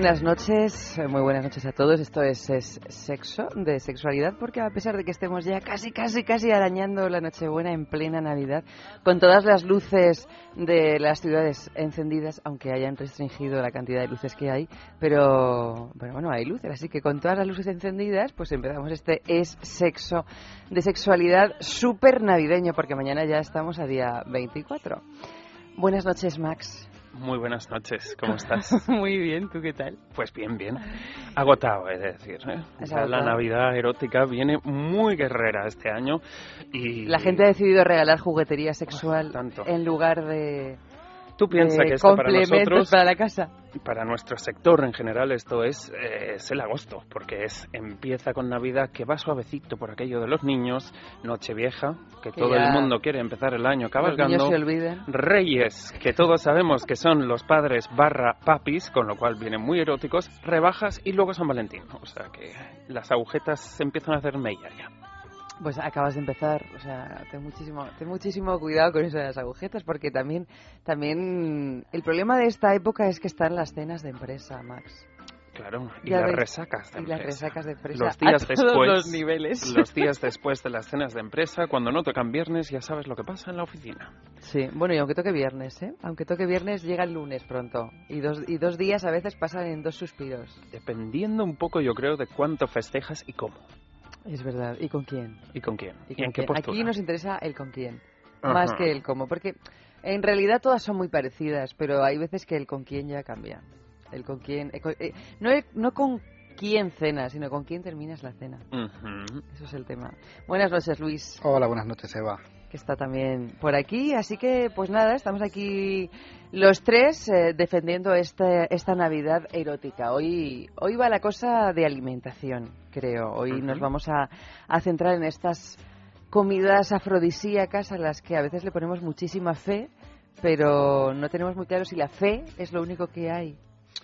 Buenas noches, eh, muy buenas noches a todos. Esto es, es sexo, de sexualidad, porque a pesar de que estemos ya casi, casi, casi arañando la Nochebuena en plena Navidad, con todas las luces de las ciudades encendidas, aunque hayan restringido la cantidad de luces que hay, pero bueno, hay luces, así que con todas las luces encendidas, pues empezamos este es sexo de sexualidad súper navideño, porque mañana ya estamos a día 24. Buenas noches, Max. Muy buenas noches, ¿cómo estás? Muy bien, ¿tú qué tal? Pues bien, bien. Agotado, es decir. ¿eh? La. Navidad erótica viene muy guerrera este año y... La gente ha decidido regalar juguetería sexual Tanto. en lugar de, Tú piensas de que esto para nosotros, para la casa. para nuestro sector en general, esto es, eh, es el agosto, porque es empieza con Navidad que va suavecito por aquello de los niños, Nochevieja, que, Que todo el mundo quiere empezar el año cabalgando. Reyes, que todos sabemos que son los padres barra papis, con lo cual vienen muy eróticos, rebajas y luego San Valentín. O sea que las agujetas se empiezan a hacer mella ya. Pues acabas de empezar, o sea, ten muchísimo, ten muchísimo cuidado con eso de las agujetas, porque también, también el problema de esta época es que están las cenas de empresa, Max. Claro, y Ya las ves, resacas de Y las resacas de empresa Los días a todos después, los niveles. los días después de las cenas de empresa, cuando no tocan viernes, ya sabes lo que pasa en la oficina. Sí, bueno, y aunque toque viernes, ¿eh? Aunque toque viernes, llega el lunes pronto. Y dos, y dos días a veces pasan en dos suspiros. Dependiendo un poco, yo creo, de cuánto festejas y cómo. Es verdad. ¿Y con quién? ¿Y con quién? ¿Y ¿Y, con en qué quién? postura? Aquí nos interesa el con quién, Ajá. más que el cómo, porque en realidad todas son muy parecidas, pero hay veces que el con quién ya cambia. El con quién, eh, con- eh, no, el- no con quién cenas, sino con quién terminas la cena. Eso es el tema. Buenas noches, Luis, Hola, buenas noches, Eva. Que está también por aquí. Así que, pues nada, estamos aquí los tres eh, defendiendo esta, esta Navidad erótica. Hoy, hoy va la cosa de alimentación, creo. Hoy nos vamos a, a centrar en estas comidas afrodisíacas a las que a veces le ponemos muchísima fe, pero no tenemos muy claro si la fe es lo único que hay.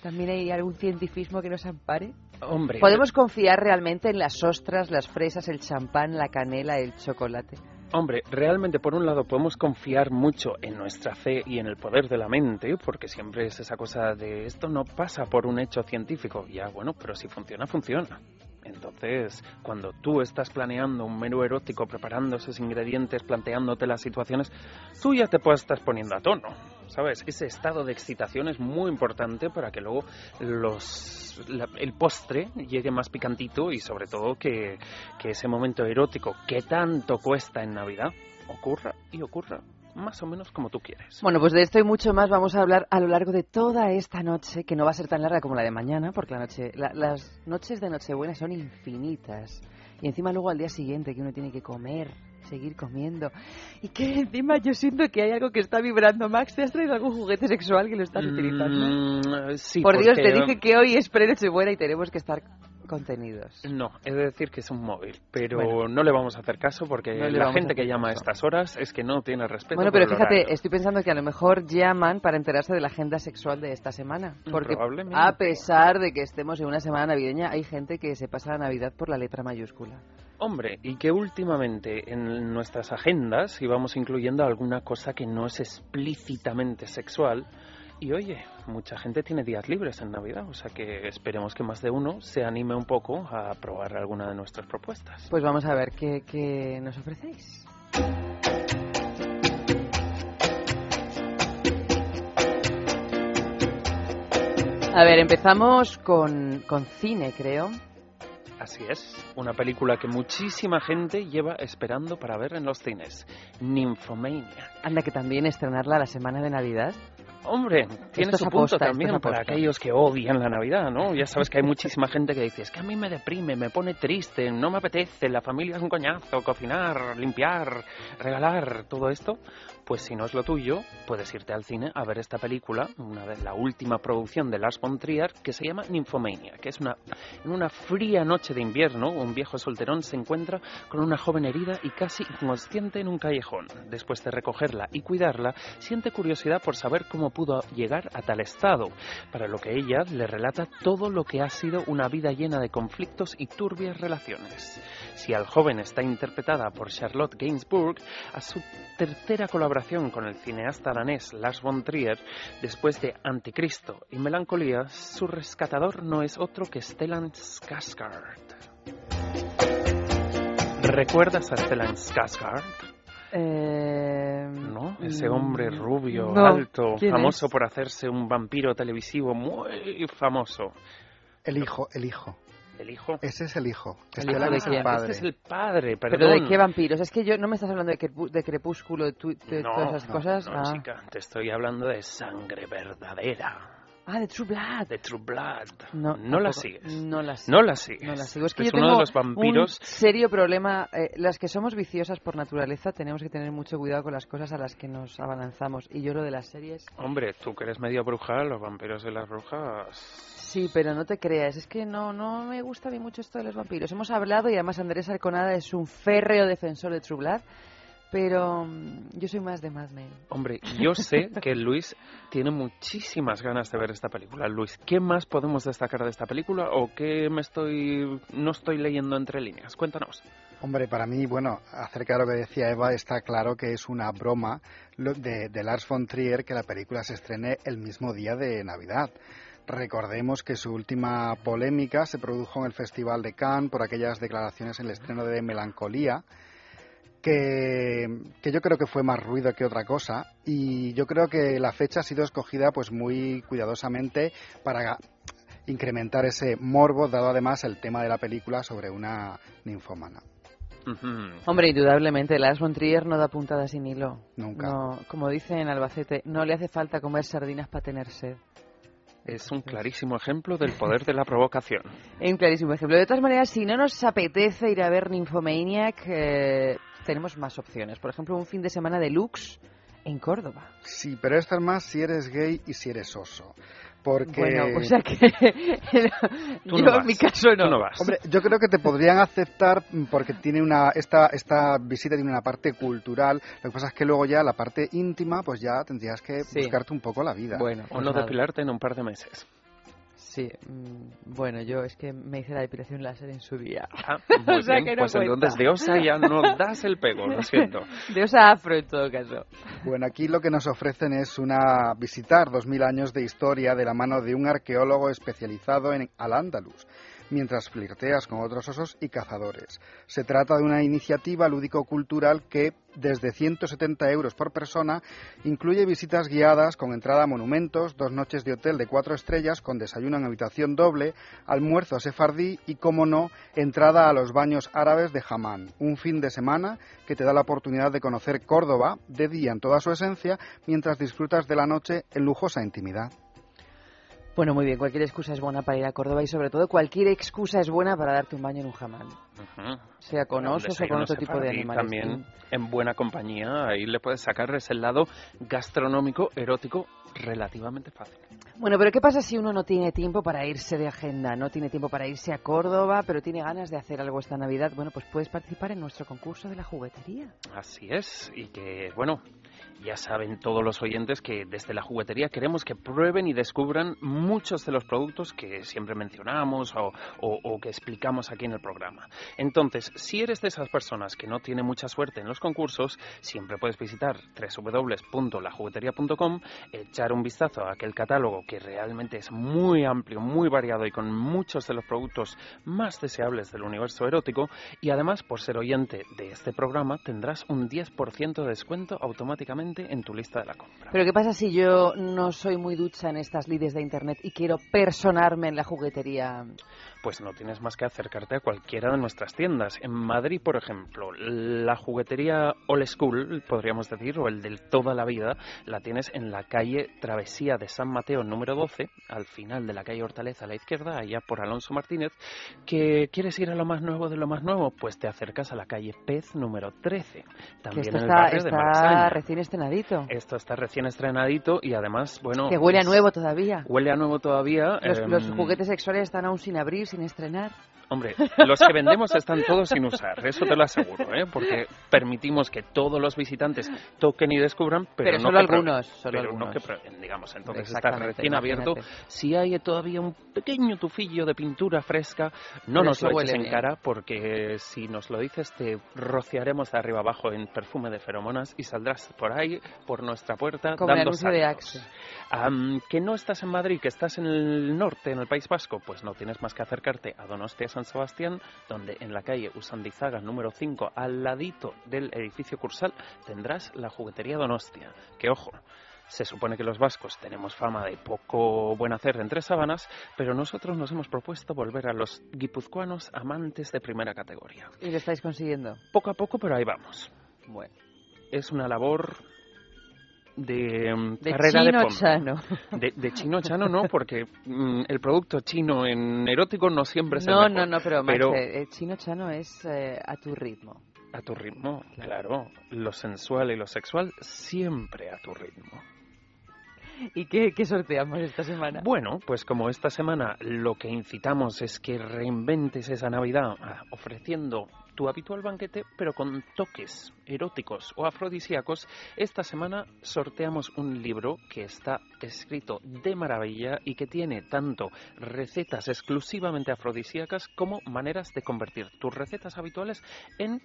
También hay algún cientifismo que nos ampare. Hombre, ¿Podemos confiar realmente en las ostras, las fresas, el champán, la canela, el chocolate? Hombre, realmente por un lado podemos confiar mucho en nuestra fe y en el poder de la mente, porque siempre es esa cosa de esto no pasa por un hecho científico. Ya, bueno, pero si funciona, funciona. Entonces, cuando tú estás planeando un menú erótico, preparando esos ingredientes, planteándote las situaciones, tú ya te puedes estar poniendo a tono, ¿sabes? Ese estado de excitación es muy importante para que luego los, la- el postre llegue más picantito y sobre todo que, ese momento erótico que tanto cuesta en Navidad ocurra y ocurra más o menos como tú quieres. Bueno, pues de esto y mucho más vamos a hablar a lo largo de toda esta noche, que no va a ser tan larga como la de mañana, porque la noche, la- las noches de Nochebuena son infinitas. Y encima luego al día siguiente que uno tiene que comer, seguir comiendo. Y que encima yo siento que hay algo que está vibrando. Max, ¿te has traído algún juguete sexual que lo estás utilizando? Mm, sí, Por Dios, te dije que hoy es pre-Nochebuena y tenemos que estar contenidos. No, es decir que es un móvil, pero Bueno. no le vamos a hacer caso porque No la gente que llama a estas horas es que no tiene respeto. Bueno, por pero el fíjate, horario. estoy pensando que a lo mejor llaman para enterarse de la agenda sexual de esta semana. Porque a pesar de que estemos en una semana navideña, hay gente que se pasa la Navidad por la letra mayúscula. Hombre, y que últimamente en nuestras agendas íbamos incluyendo alguna cosa que no es explícitamente sexual Y oye, mucha gente tiene días libres en Navidad, o sea que esperemos que más de uno se anime un poco a probar alguna de nuestras propuestas. Pues vamos a ver qué, nos ofrecéis. A ver, empezamos con, con cine, creo. Así es, una película que muchísima gente lleva esperando para ver en los cines, Nymphomania. Anda, que también estrenarla la semana de Navidad. Hombre, tiene Esto es su punto aposta, esto también para aquellos que odian la Navidad, ¿no? Ya sabes que hay muchísima gente que dice, es que a mí me deprime, me pone triste, no me apetece, la familia es un coñazo, cocinar, limpiar, regalar, todo esto. Pues si no es lo tuyo, puedes irte al cine a ver esta película, una de la última producción de Lars von Trier, que se llama Nymphomania, que es una en una fría noche de invierno, un viejo solterón se encuentra con una joven herida y casi inconsciente en un callejón. Después de recogerla y cuidarla, siente curiosidad por saber cómo pudo llegar a tal estado, para lo que ella le relata todo lo que ha sido una vida llena de conflictos y turbias relaciones. Si al joven está interpretada por Charlotte Gainsbourg, a su tercera colaboración con el cineasta danés Lars von Trier, después de Anticristo y Melancolía, su rescatador no es otro que Stellan Skarsgård. ¿Recuerdas a Stellan Skarsgård? Eh, ¿No? Ese hombre mm, rubio, no. alto, ¿Quién famoso es? por hacerse un vampiro televisivo muy famoso. El hijo, el hijo. ¿El hijo? Ese es el hijo. ¿El hijo de es el padre. Este es el padre, perdón. ¿Pero de qué vampiros? Es que yo no me estás hablando de, crepu- de crepúsculo, de, tu- de No, todas esas no, cosas. No, ah. chica, te estoy hablando de sangre verdadera, Ah, de True Blood. de True Blood. No, no la sigues. No la sigo. No la sigues. No la sigo. Es que Es yo uno tengo de los vampiros. un serio problema. eh, las que somos viciosas por naturaleza tenemos que tener mucho cuidado con las cosas a las que nos abalanzamos. Y yo lo de las series... Hombre, tú que eres medio bruja, los vampiros y las brujas. Sí, pero no te creas. Es que no, no me gusta a mí mucho esto de los vampiros. Hemos hablado y además Andrés Arconada es un férreo defensor de True Blood. Pero mm, yo soy más de Mad Men. Hombre, yo sé que Luis tiene muchísimas ganas de ver esta película. Luis, ¿qué más podemos destacar de esta película o qué me estoy no estoy leyendo entre líneas? Cuéntanos. Hombre, para mí, bueno, acerca de lo que decía Eva, está claro que es una broma lo- de, de Lars von Trier que la película se estrene el mismo día de Navidad. Recordemos que su última polémica se produjo en el Festival de Cannes por aquellas declaraciones en el estreno de Melancolía, que, que yo creo que fue más ruido que otra cosa y yo creo que la fecha ha sido escogida pues muy cuidadosamente para incrementar ese morbo, dado además el tema de la película sobre una ninfómana. Ujú. Hombre, indudablemente, Lars von Trier no da puntada sin hilo. Nunca. No, como dice en Albacete, no le hace falta comer sardinas para tener sed. Es un clarísimo ejemplo del poder de la provocación. Un clarísimo ejemplo. De todas maneras, si no nos apetece ir a ver Nymphomaniac, eh, tenemos más opciones. Por ejemplo, un fin de semana de Lux en Córdoba. Sí, pero esto es más si eres gay y si eres oso. Porque, Bueno, o sea que yo no en mi caso no. No vas. hombre, yo creo que te podrían aceptar porque tiene una esta esta visita tiene una parte cultural. Lo que pasa es que luego ya la parte íntima, pues ya tendrías que Sí. buscarte un poco la vida. Bueno, o pues no nada. depilarte en un par de meses. Sí, mm, bueno, yo es que me hice la depilación láser en su día. Ah, muy O sea bien. que no pues cuenta. entonces de osa ya no das el pego, lo siento. De osa afro en todo caso. Bueno, aquí lo que nos ofrecen es una visitar 2000 años de historia de la mano de un arqueólogo especializado en Al-Ándalus, mientras flirteas con otros osos y cazadores. Se trata de una iniciativa lúdico-cultural que, desde 170 euros por persona, incluye visitas guiadas con entrada a monumentos, dos noches de hotel de cuatro estrellas con desayuno en habitación doble, almuerzo a sefardí y, como no, entrada a los baños árabes de Hamán. Un fin de semana que te da la oportunidad de conocer Córdoba de día en toda su esencia, mientras disfrutas de la noche en lujosa intimidad. Bueno, muy bien, cualquier excusa es buena para ir a Córdoba y sobre todo cualquier excusa es buena para darte un baño en un jamán. Sea con osos o con otro tipo de animales. También en buena compañía, ahí le puedes sacar ese lado gastronómico, erótico, relativamente fácil. Bueno, pero ¿qué pasa si uno no tiene tiempo para irse de agenda? No tiene tiempo para irse a Córdoba, pero tiene ganas de hacer algo esta Navidad. Bueno, pues puedes participar en nuestro concurso de la juguetería. Así es, y que, bueno, Ya saben todos los oyentes que desde la juguetería queremos que prueben y descubran muchos de los productos que siempre mencionamos o, o- o que explicamos aquí en el programa. Entonces, si eres de esas personas que no tiene mucha suerte en los concursos, siempre puedes visitar www.lajugueteria.com, echar un vistazo a aquel catálogo que realmente es muy amplio, muy variado y con muchos de los productos más deseables del universo erótico y además por ser oyente de este programa tendrás un 10% de descuento automáticamente en tu lista de la compra. Pero ¿qué pasa si yo no soy muy ducha en estas lides de internet y quiero personarme en la juguetería? Pues no tienes más que acercarte a cualquiera de nuestras tiendas. En Madrid, por ejemplo, la juguetería Old School, podríamos decir, o el del toda la vida, la tienes en la calle Travesía de San Mateo número 12, al final de la calle Hortaleza a la izquierda, allá por Alonso Martínez. ¿Que quieres ir a lo más nuevo de lo más nuevo? Pues te acercas a la calle Pez número 13, Que también esto en el está, barrio de está Malasaña. recién estrenadito. Esto está recién estrenadito y además, bueno... que huele a es- nuevo todavía. Huele a nuevo todavía. Los, em, los juguetes sexuales están aún sin abrir, sin estrenar. Hombre, los que vendemos están todos sin usar, eso te lo aseguro, ¿eh? porque permitimos que todos los visitantes toquen y descubran, pero, Pero no solo que algunos, solo pero algunos. no que prueben, digamos. Entonces está recién abierto. Si hay todavía un pequeño tufillo de pintura fresca, no Pero nos lo eches en bien. cara, porque si nos lo dices te rociaremos de arriba abajo en perfume de feromonas y saldrás por ahí, por nuestra puerta, Como dando de. Axe. Am, que no estás en Madrid, que estás en el norte, en el País Vasco, pues no tienes más que acercarte a Donostia San Sebastián, donde en la calle Usandizaga número 5, al ladito del edificio Cursal, tendrás la juguetería Donostia. Que ojo, se supone que los vascos tenemos fama de poco buen hacer entre sábanas, pero nosotros nos hemos propuesto volver a los guipuzcoanos amantes de primera categoría. Y lo estáis consiguiendo. Poco a poco, pero ahí vamos. Bueno. Es una labor de, mm, De carrera chino chano. De, de chino chano no, porque mm, el producto chino en erótico no siempre es el No, mejor. no, no, pero, eh, eh, chino chano es eh, a tu ritmo. A tu ritmo, claro. Lo sensual y lo sexual siempre a tu ritmo. ¿Y qué, sorteamos esta semana? Bueno, pues como esta semana lo que incitamos es que reinventes esa Navidad ah, ofreciendo tu habitual banquete, pero con toques eróticos o afrodisíacos, esta semana sorteamos un libro que está escrito de maravilla y que tiene tanto recetas exclusivamente afrodisíacas como maneras de convertir tus recetas habituales en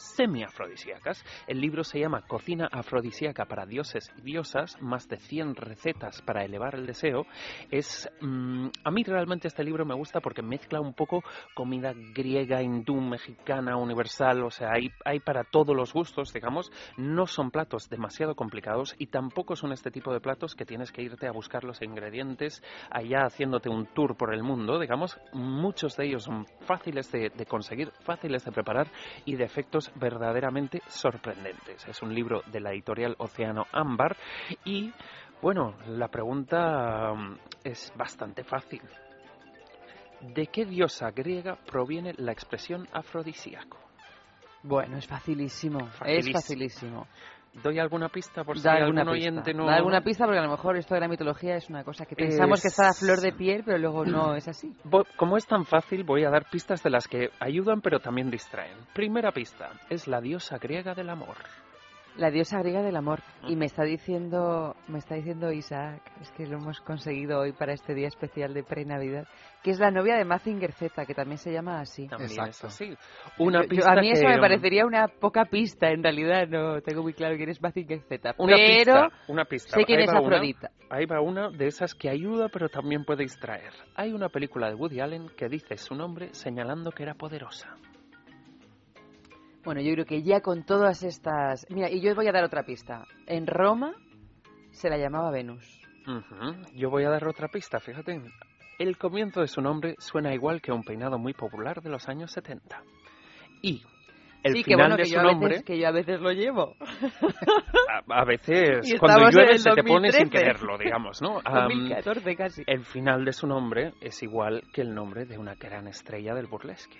semi-afrodisíacas. El libro se llama Cocina afrodisíaca para dioses y diosas, más de 100 recetas para elevar el deseo. Es mm, a mí realmente este libro me gusta porque mezcla un poco comida griega, hindú, mexicana, universal, o sea, hay, hay para todos los gustos, digamos. No son platos demasiado complicados y tampoco son este tipo de platos que tienes que irte a buscar los ingredientes allá haciéndote un tour por el mundo, digamos. Muchos de ellos son fáciles de, de conseguir, fáciles de preparar y de efectos verdaderamente sorprendentes. Es un libro de la editorial Océano Ámbar y, bueno, la pregunta mm, es bastante fácil. ¿De qué diosa griega proviene la expresión afrodisíaco? Bueno, es facilísimo. Facilísimo. Es facilísimo. ¿Doy alguna pista por si Da algún oyente no... Da alguna pista porque a lo mejor esto de la mitología es una cosa que pensamos que Es- está a flor de piel, pero luego no es así. Como es tan fácil, voy a dar pistas de las que ayudan pero también distraen. Primera pista, es la diosa griega del amor. La diosa griega del amor. Y me está diciendo, me está diciendo Isaac, es que lo hemos conseguido hoy para este día especial de pre-Navidad, que es la novia de Mazinger Z, que también se llama así. También es Exacto. así. Una Yo- yo- pista a mí eso que, me parecería una poca pista, en realidad no tengo muy claro quién es Mazinger Z, Una pero pista, una pista. sé quién Ahí es va una- Afrodita. ahí va una de esas que ayuda pero también puede distraer. Hay una película de Woody Allen que dice su nombre señalando que era poderosa. Bueno, yo creo que ya con todas estas... Mira, y yo voy a dar otra pista. En Roma se la llamaba Venus. Yo voy a dar otra pista, fíjate. El comienzo de su nombre suena igual que un peinado muy popular de los años 70. Y el sí, que final bueno, de que su yo, nombre, veces, que yo a veces lo llevo. a, a veces cuando llueve se te pone sin 2013. quererlo, digamos, ¿no? Am, 2014 casi. el final de su nombre es igual que el nombre de una gran estrella del burlesque.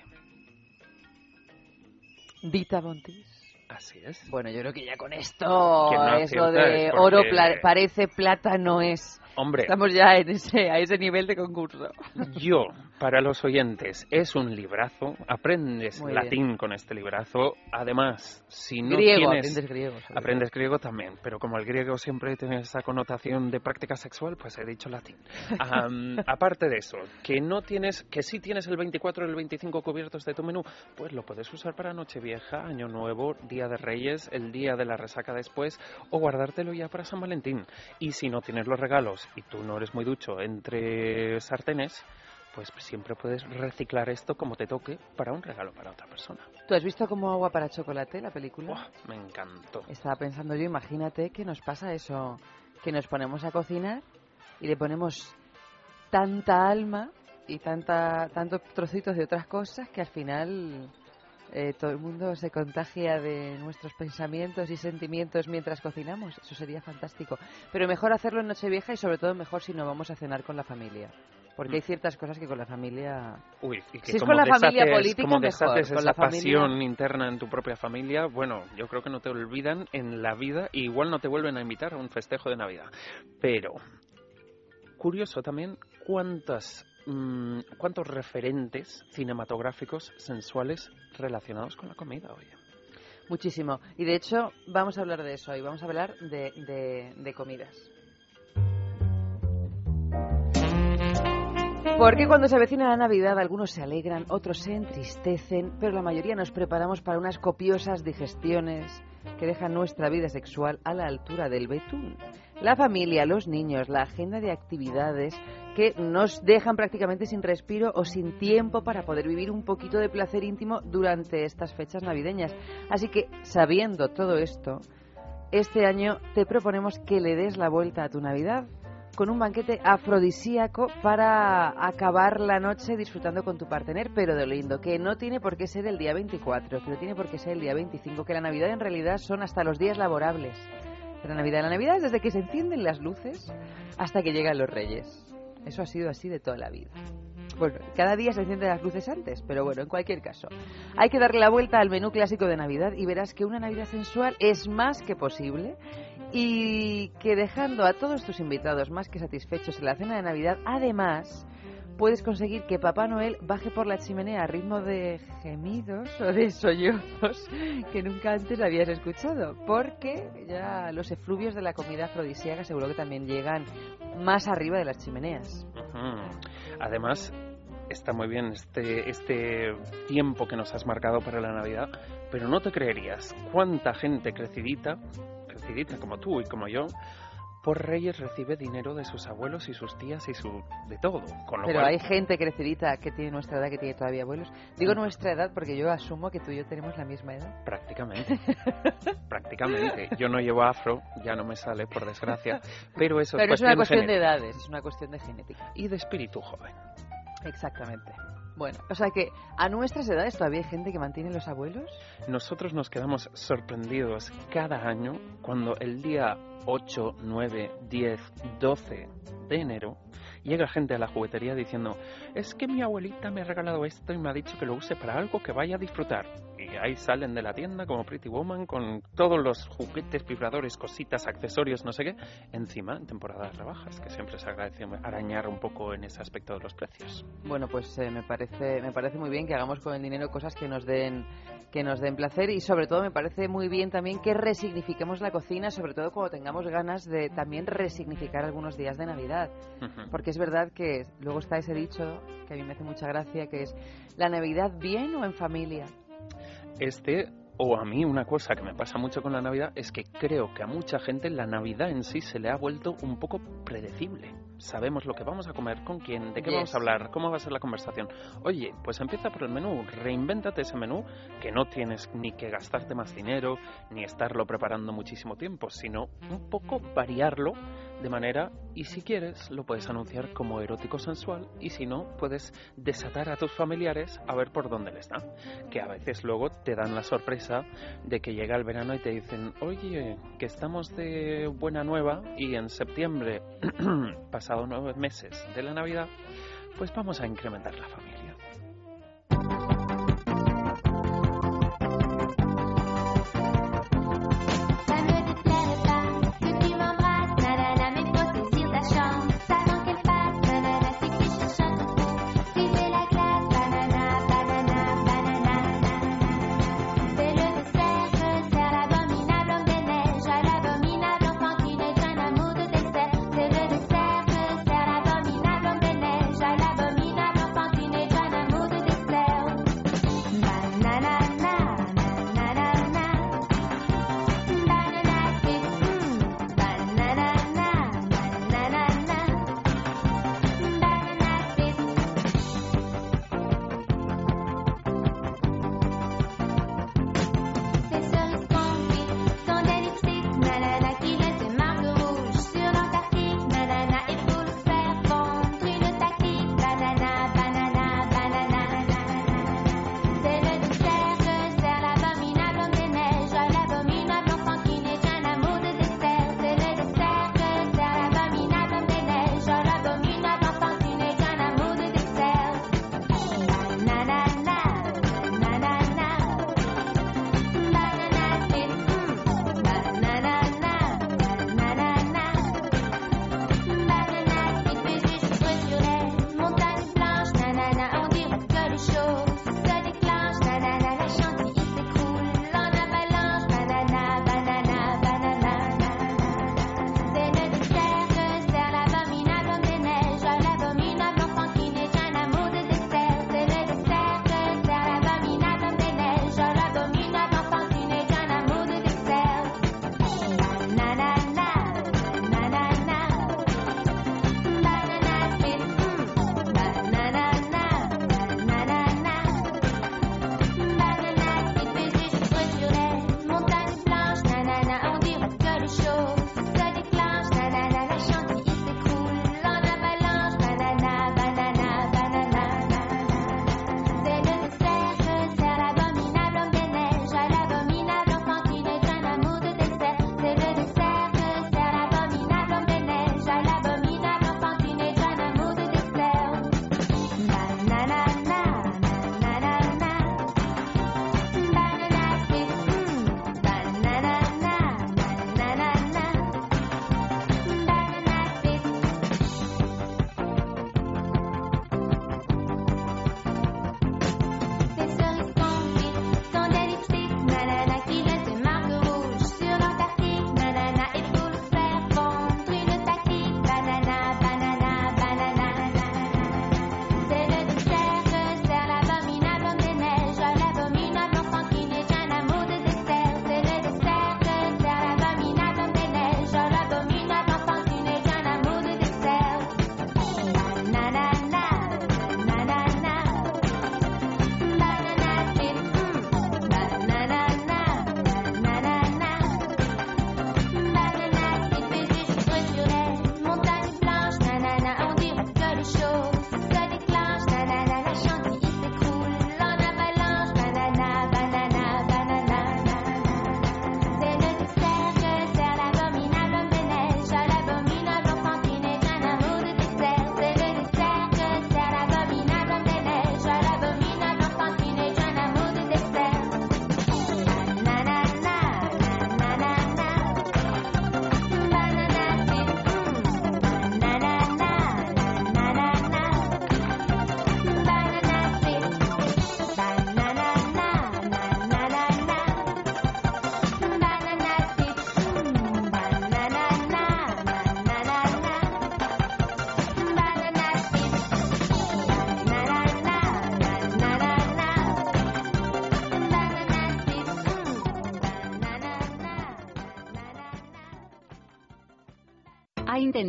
Dita Bontis. Así es. Bueno, yo creo que ya con esto Que no es lo acierta de es oro pla- parece, plata no es. Hombre, Estamos ya en ese, a ese nivel de concurso. yo, para los oyentes, es un librazo. Aprendes Muy latín con este librazo. Además, si no griego, tienes... aprendes griego. Aprendes griego también, pero como el griego siempre tiene esa connotación de práctica sexual, pues he dicho latín. Aparte de eso, que no tienes, que sí tienes el 24 y el 25 cubiertos de tu menú, pues lo puedes usar para Nochevieja, Año Nuevo, Día de Reyes, el día de la resaca después, o guardártelo ya para San Valentín. Y si no tienes los regalos y tú no eres muy ducho entre sartenes, pues siempre puedes reciclar esto como te toque para un regalo para otra persona. ¿Tú has visto como agua para chocolate la película? Me encantó. Estaba pensando yo, imagínate que nos pasa eso, que nos ponemos a cocinar y le ponemos tanta alma y tanta tantos trocitos de otras cosas que al final eh, todo el mundo se contagia de nuestros pensamientos y sentimientos mientras cocinamos. Eso sería fantástico. Pero mejor hacerlo en Nochevieja y sobre todo mejor si no vamos a cenar con la familia. Porque hay ciertas cosas que con la familia... Uy, y que Si es como con la familia deshaces- política, como mejor. deshaces esa la familia- pasión interna en tu propia familia, bueno, yo creo que no te olvidan en la vida y igual no te vuelven a invitar a un festejo de Navidad. Pero, curioso también cuántas, mm, cuántos referentes cinematográficos sensuales relacionados con la comida, oye. Muchísimo. Y de hecho, vamos a hablar de eso hoy. Vamos a hablar de, de- de comidas. Porque cuando se avecina la Navidad, algunos se alegran, otros se entristecen, pero la mayoría nos preparamos para unas copiosas digestiones que dejan nuestra vida sexual a la altura del betún. La familia, los niños, la agenda de actividades que nos dejan prácticamente sin respiro o sin tiempo para poder vivir un poquito de placer íntimo durante estas fechas navideñas. Así que, sabiendo todo esto, este año te proponemos que le des la vuelta a tu Navidad con un banquete afrodisíaco para acabar la noche disfrutando con tu partener, pero de lo lindo, que no tiene por qué ser el día 24, que no tiene por qué ser el día 25, que la Navidad en realidad son hasta los días laborables. La Navidad, la Navidad es desde que se encienden las luces hasta que llegan los reyes. Eso ha sido así de toda la vida. Bueno, cada día se encienden las luces antes, pero bueno, en cualquier caso. Hay que darle la vuelta al menú clásico de Navidad y verás que una Navidad sensual es más que posible y que dejando a todos tus invitados más que satisfechos en la cena de Navidad, además puedes conseguir que Papá Noel baje por la chimenea a ritmo de gemidos o de sollozos que nunca antes habías escuchado, porque ya los efluvios de la comida afrodisíaca seguro que también llegan más arriba de las chimeneas. Además, está muy bien este, este tiempo que nos has marcado para la Navidad, pero no te creerías cuánta gente crecidita, crecidita como tú y como yo, por Reyes recibe dinero de sus abuelos y sus tías y su de todo. Con lo Pero cual, hay gente crecidita que tiene nuestra edad, que tiene todavía abuelos. Digo nuestra edad porque yo asumo que tú y yo tenemos la misma edad. Prácticamente. prácticamente. Yo no llevo afro, ya no me sale, por desgracia. Pero eso Pero es es una cuestión cuestión de genética. edades, es una cuestión de genética. Y de espíritu joven. Exactamente. Bueno, o sea que a nuestras edades todavía hay gente que mantiene los abuelos. Nosotros nos quedamos sorprendidos cada año cuando el día 8, 9, 10, 12 de enero llega gente a la juguetería diciendo es que mi abuelita me ha regalado esto y me ha dicho que lo use para algo que vaya a disfrutar. Y ahí salen de la tienda como Pretty Woman con todos los juguetes, vibradores, cositas, accesorios, no sé qué, encima en temporadas rebajas, que siempre se agradece arañar un poco en ese aspecto de los precios. Bueno, pues eh, me parece me parece muy bien que hagamos con el dinero cosas que nos den que nos den placer y sobre todo me parece muy bien también que resignifiquemos la cocina, sobre todo cuando tengamos ganas de también resignificar algunos días de Navidad. Porque es verdad que luego está ese dicho que a mí me hace mucha gracia, que es la Navidad bien o en familia. Este, o a mí una cosa que me pasa mucho con la Navidad es que creo que a mucha gente la Navidad en sí se le ha vuelto un poco predecible. Sabemos lo que vamos a comer, con quién, de qué Yes. vamos a hablar, cómo va a ser la conversación. Oye, pues empieza por el menú, reinvéntate ese menú que no tienes ni que gastarte más dinero, ni estarlo preparando muchísimo tiempo, sino un poco variarlo de manera, y si quieres, lo puedes anunciar como erótico sensual, y si no, puedes desatar a tus familiares a ver por dónde les da. Que a veces luego te dan la sorpresa de que llega el verano y te dicen, oye, que estamos de buena nueva y en septiembre, pasado nueve meses de la Navidad, pues vamos a incrementar la familia.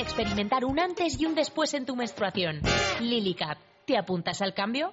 experimentar un antes y un después en tu menstruación. LilyCap, ¿te apuntas al cambio?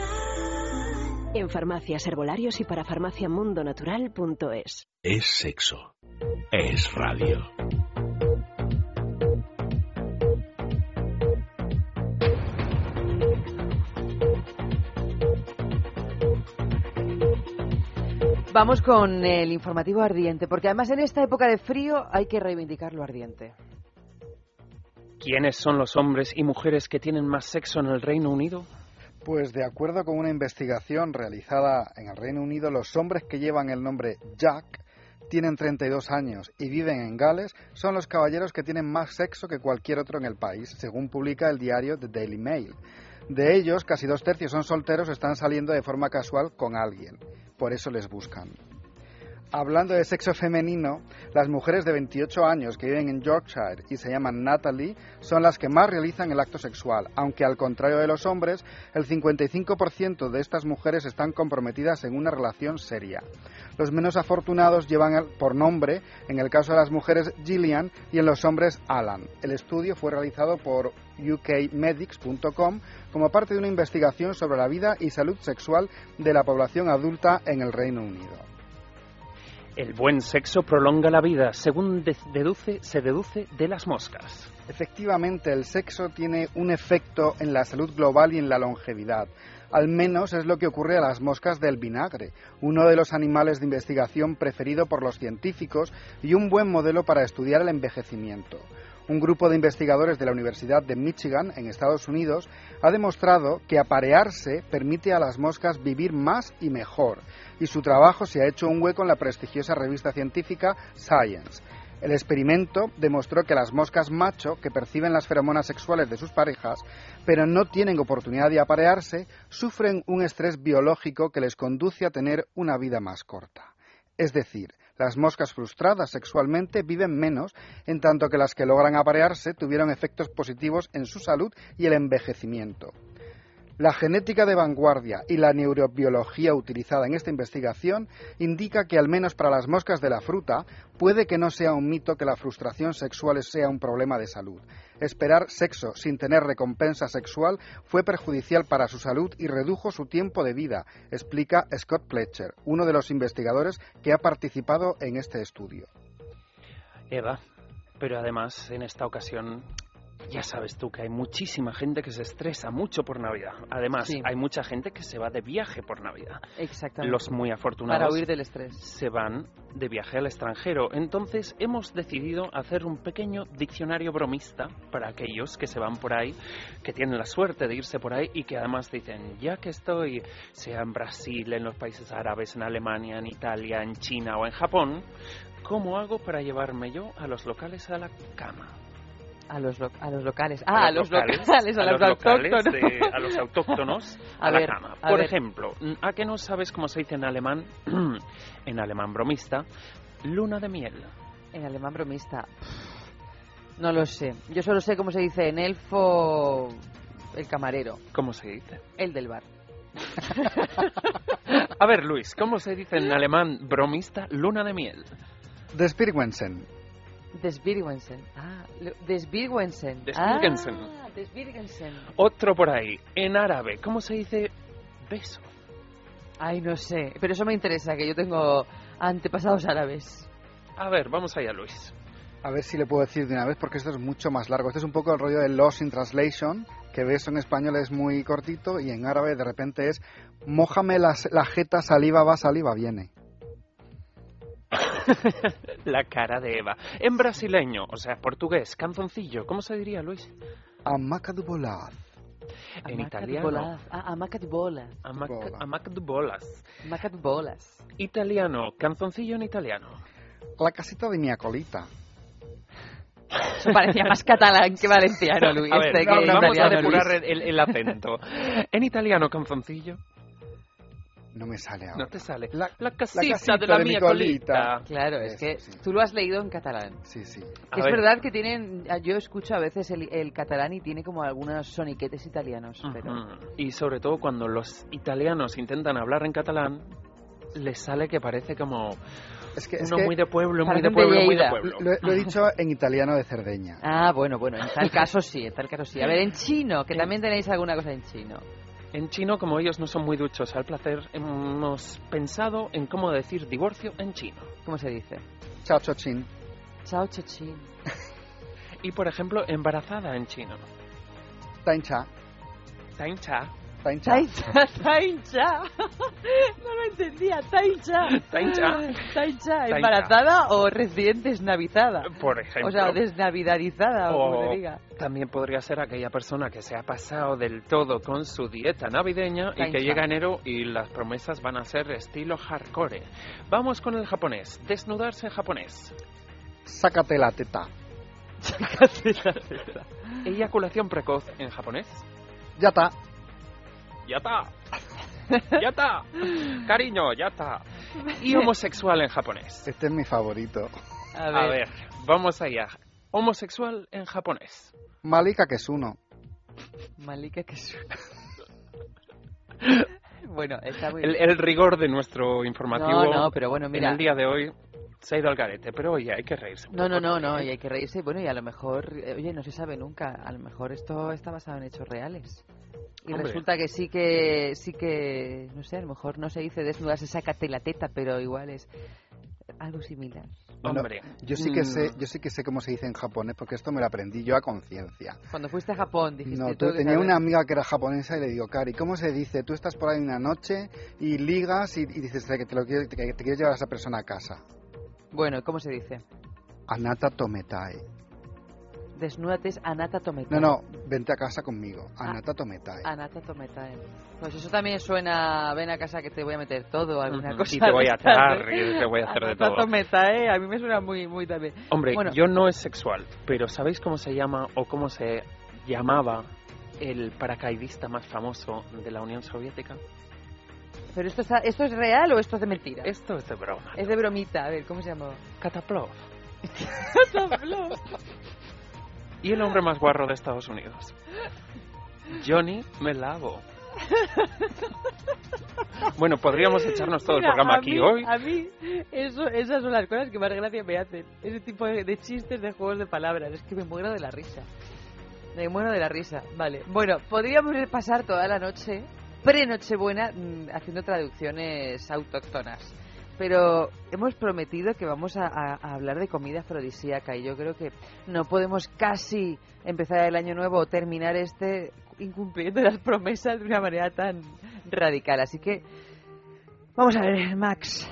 en farmacias, herbolarios y para farmaciamundonatural.es. Es sexo. Es radio. Vamos con el informativo ardiente, porque además en esta época de frío hay que reivindicar lo ardiente. ¿Quiénes son los hombres y mujeres que tienen más sexo en el Reino Unido? Pues de acuerdo con una investigación realizada en el Reino Unido, los hombres que llevan el nombre Jack tienen 32 años y viven en Gales son los caballeros que tienen más sexo que cualquier otro en el país, según publica el diario The Daily Mail. De ellos, casi dos tercios son solteros o están saliendo de forma casual con alguien. Por eso les buscan. Hablando de sexo femenino, las mujeres de 28 años que viven en Yorkshire y se llaman Natalie son las que más realizan el acto sexual, aunque al contrario de los hombres, el 55% de estas mujeres están comprometidas en una relación seria. Los menos afortunados llevan por nombre, en el caso de las mujeres, Gillian y en los hombres, Alan. El estudio fue realizado por ukmedics.com como parte de una investigación sobre la vida y salud sexual de la población adulta en el Reino Unido. El buen sexo prolonga la vida, según deduce, se deduce de las moscas. Efectivamente, el sexo tiene un efecto en la salud global y en la longevidad. Al menos es lo que ocurre a las moscas del vinagre, uno de los animales de investigación preferido por los científicos y un buen modelo para estudiar el envejecimiento. Un grupo de investigadores de la Universidad de Michigan, en Estados Unidos, ha demostrado que aparearse permite a las moscas vivir más y mejor, y su trabajo se ha hecho un hueco en la prestigiosa revista científica Science. El experimento demostró que las moscas macho, que perciben las feromonas sexuales de sus parejas, pero no tienen oportunidad de aparearse, sufren un estrés biológico que les conduce a tener una vida más corta. Es decir, las moscas frustradas sexualmente viven menos, en tanto que las que logran aparearse tuvieron efectos positivos en su salud y el envejecimiento. La genética de vanguardia y la neurobiología utilizada en esta investigación indica que al menos para las moscas de la fruta puede que no sea un mito que la frustración sexual sea un problema de salud. Esperar sexo sin tener recompensa sexual fue perjudicial para su salud y redujo su tiempo de vida, explica Scott Pletcher, uno de los investigadores que ha participado en este estudio. Eva, pero además en esta ocasión Ya sabes tú que hay muchísima gente que se estresa mucho por Navidad. Además, Sí. hay mucha gente que se va de viaje por Navidad. Exactamente. Los muy afortunados Para huir del estrés. se van de viaje al extranjero. Entonces hemos decidido hacer un pequeño diccionario bromista para aquellos que se van por ahí, que tienen la suerte de irse por ahí y que además dicen, ya que estoy, sea en Brasil, en los países árabes, en Alemania, en Italia, en China o en Japón, ¿cómo hago para llevarme yo a los locales a la cama? A los, lo- a los locales. Ah, a, los locales, a, a los, los locales autóctonos. de- a los autóctonos a, A la ver, cama. Por ver. ejemplo, ¿a qué no sabes cómo se dice en alemán, en alemán bromista, luna de miel? En alemán bromista. No lo sé. Yo solo sé cómo se dice en elfo el camarero, ¿Cómo se dice? el del bar. A ver, Luis, ¿cómo se dice en alemán bromista luna de miel? Despirgüensen. Desvirgüensen. Ah, desvirgüensen. Desvirgüensen. Ah, desvirgüensen. Otro por ahí, en árabe, ¿cómo se dice beso? Ay, no sé. Pero eso me interesa, que yo tengo antepasados árabes. A ver, vamos allá, Luis. A ver si le puedo decir de una vez porque esto es mucho más largo. Este es un poco el rollo de Lost in Translation, que ves en español es muy cortito y en árabe de repente es mójame la, la jeta, saliva va, saliva viene. La cara de Eva. En brasileño, o sea, portugués, canzoncillo, ¿cómo se diría, Luis? Amaca de bolaz. En Amaca de italiano. bolas. Ah, amaca de bolas. Amac, Bola. amac de bolas. Amaca de bolas. Italiano, canzoncillo en italiano. La casita de mi acolita. Eso parecía más catalán que valenciano, Luis. A ver, este, no, que vamos a italiano, depurar Luis. el, el acento. En italiano, canzoncillo, No me sale ahora. no te sale. La, La casita, casita de la de mía colita. colita. Claro, es Eso, que sí. tú lo has leído en catalán. Sí, sí. A es ver. verdad que tienen, yo escucho a veces el, el catalán y tiene como algunos soniquetes italianos, pero. Y sobre todo cuando los italianos intentan hablar en catalán, les sale que parece como Es que, es uno que muy de pueblo, muy de de pueblo, muy de Lleida. pueblo. lo, lo he dicho en italiano de Cerdeña. Ah, bueno, bueno, en tal caso sí, en tal caso sí. A ver, en chino, que también tenéis alguna cosa en chino. En chino, como ellos no son muy duchos al placer, hemos pensado en cómo decir divorcio en chino. ¿Cómo se dice? Chao, chochín. Chao, chachín. Y, por ejemplo, embarazada en chino. Taincha. Taincha. Taincha. Taincha, taincha. No lo entendía, taincha. Taincha. Taincha, embarazada o recién desnavizada. Por ejemplo. O sea, desnavidarizada, o como se diga. también podría ser aquella persona que se ha pasado del todo con su dieta navideña y que llega enero y las promesas van a ser estilo hardcore. Vamos con el japonés. Desnudarse en japonés. Sácate la teta. Eyaculación precoz en japonés. Ya está. ¡Ya está! ¡Ya está! Cariño, ya está. Y homosexual en japonés. Este es mi favorito. A A ver, vamos allá. Homosexual en japonés. Malika que es uno. Malika que es... Bueno, está muy El, bien. el rigor de nuestro informativo No, no, pero bueno, en mira. el día de hoy se ha ido al garete. Pero oye, hay que reírse. No, no, no, no, ¿eh? y hay que reírse. Bueno, y a lo mejor, eh, oye, no se sabe nunca. A lo mejor esto está basado en hechos reales. Y Hombre. resulta que sí que, sí que, no sé, a lo mejor no se dice desnudarse, sácate la teta, pero igual es algo similar. Bueno, Hombre, Yo sí que mm, sé, yo sí que sé cómo se dice en japonés porque esto me lo aprendí yo a conciencia. Cuando fuiste a Japón, dijiste No, tú tú- que tenía sabes- una amiga que era japonesa y le digo, Cari, ¿cómo se dice? Tú estás por ahí una noche y ligas y, y dices que te, lo quiero- que te quieres llevar a esa persona a casa. Bueno, ¿cómo se dice? Anata tometae. Desnúdate es anata tometae. No, no, vente a casa conmigo. Anata tometae. Anata tometae. Pues eso también suena, ven a casa que te voy a meter todo, alguna cosa. y te voy a atar y te voy a hacer de Anata todo. tometae, a mí me suena muy, muy también. Hombre, Bueno. yo no es sexual, pero ¿sabéis cómo se llama o cómo se llamaba el paracaidista más famoso de la Unión Soviética? Pero esto, está, ¿esto es real o esto es de mentira? Esto es de broma. Es de bromita, a ver, ¿cómo se llama? Kataplov. Y el hombre más guarro de Estados Unidos. Johnny Melavo. Bueno, podríamos echarnos todo el programa aquí mí- hoy. A mí, eso, esas son las cosas que más gracia me hacen. Ese tipo de, de chistes de juegos de palabras. Es que me muero de la risa. Me muero de la risa. Vale. Bueno, podríamos pasar toda la noche, pre-Nochebuena, mm, haciendo traducciones autóctonas. pero hemos prometido que vamos a, hablar de comida afrodisíaca y yo creo que no podemos casi empezar el año nuevo o terminar este incumpliendo las promesas de una manera tan radical. Así que vamos a ver, Max,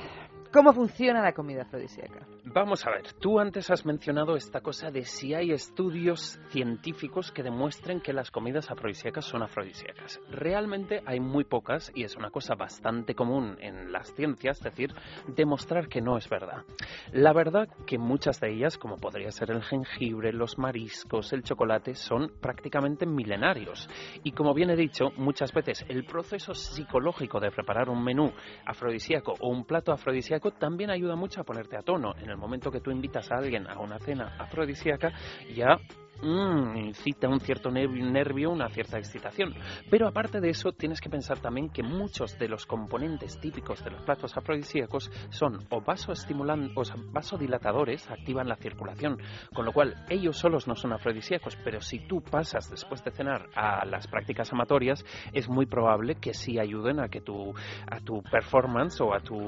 ¿cómo funciona la comida afrodisíaca? Vamos a ver, tú antes has mencionado esta cosa de si hay estudios científicos que demuestren que las comidas afrodisíacas son afrodisíacas. Realmente hay muy pocas y es una cosa bastante común en las ciencias, es decir, demostrar que no es verdad. La verdad que muchas de ellas, como podría ser el jengibre, los mariscos, el chocolate, son prácticamente milenarios. Y como bien he dicho, muchas veces el proceso psicológico de preparar un menú afrodisíaco o un plato afrodisíaco también ayuda mucho a ponerte a tono. En el momento que tú invitas a alguien a una cena afrodisíaca, ya mm, incita un cierto nervio, una cierta excitación. Pero aparte de eso, tienes que pensar también que muchos de los componentes típicos de los platos afrodisíacos son o vasoestimulan- o vasodilatadores, activan la circulación, con lo cual ellos solos no son afrodisíacos, pero si tú pasas después de cenar a las prácticas amatorias, es muy probable que sí ayuden a que tu, a tu performance o a tu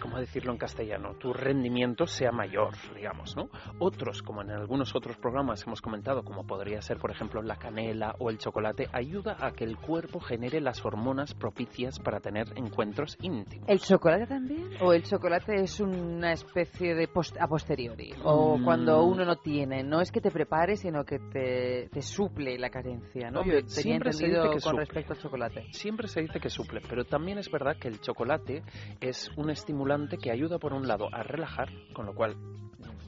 ¿cómo decirlo en castellano? Tu rendimiento sea mayor, digamos, ¿no? Otros, como en algunos otros programas hemos comentado, como podría ser, por ejemplo, la canela o el chocolate, ayuda a que el cuerpo genere las hormonas propicias para tener encuentros íntimos. ¿El chocolate también? ¿O el chocolate es una especie de post- a posteriori? ¿O Mm. cuando uno no tiene? No es que te prepare, sino que te, te suple la carencia, ¿no? Hombre, Yo tenía siempre se entendido dice que con suple. respecto al chocolate. Siempre se dice que suple, pero también es verdad que el chocolate es un que ayuda por un lado a relajar, con lo cual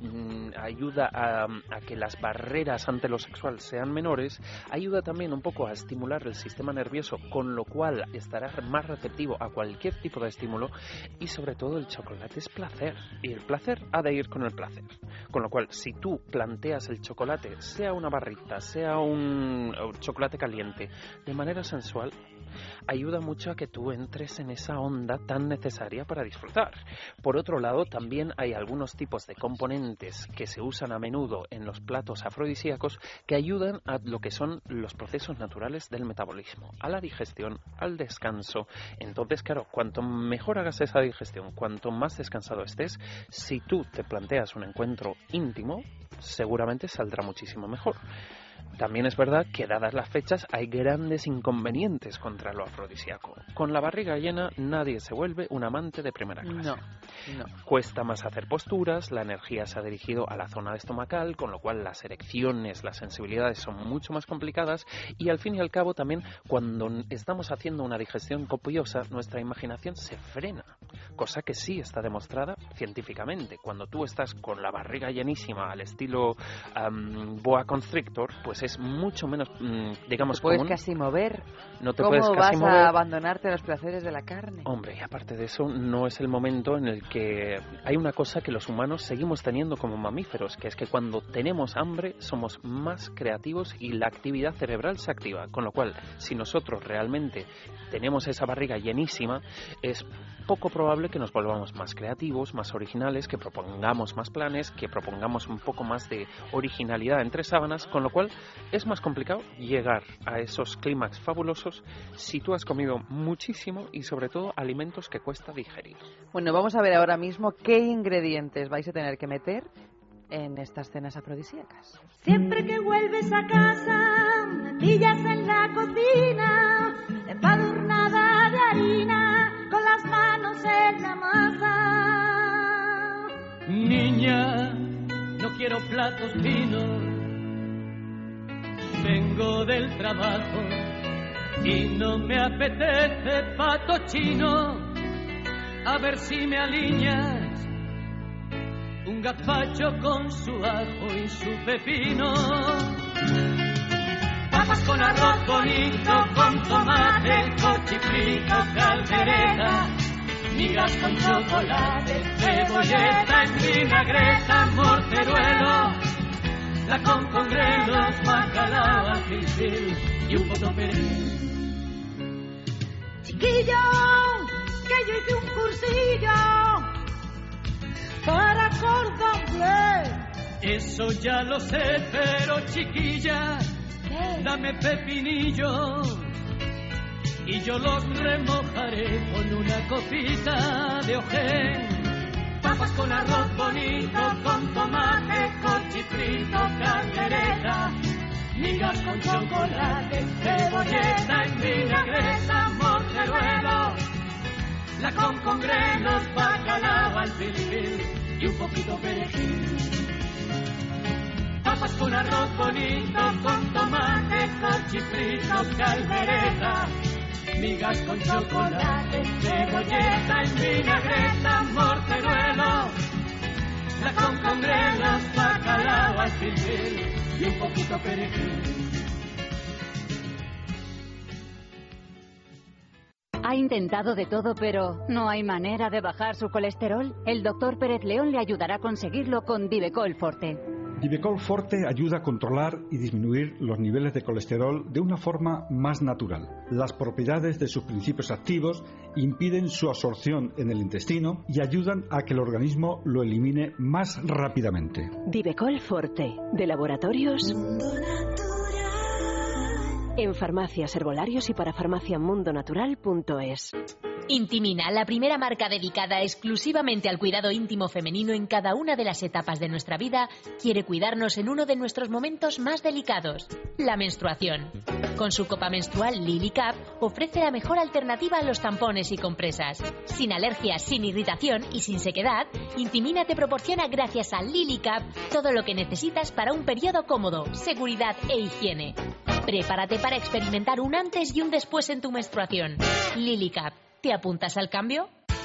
mm, ayuda a, a que las barreras ante lo sexual sean menores, ayuda también un poco a estimular el sistema nervioso, con lo cual estará más receptivo a cualquier tipo de estímulo y sobre todo el chocolate es placer y el placer ha de ir con el placer. Con lo cual, si tú planteas el chocolate, sea una barrita, sea un chocolate caliente, de manera sensual, ayuda mucho a que tú entres en esa onda tan necesaria para disfrutar. Por otro lado, también hay algunos tipos de componentes que se usan a menudo en los platos afrodisíacos que ayudan a lo que son los procesos naturales del metabolismo, a la digestión, al descanso. Entonces, claro, cuanto mejor hagas esa digestión, cuanto más descansado estés, si tú te planteas un encuentro íntimo, seguramente saldrá muchísimo mejor. También es verdad que dadas las fechas hay grandes inconvenientes contra lo afrodisíaco. Con la barriga llena nadie se vuelve un amante de primera clase. No, no. Cuesta más hacer posturas, la energía se ha dirigido a la zona estomacal, con lo cual las erecciones, las sensibilidades son mucho más complicadas y al fin y al cabo también cuando estamos haciendo una digestión copiosa nuestra imaginación se frena, cosa que sí está demostrada científicamente. Cuando tú estás con la barriga llenísima al estilo am, boa constrictor, pues es mucho menos, mm, digamos, puedes común. casi mover. No te ¿Cómo puedes vas casi mover. a abandonarte a los placeres de la carne? Hombre, y aparte de eso, no es el momento en el que hay una cosa que los humanos seguimos teniendo como mamíferos, que es que cuando tenemos hambre somos más creativos y la actividad cerebral se activa. Con lo cual, si nosotros realmente tenemos esa barriga llenísima, es poco probable que nos volvamos más creativos, más originales, que propongamos más planes, que propongamos un poco más de originalidad entre sábanas, con lo cual es más complicado llegar a esos clímax fabulosos si tú has comido muchísimo y sobre todo alimentos que cuesta digerir. Bueno, vamos a ver ahora mismo qué ingredientes vais a tener que meter en estas cenas afrodisíacas. Siempre que vuelves a casa, me pillas en la cocina, empadurnada de harina, Niña, no quiero platos finos. Vengo del trabajo y no me apetece pato chino. A ver si me alineas un gazpacho con su ajo y su pepino. Papas con arroz bonito, con tomate, cochifrito, caldereta. Migas con chocolate, cebolleta en vinagreta, morteruelo. La con con grelos, bacalao, ajísil y un poco perejil. Chiquillo, que yo hice un cursillo para bleu. Eso ya lo sé, pero chiquilla, ¿Qué? dame pepinillo y yo los remojaré con una copita de ojén. Papas con arroz bonito, con tomate, cochifrito, caldereta, migas con chocolate, cebolleta en vinagreta, morteruelo, la con con grelos, bacalao al y un poquito perejil. Papas con arroz bonito, con tomate, cochifrito, caldereta, migas con chocolate, cebolleta en vinagreta, morteruelo, con con grelos, bacalao al filfil y un poquito perejil. Ha intentado de todo, pero no hay manera de bajar su colesterol. El doctor Pérez León le ayudará a conseguirlo con Divecol Forte. Divecol Forte ayuda a controlar y disminuir los niveles de colesterol de una forma más natural. Las propiedades de sus principios activos impiden su absorción en el intestino y ayudan a que el organismo lo elimine más rápidamente. Divecol Forte, de laboratorios. En farmacias, herbolarios y para farmaciamundonatural.es. Intimina, la primera marca dedicada exclusivamente al cuidado íntimo femenino en cada una de las etapas de nuestra vida, quiere cuidarnos en uno de nuestros momentos más delicados, la menstruación. Con su copa menstrual Lily Cap ofrece la mejor alternativa a los tampones y compresas. Sin alergias, sin irritación y sin sequedad, Intimina te proporciona gracias a Lily Cap todo lo que necesitas para un periodo cómodo, seguridad e higiene. Prepárate para experimentar un antes y un después en tu menstruación. Lily Cap. ¿Te apuntas al cambio?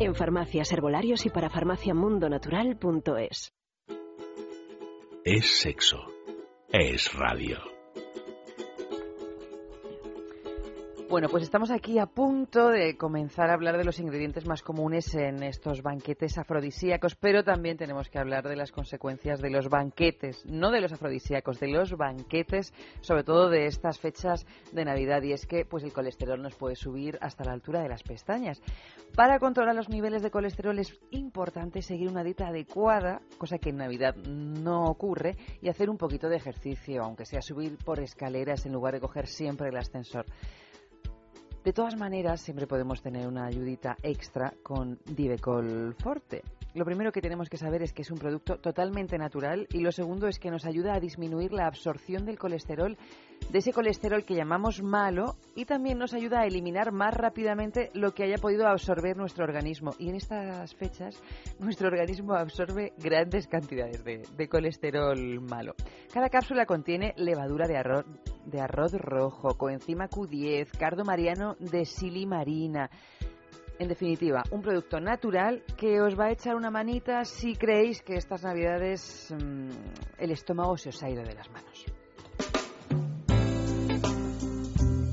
En farmacias, herbolarios y para farmaciamundonatural.es. Es sexo. Es radio. Bueno, pues estamos aquí a punto de comenzar a hablar de los ingredientes más comunes en estos banquetes afrodisíacos, pero también tenemos que hablar de las consecuencias de los banquetes, no de los afrodisíacos, de los banquetes, sobre todo de estas fechas de Navidad. Y es que pues el colesterol nos puede subir hasta la altura de las pestañas. Para controlar los niveles de colesterol es importante seguir una dieta adecuada, cosa que en Navidad no ocurre, y hacer un poquito de ejercicio, aunque sea subir por escaleras en lugar de coger siempre el ascensor. De todas maneras, siempre podemos tener una ayudita extra con Divecol Forte. Lo primero que tenemos que saber es que es un producto totalmente natural y lo segundo es que nos ayuda a disminuir la absorción del colesterol, de ese colesterol que llamamos malo y también nos ayuda a eliminar más rápidamente lo que haya podido absorber nuestro organismo. Y en estas fechas nuestro organismo absorbe grandes cantidades de, colesterol malo. Cada cápsula contiene levadura de arroz, de arroz rojo, coenzima Q10, cardo mariano de silimarina. En definitiva, un producto natural que os va a echar una manita si creéis que estas navidades mmm, el estómago se os ha ido de las manos.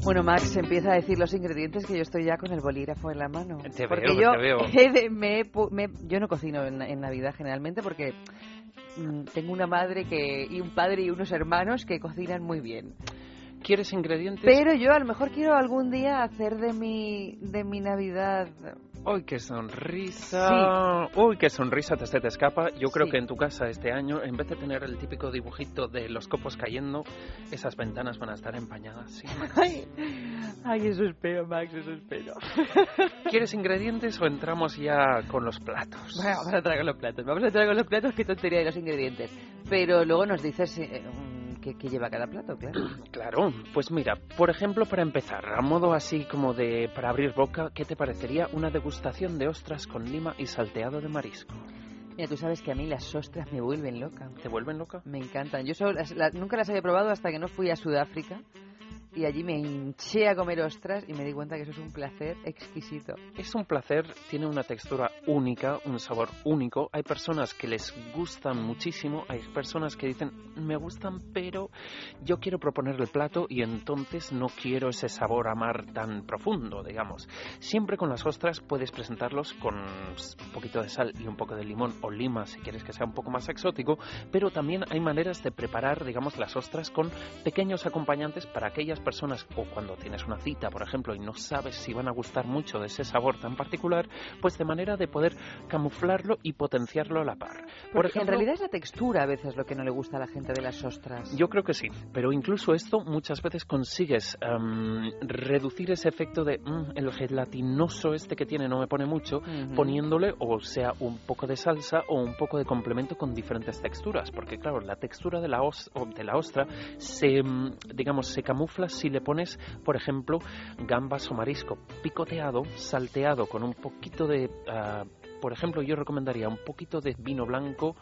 Bueno, Max empieza a decir los ingredientes que yo estoy ya con el bolígrafo en la mano. Te porque veo, yo, te veo. he de- me yo no cocino en, en Navidad generalmente porque mm, tengo una madre que y un padre y unos hermanos que cocinan muy bien. ¿Quieres ingredientes? Pero yo a lo mejor quiero algún día hacer de mi de mi Navidad. ¡Uy, qué sonrisa! ¡Uy, qué sonrisa te se te escapa! Yo creo Sí. que en tu casa este año, en vez de tener el típico dibujito de los copos cayendo, esas ventanas van a estar empañadas. sí. Ay, ay, eso espero, Max, eso espero. ¿Quieres ingredientes o entramos ya con los platos? Bueno, vamos a entrar con los platos. Vamos a entrar con los platos, qué tontería de los ingredientes. Pero luego nos dices eh, qué lleva cada plato, claro. Claro, pues mira, por ejemplo, para empezar, a modo así como de para abrir boca, ¿qué te parecería una degustación de ostras con lima y salteado de marisco? Mira, tú sabes que a mí las ostras me vuelven loca. ¿Te vuelven loca? Me encantan. Yo solo las- la- nunca las había probado hasta que no fui a Sudáfrica y allí me hinché a comer ostras y me di cuenta que eso es un placer exquisito. Es un placer, tiene una textura única, un sabor único. Hay personas que les gustan muchísimo, hay personas que dicen, me gustan, pero yo quiero proponer el plato y entonces no quiero ese sabor a mar tan profundo, digamos. Siempre con las ostras puedes presentarlos con un poquito de sal y un poco de limón o lima si quieres que sea un poco más exótico, pero también hay maneras de preparar, digamos, las ostras con pequeños acompañantes para aquellas personas o cuando tienes una cita, por ejemplo, y no sabes si van a gustar mucho de ese sabor tan particular, pues de manera de poder camuflarlo y potenciarlo a la par. Por Porque en ejemplo, realidad es la textura a veces lo que no le gusta a la gente de las ostras. yo creo que sí, pero incluso esto muchas veces consigues em, reducir ese efecto de "Mm, el gelatinoso este que tiene no me pone mucho, Ujú. poniéndole o sea un poco de salsa o un poco de complemento con diferentes texturas, porque claro, la textura de la, os- de la ostra se, mm, digamos, se camufla si le pones, por ejemplo, gambas o marisco picoteado, salteado con un poquito de, ah, por ejemplo, yo recomendaría un poquito de vino blanco,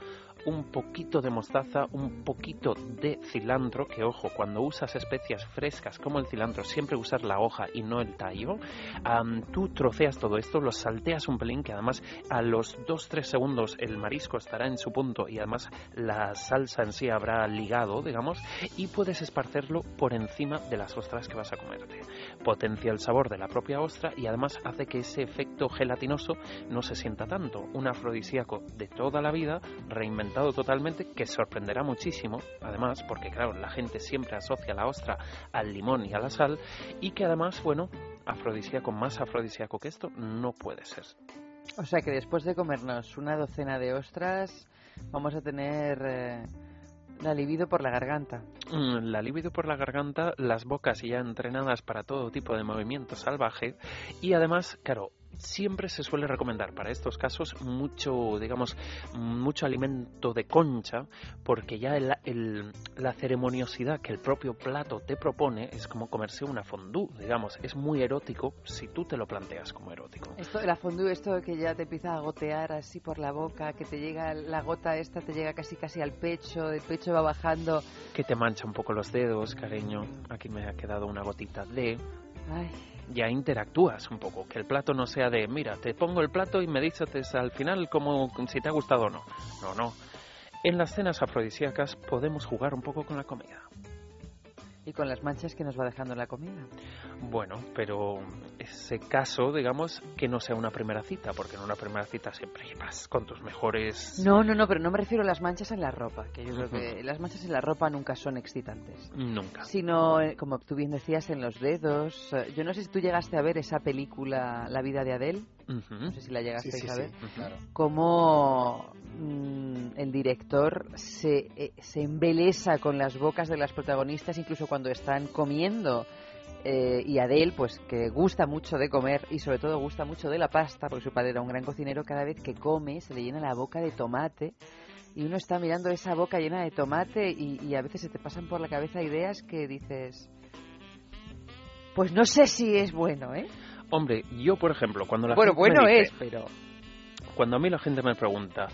un poquito de mostaza, un poquito de cilantro, que ojo, cuando usas especias frescas como el cilantro, siempre usar la hoja y no el tallo. Am, tú troceas todo esto, lo salteas un pelín, que además a los 2-3 segundos el marisco estará en su punto y además la salsa en sí habrá ligado, digamos, y puedes esparcerlo por encima de las ostras que vas a comerte. Potencia el sabor de la propia ostra y además hace que ese efecto gelatinoso no se sienta tanto. Un afrodisíaco de toda la vida, reinventado totalmente, que sorprenderá muchísimo, además, porque claro, la gente siempre asocia la ostra al limón y a la sal, y que además, bueno, afrodisíaco más afrodisíaco que esto no puede ser. O sea que después de comernos una docena de ostras, vamos a tener eh, la libido por la garganta. Mm, La libido por la garganta, las bocas ya entrenadas para todo tipo de movimiento salvaje y además, claro, siempre se suele recomendar para estos casos mucho, digamos, mucho alimento de concha porque ya el- el- la ceremoniosidad que el propio plato te propone es como comerse una fondue, digamos, es muy erótico si tú te lo planteas como erótico. Esto, la fondue, esto que ya te empieza a gotear así por la boca, que te llega la gota esta, te llega casi casi al pecho, del pecho va bajando. Que te mancha un poco los dedos, cariño. Aquí me ha quedado una gotita de... Ay, ya interactúas un poco, que el plato no sea de, mira, te pongo el plato y me dices al final como si te ha gustado o no. No, no. En las cenas afrodisíacas podemos jugar un poco con la comida. Y con las manchas que nos va dejando la comida. Bueno, pero ese caso, digamos, que no sea una primera cita, porque en una primera cita siempre vas con tus mejores... No, no, no, pero no me refiero a las manchas en la ropa, que yo creo que las manchas en la ropa nunca son excitantes. Nunca. Sino, eh, como tú bien decías, en los dedos. Eh, Yo no sé si tú llegaste a ver esa película La vida de Adele. No sé si la llegaste Sí, sí, a sí, ver. claro. Cómo mm, el director se, eh, se embelesa con las bocas de las protagonistas, incluso cuando están comiendo. Eh, y Adele, pues que gusta mucho de comer y sobre todo gusta mucho de la pasta, porque su padre era un gran cocinero, cada vez que come se le llena la boca de tomate y uno está mirando esa boca llena de tomate y, y a veces se te pasan por la cabeza ideas que dices, pues no sé si es bueno, ¿eh? Hombre, yo, por ejemplo, cuando la Bueno, gente me bueno dice- es, pero... Cuando a mí la gente me pregunta,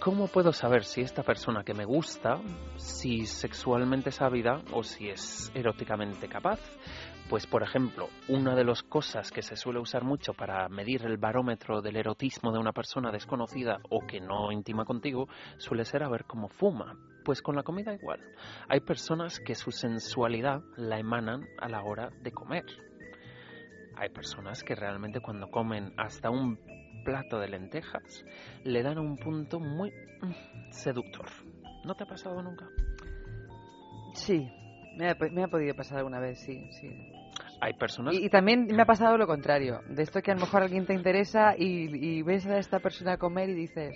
¿cómo puedo saber si esta persona que me gusta, si sexualmente es ávida o si es eróticamente capaz? Pues, por ejemplo, una de las cosas que se suele usar mucho para medir el barómetro del erotismo de una persona desconocida o que no intima contigo suele ser a ver cómo fuma. Pues con la comida igual. Hay personas que su sensualidad la emanan a la hora de comer. Hay personas que realmente cuando comen hasta un plato de lentejas le dan un punto muy mm, seductor. ¿No te ha pasado nunca? Sí, me ha, me ha podido pasar alguna vez, sí, sí. Hay personas... Y, y también me ha pasado lo contrario, de esto que a lo mejor a alguien te interesa y, y ves a esta persona comer y dices,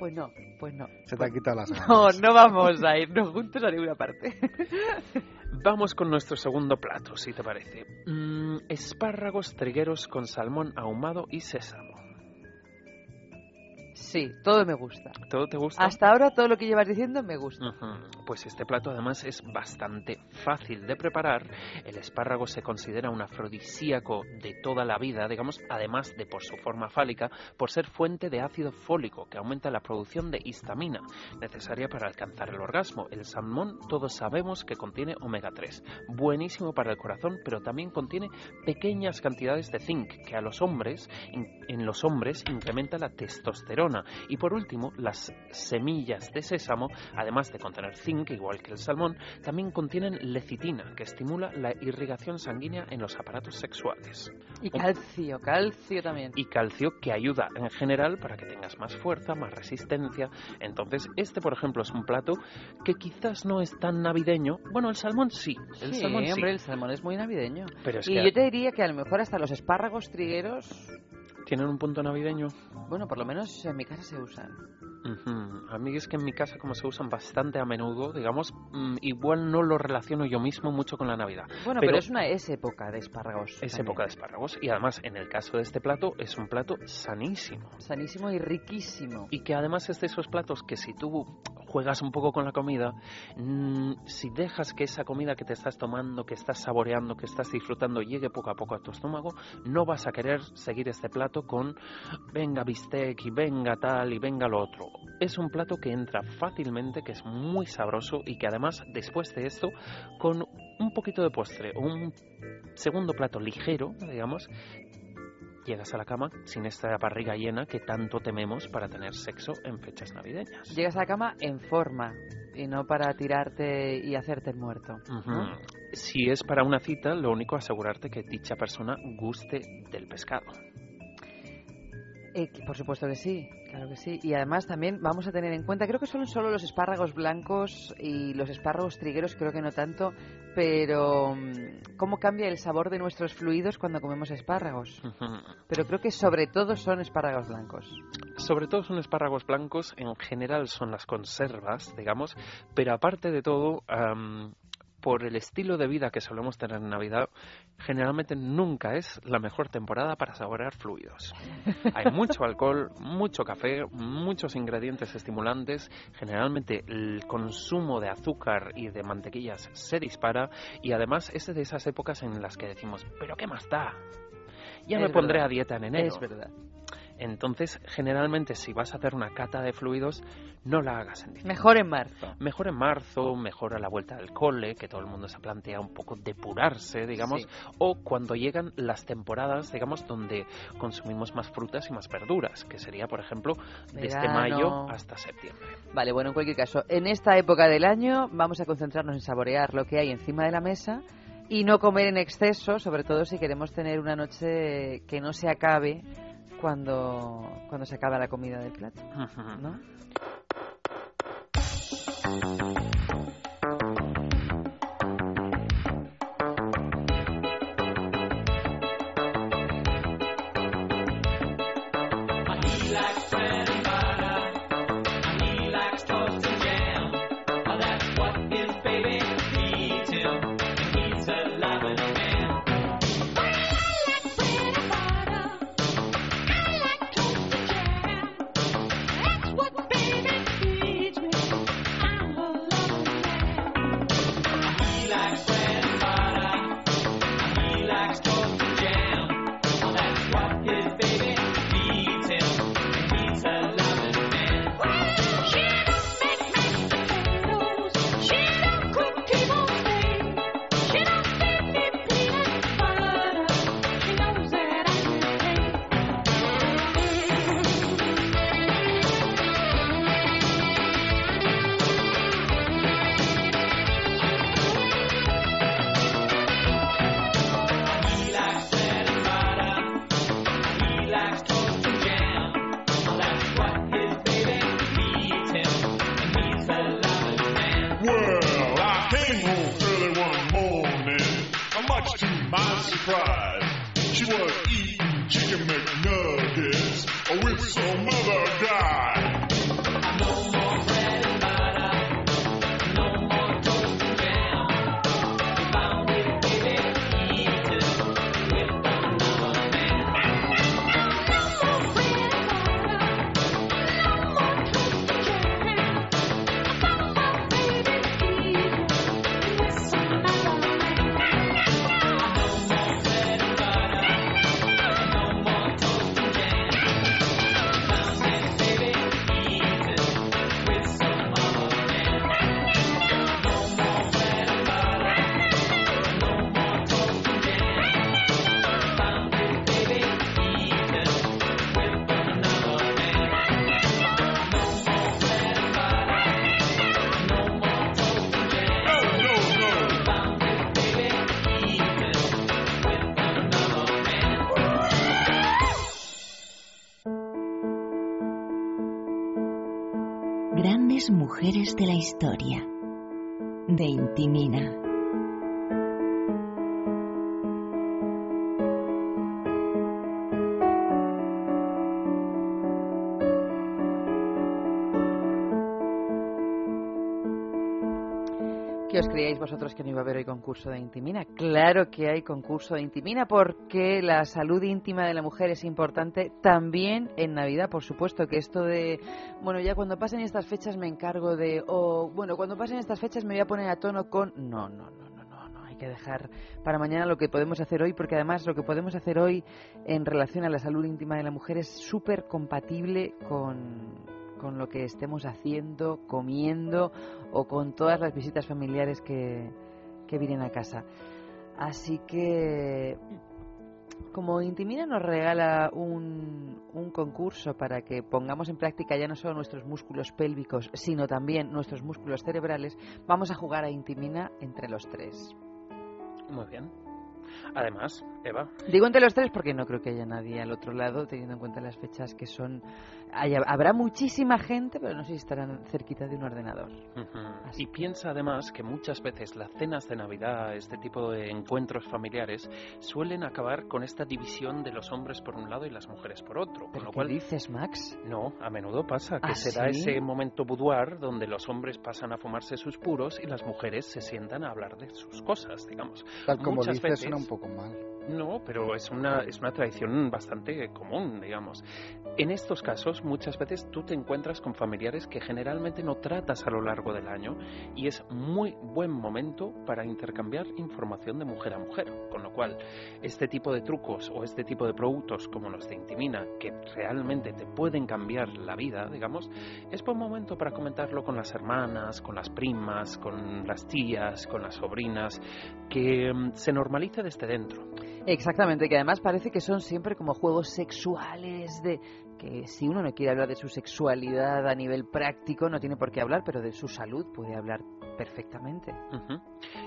pues no, pues no. Se te ha quitado las ganas. No, no vamos a irnos juntos a ninguna parte. Vamos con nuestro segundo plato, si te parece. Mm, espárragos trigueros con salmón ahumado y sésamo. Sí, todo me gusta. ¿Todo te gusta? Hasta ahora todo lo que llevas diciendo me gusta. Pues este plato además es bastante fácil de preparar. El espárrago se considera un afrodisíaco de toda la vida, digamos, además de por su forma fálica, por ser fuente de ácido fólico que aumenta la producción de histamina necesaria para alcanzar el orgasmo. El salmón todos sabemos que contiene omega 3, buenísimo para el corazón, pero también contiene pequeñas cantidades de zinc que a los hombres en los hombres incrementa la testosterona y por último las semillas de sésamo, además de contener zinc igual que el salmón, también contienen lecitina que estimula la irrigación sanguínea en los aparatos sexuales Y calcio, calcio también. y calcio que ayuda en general para que tengas más fuerza, más resistencia. Entonces, este, por ejemplo, es un plato que quizás no es tan navideño. Bueno, el salmón sí, el sí, salmón sí. hombre, el salmón es muy navideño. Pero es y que yo te diría que a lo mejor hasta los espárragos trigueros, tienen un punto navideño. bueno, por lo menos en mi casa se usan. A mí es que en mi casa como se usan bastante a menudo, digamos, mm, igual no lo relaciono yo mismo mucho con la Navidad. Bueno, pero, es una es época de espárragos. Es también. época de espárragos y además en el caso de este plato es un plato sanísimo. Sanísimo y riquísimo. Y que además es de esos platos que si tú juegas un poco con la comida, mm, si dejas que esa comida que te estás tomando, que estás saboreando, que estás disfrutando, llegue poco a poco a tu estómago, no vas a querer seguir este plato con venga bistec y venga tal y venga lo otro. Es un plato que entra fácilmente, que es muy sabroso y que además después de esto, con un poquito de postre, un segundo plato ligero, digamos, llegas a la cama sin esta barriga llena que tanto tememos para tener sexo en fechas navideñas. Llegas a la cama en forma y no para tirarte y hacerte el muerto. Si es para una cita, lo único asegurarte que dicha persona guste del pescado. Eh, por supuesto que sí, claro que sí. Y además también vamos a tener en cuenta, creo que son solo los espárragos blancos y los espárragos trigueros, creo que no tanto, pero mm, cómo cambia el sabor de nuestros fluidos cuando comemos espárragos. Pero creo que sobre todo son espárragos blancos. Sobre todo son espárragos blancos, en general son las conservas, digamos, pero aparte de todo, am, por el estilo de vida que solemos tener en Navidad, generalmente nunca es la mejor temporada para saborear fluidos. Hay mucho alcohol, mucho café, muchos ingredientes estimulantes, generalmente el consumo de azúcar y de mantequillas se dispara y además es de esas épocas en las que decimos, pero ¿qué más da? Ya Es me pondré a dieta en enero. Es verdad. Entonces, generalmente, si vas a hacer una cata de fluidos, no la hagas en diciembre. Mejor en marzo. Mejor en marzo, mejor a la vuelta del cole, que todo el mundo se plantea un poco depurarse, digamos, Sí. o cuando llegan las temporadas, digamos, donde consumimos más frutas y más verduras, que sería, por ejemplo, desde Verano. mayo hasta septiembre. Vale, bueno, en cualquier caso, en esta época del año vamos a concentrarnos en saborear lo que hay encima de la mesa y no comer en exceso, sobre todo si queremos tener una noche que no se acabe cuando, cuando se acaba la comida del plato. ¿no? Mujeres de la historia. De Intimina. Os creíais vosotros que no iba a haber hoy concurso de Intimina? Claro que hay concurso de Intimina porque la salud íntima de la mujer es importante también en Navidad, por supuesto, que esto de, bueno, ya cuando pasen estas fechas me encargo de, o bueno, cuando pasen estas fechas me voy a poner a tono con, no, no, no, no, no, no, hay que dejar para mañana lo que podemos hacer hoy porque además lo que podemos hacer hoy en relación a la salud íntima de la mujer es súper compatible con con lo que estemos haciendo, comiendo o con todas las visitas familiares que, que vienen a casa. Así que, como Intimina nos regala un, un concurso para que pongamos en práctica ya no solo nuestros músculos pélvicos, sino también nuestros músculos cerebrales, vamos a jugar a Intimina entre los tres. Muy bien. Además, Eva. Digo entre los tres porque no creo que haya nadie al otro lado, teniendo en cuenta las fechas que son. Haya- habrá muchísima gente, pero no sé si estarán cerquita de un ordenador. Y piensa además que muchas veces las cenas de Navidad, este tipo de encuentros familiares, suelen acabar con esta división de los hombres por un lado y las mujeres por otro. Con lo ¿Qué cual, dices, Max? no, a menudo pasa que ¿Ah, se da ese momento boudoir donde los hombres pasan a fumarse sus puros y las mujeres se sientan a hablar de sus cosas, digamos. Tal como Muchas dices, veces- suena un poco mal. no, pero es una, es una tradición bastante común, digamos. En estos casos, muchas veces tú te encuentras con familiares que generalmente no tratas a lo largo del año y es muy buen momento para intercambiar información de mujer a mujer. Con lo cual, este tipo de trucos o este tipo de productos como los de Intimina, que realmente te pueden cambiar la vida, digamos, es buen momento para comentarlo con las hermanas, con las primas, con las tías, con las sobrinas, que mm, se normalice desde dentro. Exactamente, que además parece que son siempre como juegos sexuales de que si uno no quiere hablar de su sexualidad a nivel práctico no tiene por qué hablar, pero de su salud puede hablar perfectamente.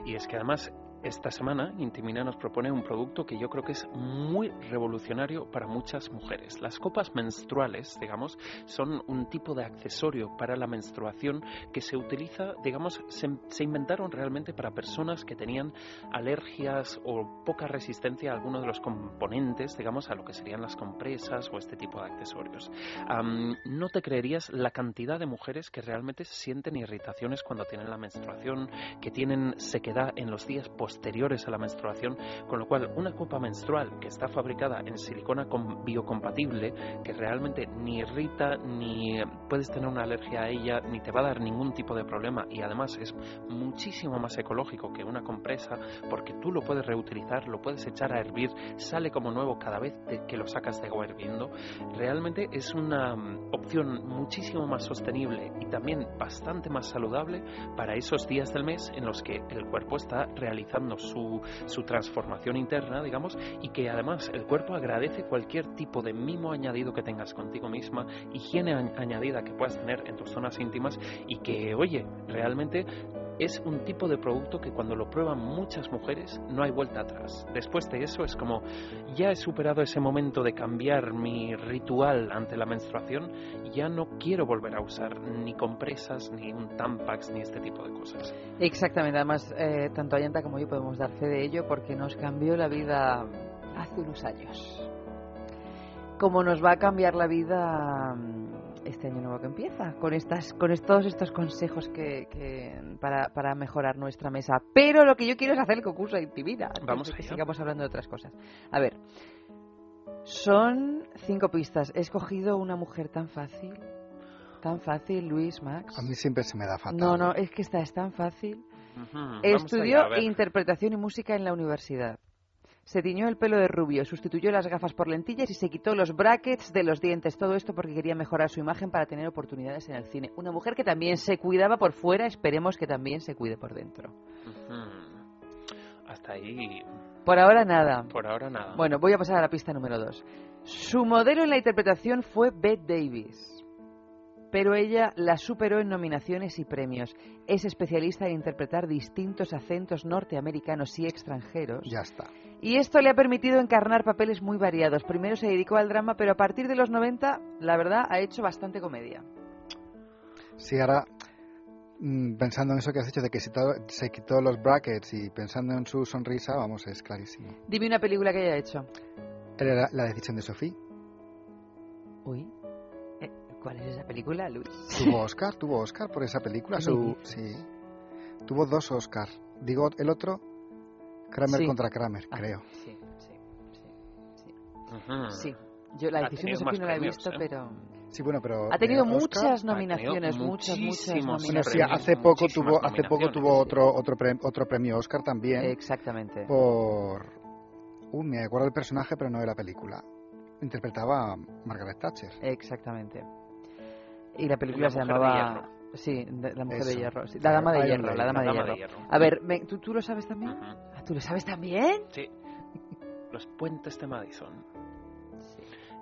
Y es que además esta semana Intimina nos propone un producto que yo creo que es muy revolucionario para muchas mujeres. Las copas menstruales, digamos, son un tipo de accesorio para la menstruación que se utiliza, digamos, se, se inventaron realmente para personas que tenían alergias o poca resistencia a alguno de los componentes, digamos, a lo que serían las compresas o este tipo de accesorios. Am, no te creerías la cantidad de mujeres que realmente sienten irritaciones cuando tienen la menstruación, que tienen sequedad en los días posteriores a la menstruación, con lo cual una copa menstrual que está fabricada en silicona com- biocompatible, que realmente ni irrita, ni puedes tener una alergia a ella, ni te va a dar ningún tipo de problema y además es muchísimo más ecológico que una compresa porque tú lo puedes reutilizar, lo puedes echar a hervir, sale como nuevo cada vez que lo sacas de agua hirviendo. Realmente es una mm, opción muchísimo más sostenible y también bastante más saludable para esos días del mes en los que el cuerpo está realizando su, su transformación interna, digamos, y que además el cuerpo agradece cualquier tipo de mimo añadido que tengas contigo misma, higiene añ- añadida que puedas tener en tus zonas íntimas y que, oye, realmente es un tipo de producto que cuando lo prueban muchas mujeres no hay vuelta atrás. Después de eso es como, ya he superado ese momento de cambiar mi ritual ante la menstruación, ya no quiero volver a usar ni compresas, ni un Tampax, ni este tipo de cosas. Exactamente, además eh, tanto Ayanta como yo podemos dar fe de ello porque nos cambió la vida hace unos años. Como nos va a cambiar la vida este año nuevo que empieza, con estas, con todos estos consejos que, que- para, para mejorar nuestra mesa. Pero lo que yo quiero es hacer el concurso de intimida. Vamos de que sigamos hablando de otras cosas. A ver, son cinco pistas. He escogido una mujer tan fácil, tan fácil, Luis, Max. A mí siempre se me da fatal. No, no, es que esta es tan fácil. Vamos Estudió allá, a interpretación y música en la universidad. Se tiñó el pelo de rubio, sustituyó las gafas por lentillas y se quitó los brackets de los dientes. Todo esto porque quería mejorar su imagen para tener oportunidades en el cine. Una mujer que también se cuidaba por fuera, esperemos que también se cuide por dentro. Hasta ahí, Por ahora nada. por ahora nada. Bueno, voy a pasar a la pista número dos. Su modelo en la interpretación fue Bette Davis. Pero ella la superó en nominaciones y premios. Es especialista en interpretar distintos acentos norteamericanos y extranjeros. Ya está. Y esto le ha permitido encarnar papeles muy variados. Primero se dedicó al drama, pero a partir de los 90, la verdad, ha hecho bastante comedia. Sí, ahora mm, pensando en eso que has dicho de que todo- se quitó los brackets y pensando en su sonrisa, vamos, es clarísimo. Dime una película que haya hecho. Era la, la decisión de Sofía. Uy. ¿Cuál es esa película, Luis? Tuvo Oscar, tuvo Oscar por esa película. ¿Qué me Su, sí. Tuvo dos Oscar. Digo, el otro, Kramer Sí. contra Kramer, Ah, creo. Sí, sí, sí. Ujú. Sí. Yo la Ha decisión Sofía más no la he premios, visto, ¿eh? pero... Sí, bueno, pero Ha tenido eh, Oscar- muchas ha tenido nominaciones, muchas, muchas muchísimos Bueno, sí, nominaciones. hace poco tuvo, hace poco nominaciones. tuvo otro otro premio, otro premio Oscar también Exactamente. por, uh, me acuerdo del personaje, pero no de la película. Interpretaba a Margaret Thatcher. Exactamente. Y la película La se de llamaba... Sí, de- La Mujer de Eso. Hierro. sí, La Dama de Hierro, la Dama, de, Dama hierro. de Hierro. A ver, me- ¿tú, ¿tú lo sabes también? Ujú. Ah, ¿Tú lo sabes también? Sí. Los puentes de Madison.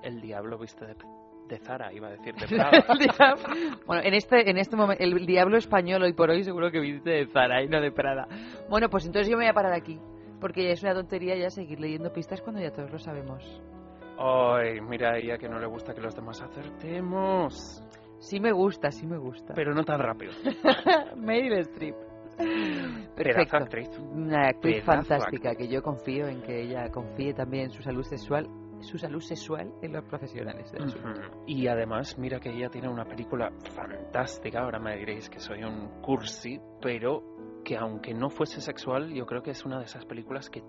El diablo viste de, de Zara, iba a decir de Prada. Bueno, en este, en este momento, el diablo español hoy por hoy seguro que viste de Zara y no de Prada. Bueno, pues entonces yo me voy a parar aquí. Porque ya es una tontería ya seguir leyendo pistas cuando ya todos lo sabemos. Ay, mira a ella que no le gusta que los demás acertemos. Sí me gusta, sí me gusta. Pero no tan rápido. Meryl Streep. Perfecto. actriz. Una actriz Pedazo fantástica actriz. que yo confío en que ella confíe también en su salud sexual, su salud sexual en los profesionales del. Ujú. Y además, mira que ella tiene una película fantástica. Ahora me diréis que soy un cursi, pero que aunque no fuese sexual, yo creo que es una de esas películas que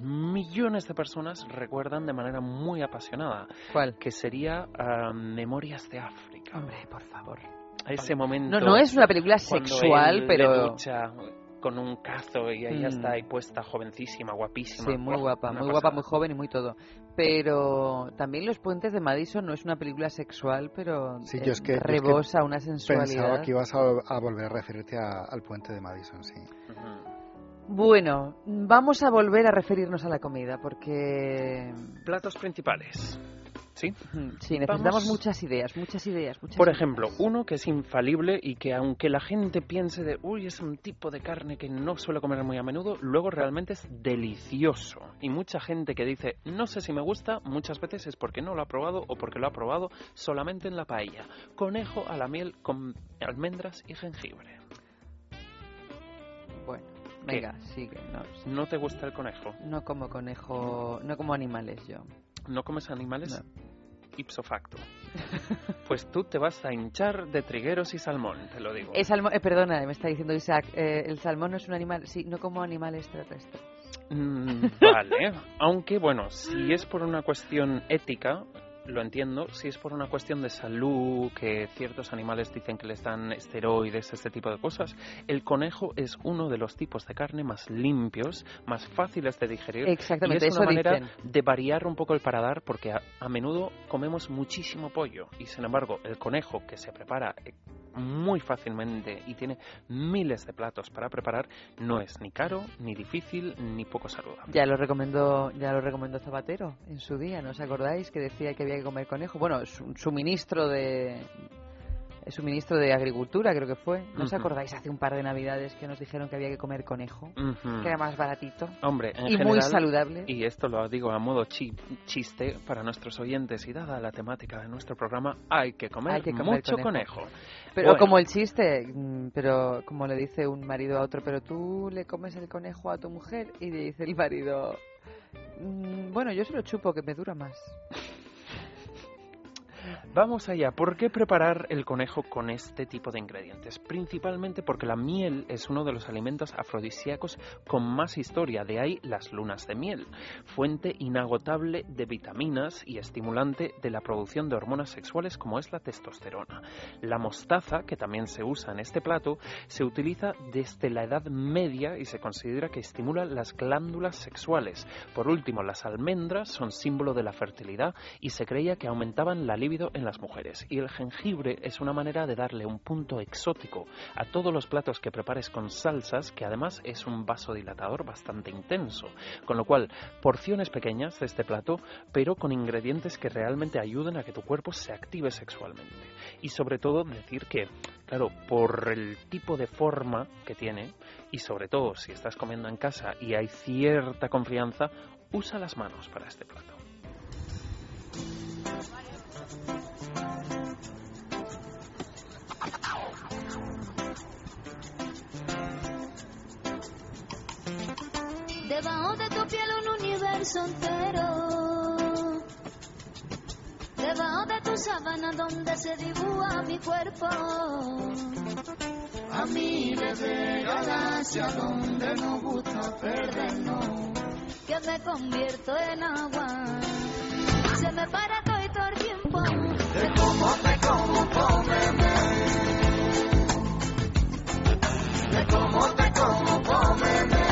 millones de personas recuerdan de manera muy apasionada. ¿Cuál? Que sería ah, Memorias de África. Hombre, por favor. A ese momento. No, no es una película sexual, pero ducha con un cazo y ella Mm. está ahí puesta, jovencísima, guapísima. sí, muy guapa, muy guapa, muy joven y muy todo. Pero también Los Puentes de Madison no es una película sexual, pero Sí, eh, yo es que- yo es que rebosa una sensualidad. Pensaba que ibas a, a volver a referirte a- al puente de Madison, sí. Bueno, vamos a volver a referirnos a la comida porque Platos principales. ¿Sí? sí, necesitamos Vamos- muchas ideas, muchas ideas, muchas Por ideas. ejemplo, uno que es infalible y que aunque la gente piense de, uy, es un tipo de carne que no suelo comer muy a menudo, luego realmente es delicioso. Y mucha gente que dice, no sé si me gusta, muchas veces es porque no lo ha probado o porque lo ha probado solamente en la paella. Conejo a la miel con almendras y jengibre. Bueno, ¿Qué? venga, sigue. No, ¿No te gusta el conejo? no como conejo, no como animales yo. ¿No comes animales? Ipso facto. Pues tú te vas a hinchar de trigueros y salmón, te lo digo. Salmón, eh, perdona, me está diciendo Isaac, eh, el salmón no es un animal, sí, no como animales terrestres. Mm, vale, aunque bueno, si es por una cuestión ética, lo entiendo, si es por una cuestión de salud, que ciertos animales dicen que les dan esteroides, este tipo de cosas, el conejo es uno de los tipos de carne más limpios, más fáciles de digerir. Exactamente, y es eso una manera dicen. de variar un poco el paladar porque a, a menudo comemos muchísimo pollo y sin embargo el conejo que se prepara eh, muy fácilmente y tiene miles de platos para preparar no es ni caro, ni difícil, ni poco saludable. Ya lo recomendó, ya lo recomendó Zapatero en su día, ¿no os acordáis? Que decía que había que comer conejo. Bueno, su, su ministro de su ministro de Agricultura creo que fue. ¿No os acordáis hace un par de navidades que nos dijeron que había que comer conejo? Que era más baratito. Hombre, en y muy saludable. Y esto lo digo a modo chi- chiste para nuestros oyentes y dada la temática de nuestro programa, hay que comer, Hay que comer mucho conejo. conejo. Pero Bueno, como el chiste, mm, pero como le dice un marido a otro, pero tú le comes el conejo a tu mujer y le dice el marido, "Mm, bueno, yo se lo chupo que me dura más. Vamos allá. ¿Por qué preparar el conejo con este tipo de ingredientes? Principalmente porque la miel es uno de los alimentos afrodisíacos con más historia, de ahí las lunas de miel, fuente inagotable de vitaminas y estimulante de la producción de hormonas sexuales como es la testosterona. La mostaza, que también se usa en este plato, se utiliza desde la Edad Media y se considera que estimula las glándulas sexuales. Por último, las almendras son símbolo de la fertilidad y se creía que aumentaban la libido en las mujeres. Y el jengibre es una manera de darle un punto exótico a todos los platos que prepares con salsas, que además es un vasodilatador bastante intenso. Con lo cual, porciones pequeñas de este plato, pero con ingredientes que realmente ayuden a que tu cuerpo se active sexualmente. Y sobre todo decir que, claro, por el tipo de forma que tiene, y sobre todo si estás comiendo en casa y hay cierta confianza, usa las manos para este plato. Debajo de tu piel un universo entero. Debajo de tu sábana donde se dibuja mi cuerpo. A miles de galaxias donde nos gusta perdernos. Que me convierto en agua. Se me para de cómo te como, cómeme. De cómo te como, cómeme.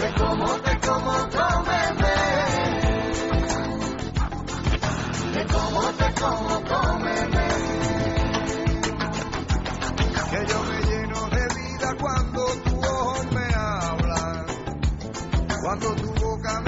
De cómo te como, cómeme. De cómo te como, cómeme. que yo me lleno de vida cuando tu ojo me habla, cuando tu boca me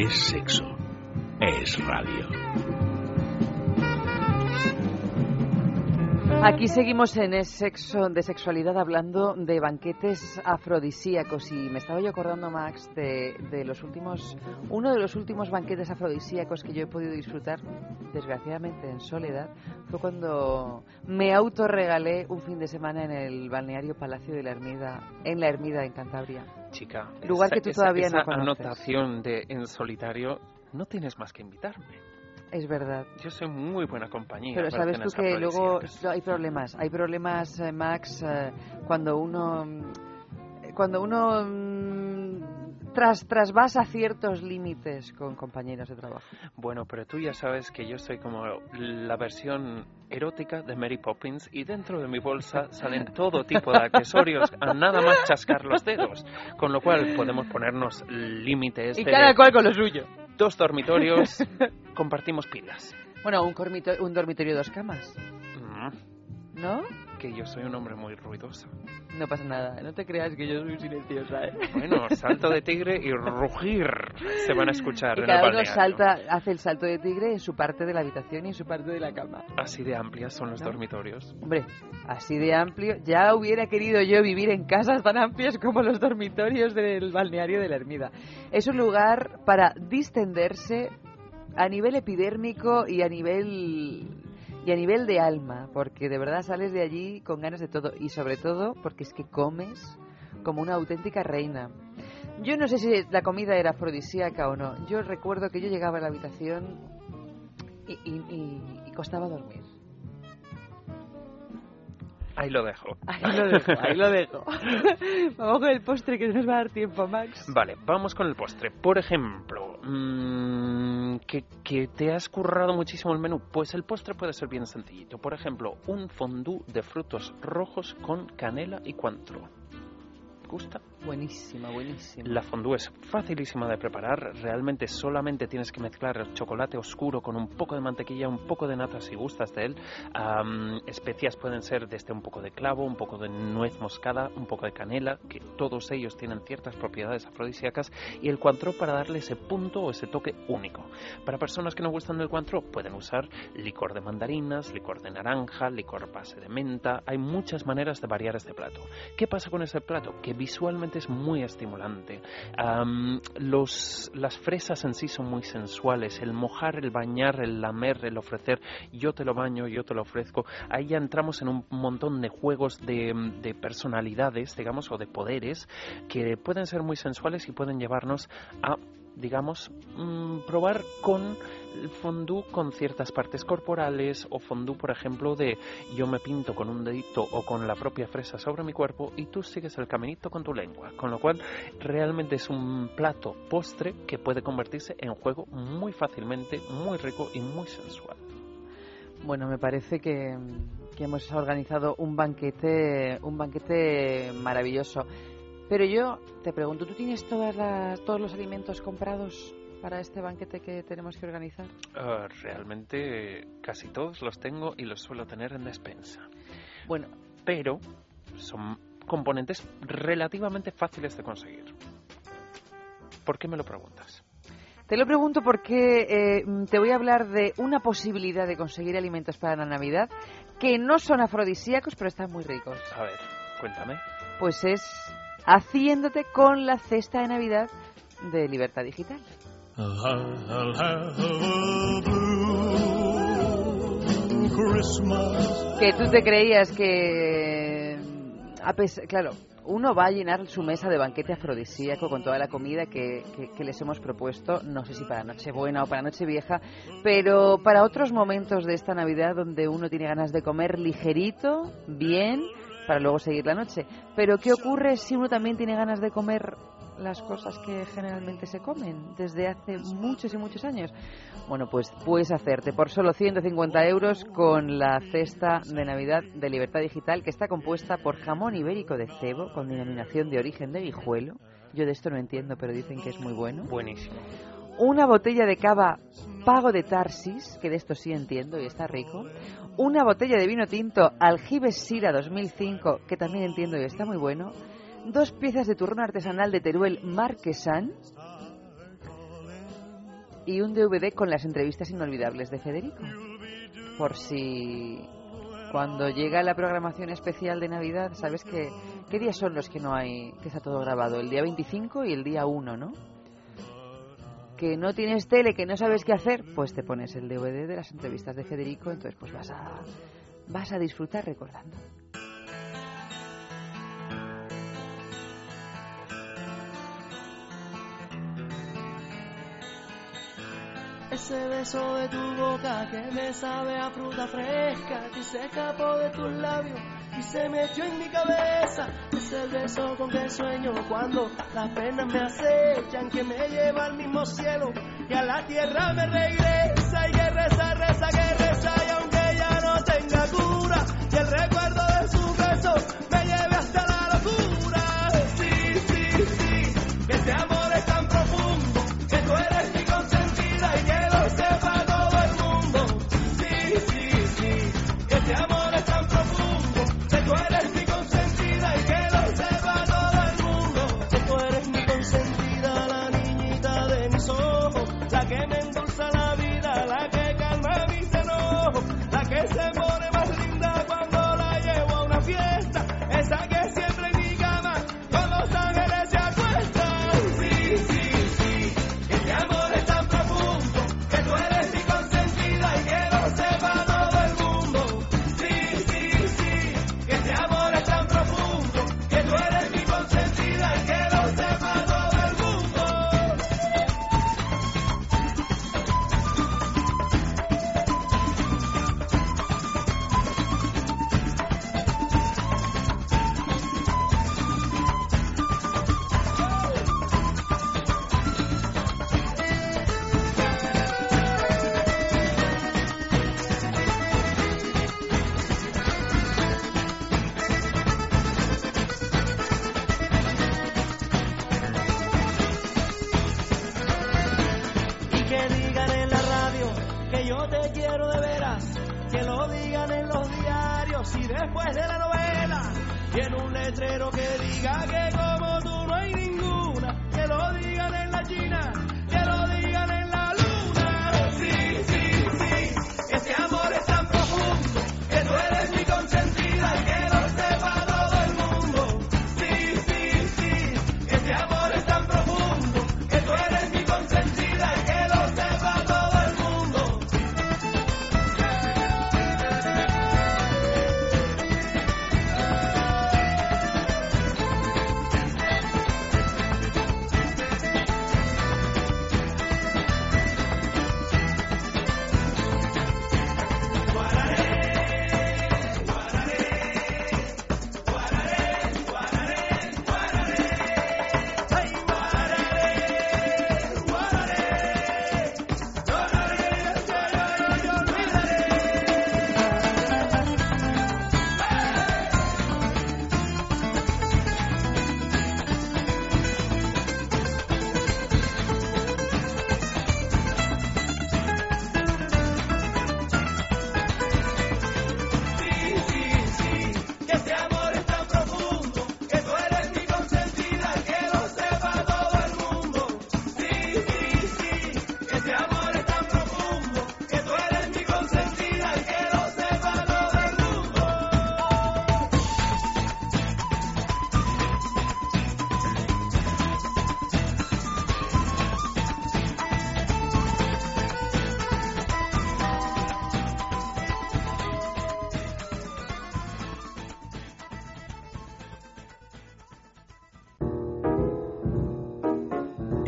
Es sexo. Es radio. Aquí seguimos en el sexo de sexualidad hablando de banquetes afrodisíacos y me estaba yo acordando Max de, de los últimos uno de los últimos banquetes afrodisíacos que yo he podido disfrutar desgraciadamente en soledad fue cuando me autorregalé un fin de semana en el balneario Palacio de la Ermida en la Ermida en Cantabria. Chica, Lugar esa- que tú esa- todavía no esa conoces. anotación de en solitario, no tienes más que invitarme. Es verdad. Yo soy muy buena compañía. Pero sabes tú que luego hay problemas, hay problemas, eh, Max, eh, cuando uno mm, cuando uno mm, tras trasvasa ciertos límites con compañeros de trabajo. Bueno, pero tú ya sabes que yo soy como la versión erótica de Mary Poppins y dentro de mi bolsa salen todo tipo de accesorios a nada más chascar los dedos. Con lo cual podemos ponernos límites Y de cada cual con lo suyo. dos dormitorios, compartimos pilas. Bueno, un, cormito- un dormitorio dos camas, Mm, ¿no? Que yo soy un hombre muy ruidoso. No pasa nada, no te creas que yo soy silenciosa, ¿eh? Bueno, salto de tigre y rugir se van a escuchar Y en el cada uno salta, hace el salto de tigre en su parte de la habitación y en su parte de la cama. Así de amplias son los ¿No? dormitorios. Hombre, así de amplio. Ya hubiera querido yo vivir en casas tan amplias como los dormitorios del balneario de la Ermida. Es un lugar para distenderse a nivel epidérmico y a nivel y a nivel de alma, porque de verdad sales de allí con ganas de todo y sobre todo porque es que comes como una auténtica reina. Yo no sé si la comida era afrodisíaca o no. Yo recuerdo que yo llegaba a la habitación y, y- costaba dormir. Ahí lo dejo. Ahí lo dejo, ahí lo dejo. Vamos con el postre que nos va a dar tiempo, Max. Vale, vamos con el postre. Por ejemplo, mm, que, que te has currado muchísimo el menú. Pues el postre puede ser bien sencillito. Por ejemplo, un fondue de frutos rojos con canela y cuantro. ¿Gusta? Buenísima, buenísima. La fondue es facilísima de preparar. Realmente solamente tienes que mezclar el chocolate oscuro con un poco de mantequilla, un poco de nata si gustas de él. Especias pueden ser desde un poco de clavo, un poco de nuez moscada, un poco de canela, que todos ellos tienen ciertas propiedades afrodisíacas. Y el cuantro para darle ese punto o ese toque único. Para personas que no gustan del cuantro, pueden usar licor de mandarinas, licor de naranja, licor base de menta. Hay muchas maneras de variar este plato. ¿Qué pasa con este plato? Que visualmente es muy estimulante. Los, las fresas en sí son muy sensuales. El mojar, el bañar, el lamer, el ofrecer, yo te lo baño, yo te lo ofrezco. Ahí ya entramos en un montón de juegos de, de personalidades, digamos, o de poderes que pueden ser muy sensuales y pueden llevarnos a digamos, mm, probar con el fondue con ciertas partes corporales o fondue, por ejemplo, de yo me pinto con un dedito o con la propia fresa sobre mi cuerpo y tú sigues el caminito con tu lengua. Con lo cual, realmente es un plato postre que puede convertirse en juego muy fácilmente, muy rico y muy sensual. Bueno, me parece que, que hemos organizado un banquete, un banquete maravilloso. Pero yo te pregunto, ¿tú tienes todas las, todos los alimentos comprados para este banquete que tenemos que organizar? Ah, realmente casi todos los tengo y los suelo tener en despensa. Bueno, pero son componentes relativamente fáciles de conseguir. ¿Por qué me lo preguntas? Te lo pregunto porque eh, te voy a hablar de una posibilidad de conseguir alimentos para la Navidad que no son afrodisíacos, pero están muy ricos. A ver, cuéntame. Pues es haciéndote con la cesta de Navidad de Libertad Digital. Que tú te creías que, a pes- claro, uno va a llenar su mesa de banquete afrodisíaco con toda la comida que, que- que les hemos propuesto, no sé si para Nochebuena o para Nochevieja, pero para otros momentos de esta Navidad donde uno tiene ganas de comer ligerito, bien, para luego seguir la noche. Pero ¿qué ocurre si uno también tiene ganas de comer las cosas que generalmente se comen desde hace muchos y muchos años? Bueno, pues puedes hacerte por solo 150 euros con la cesta de Navidad de Libertad Digital que está compuesta por jamón ibérico de cebo con denominación de origen de Guijuelo. Yo de esto no entiendo, pero dicen que es muy bueno. Buenísimo. Una botella de cava Pago de Tarsis, que de esto sí entiendo y está rico. Una botella de vino tinto Aljibes Sira 2005, que también entiendo y está muy bueno. Dos piezas de turrón artesanal de Teruel Marquesan. Y un DVD con las entrevistas inolvidables de Federico. Por si cuando llega la programación especial de Navidad, ¿sabes qué, días son los que no hay, que está todo grabado? El día 25 y el día 1, ¿no? Que no tienes tele, que no sabes qué hacer, pues te pones el DVD de las entrevistas de Federico, entonces pues vas a vas a disfrutar recordando. Ese beso de tu boca que me sabe a fruta fresca, que se escapó de tus labios y se metió en mi cabeza. Ese beso con que sueño cuando las penas me acechan, que me lleva al mismo cielo y a la tierra me regresa. Y que reza, reza, que reza, y aunque ya no tenga cura, y el recuerdo de su beso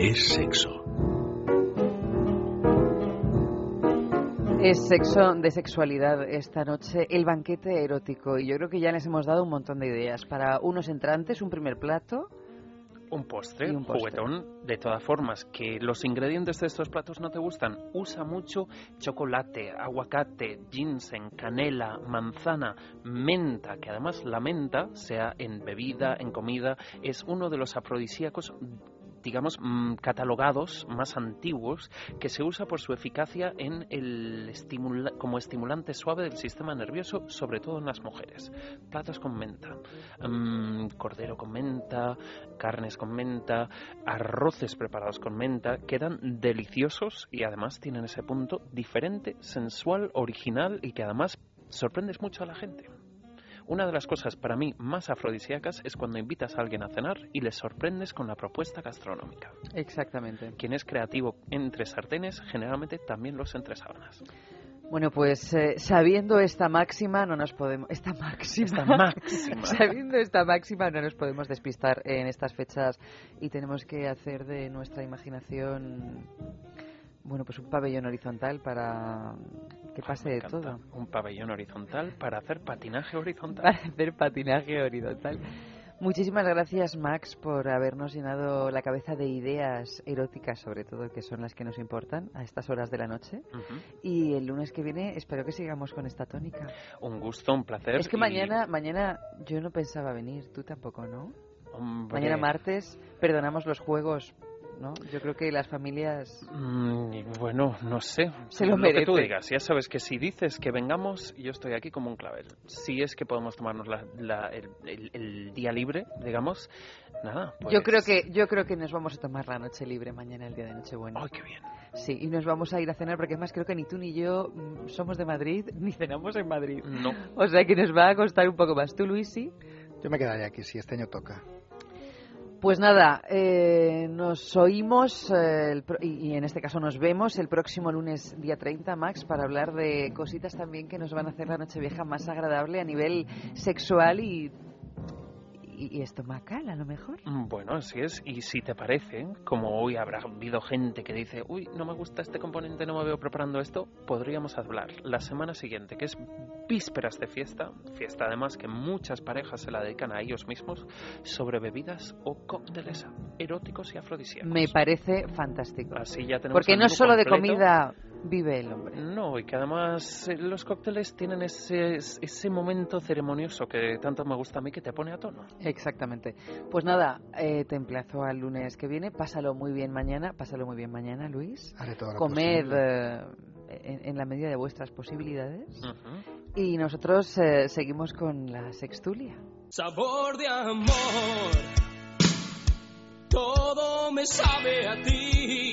Es sexo. Es sexo de sexualidad esta noche, el banquete erótico. Y yo creo que ya les hemos dado un montón de ideas. Para unos entrantes, un primer plato. Un postre, Y un postre. juguetón, de todas formas, que los ingredientes de estos platos no te gustan, usa mucho chocolate, aguacate, ginseng, canela, manzana, menta, que además la menta, sea en bebida, en comida, es uno de los afrodisíacos digamos, mm, catalogados más antiguos, que se usa por su eficacia en el estimula- como estimulante suave del sistema nervioso, sobre todo en las mujeres. Platos con menta, mm, cordero con menta, carnes con menta, arroces preparados con menta, quedan deliciosos y además tienen ese punto diferente, sensual, original y que además sorprendes mucho a la gente. Una de las cosas para mí más afrodisíacas es cuando invitas a alguien a cenar y le sorprendes con la propuesta gastronómica. Exactamente. Quien es creativo entre sartenes, generalmente también los entre sábanas. Bueno, pues eh, sabiendo esta máxima, no nos podemos. Esta máxima. Esta máxima. sabiendo esta máxima, no nos podemos despistar en estas fechas y tenemos que hacer de nuestra imaginación. Bueno, pues un pabellón horizontal para que pase de todo. Un pabellón horizontal para hacer patinaje horizontal. Para hacer patinaje horizontal. Muchísimas gracias, Max, por habernos llenado la cabeza de ideas eróticas, sobre todo, que son las que nos importan a estas horas de la noche. Ujú. Y el lunes que viene espero que sigamos con esta tónica. Un gusto, un placer. Es que y, mañana, mañana yo no pensaba venir, tú tampoco, ¿no? hombre, Mañana martes perdonamos los juegos, ¿no? Yo creo que las familias... mm, bueno, no sé. Se lo que tú merece. digas. Ya sabes que si dices que vengamos, yo estoy aquí como un clavel. Si es que podemos tomarnos la- la- el, el- el día libre, digamos, nada. Pues... Yo creo que yo creo que nos vamos a tomar la noche libre mañana, el día de Nochebuena. ¡Ay, qué bien! Sí, y nos vamos a ir a cenar porque además creo que ni tú ni yo mm, somos de Madrid ni cenamos en Madrid. No. O sea que nos va a costar un poco más. ¿Tú, Luis, sí? Yo me quedaría aquí si este año toca. Pues nada, eh, nos oímos eh, el y, y en este caso nos vemos el próximo lunes día 30, Max, para hablar de cositas también que nos van a hacer la Nochevieja más agradable a nivel sexual y, y, y estomacal, a lo mejor. Mm, Bueno, así es. Y si te parece, como hoy habrá habido gente que dice, uy, no me gusta este componente, no me veo preparando esto, podríamos hablar la semana siguiente, que es vísperas de fiesta, fiesta además que muchas parejas se la dedican a ellos mismos, sobre bebidas o cócteles eróticos y afrodisíacos. Me parece fantástico. Así ya tenemos Porque no solo de comida vive el hombre. No, y que además eh, los cócteles tienen ese, ese momento ceremonioso que tanto me gusta a mí que te pone a tono. Exactamente. Pues nada, eh, te emplazo al lunes que viene. Pásalo muy bien mañana. Pásalo muy bien mañana, Luis. Haré todo lo eh, en, en la medida de vuestras posibilidades. Y nosotros eh, seguimos con la sextulia. Sabor de amor, todo me sabe a ti.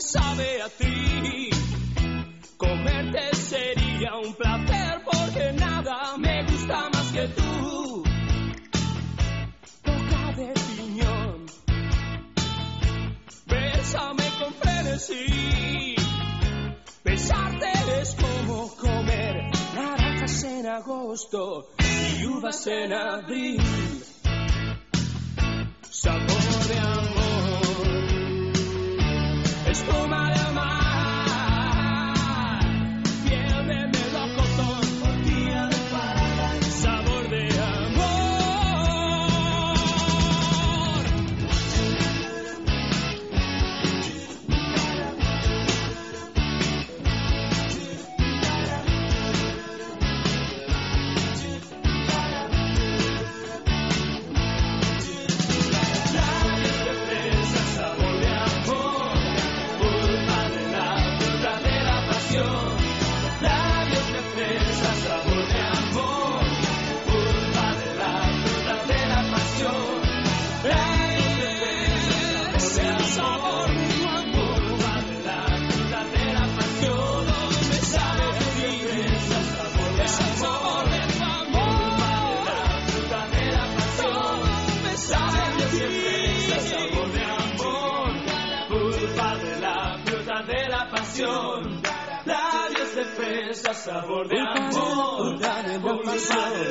Sabe a ti. Comerte sería un placer porque nada me gusta más que tú. Boca de piñón. Bésame con frenesí. Besarte es como comer naranjas en agosto y uvas en abril. Sabor de amor espuma del mar, sabor de amor. De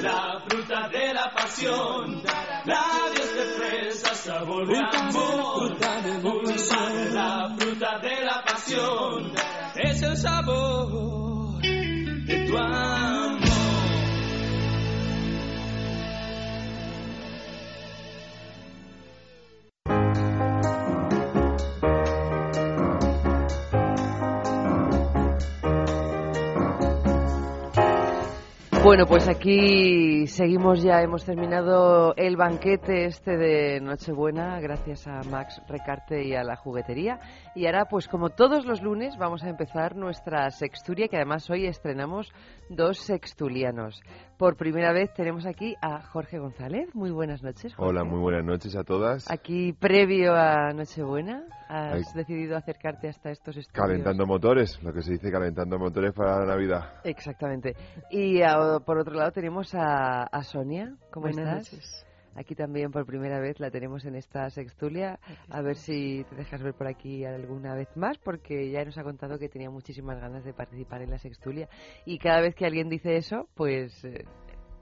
la fruta de la pasión. Labios de fresa, sabor de amor. De la fruta de la pasión. Es el sabor de tu amor. Bueno, pues aquí seguimos ya, hemos terminado el banquete este de Nochebuena, gracias a Max Recarte y a la juguetería. Y ahora, pues como todos los lunes, vamos a empezar nuestra sexturia, que además hoy estrenamos dos sextulianos. Por primera vez tenemos aquí a Jorge González. Muy buenas noches, Jorge. Hola, muy buenas noches a todas. Aquí, previo a Nochebuena, has Ay. decidido acercarte hasta estos estudios. Calentando motores, lo que se dice calentando motores para la Navidad. Exactamente. Y ah, por otro lado tenemos a, a Sonia. ¿Cómo Buenas estás? noches. Aquí también por primera vez la tenemos en esta sextulia. A ver si te dejas ver por aquí alguna vez más, porque ya nos ha contado que tenía muchísimas ganas de participar en la sextulia. Y cada vez que alguien dice eso, pues eh,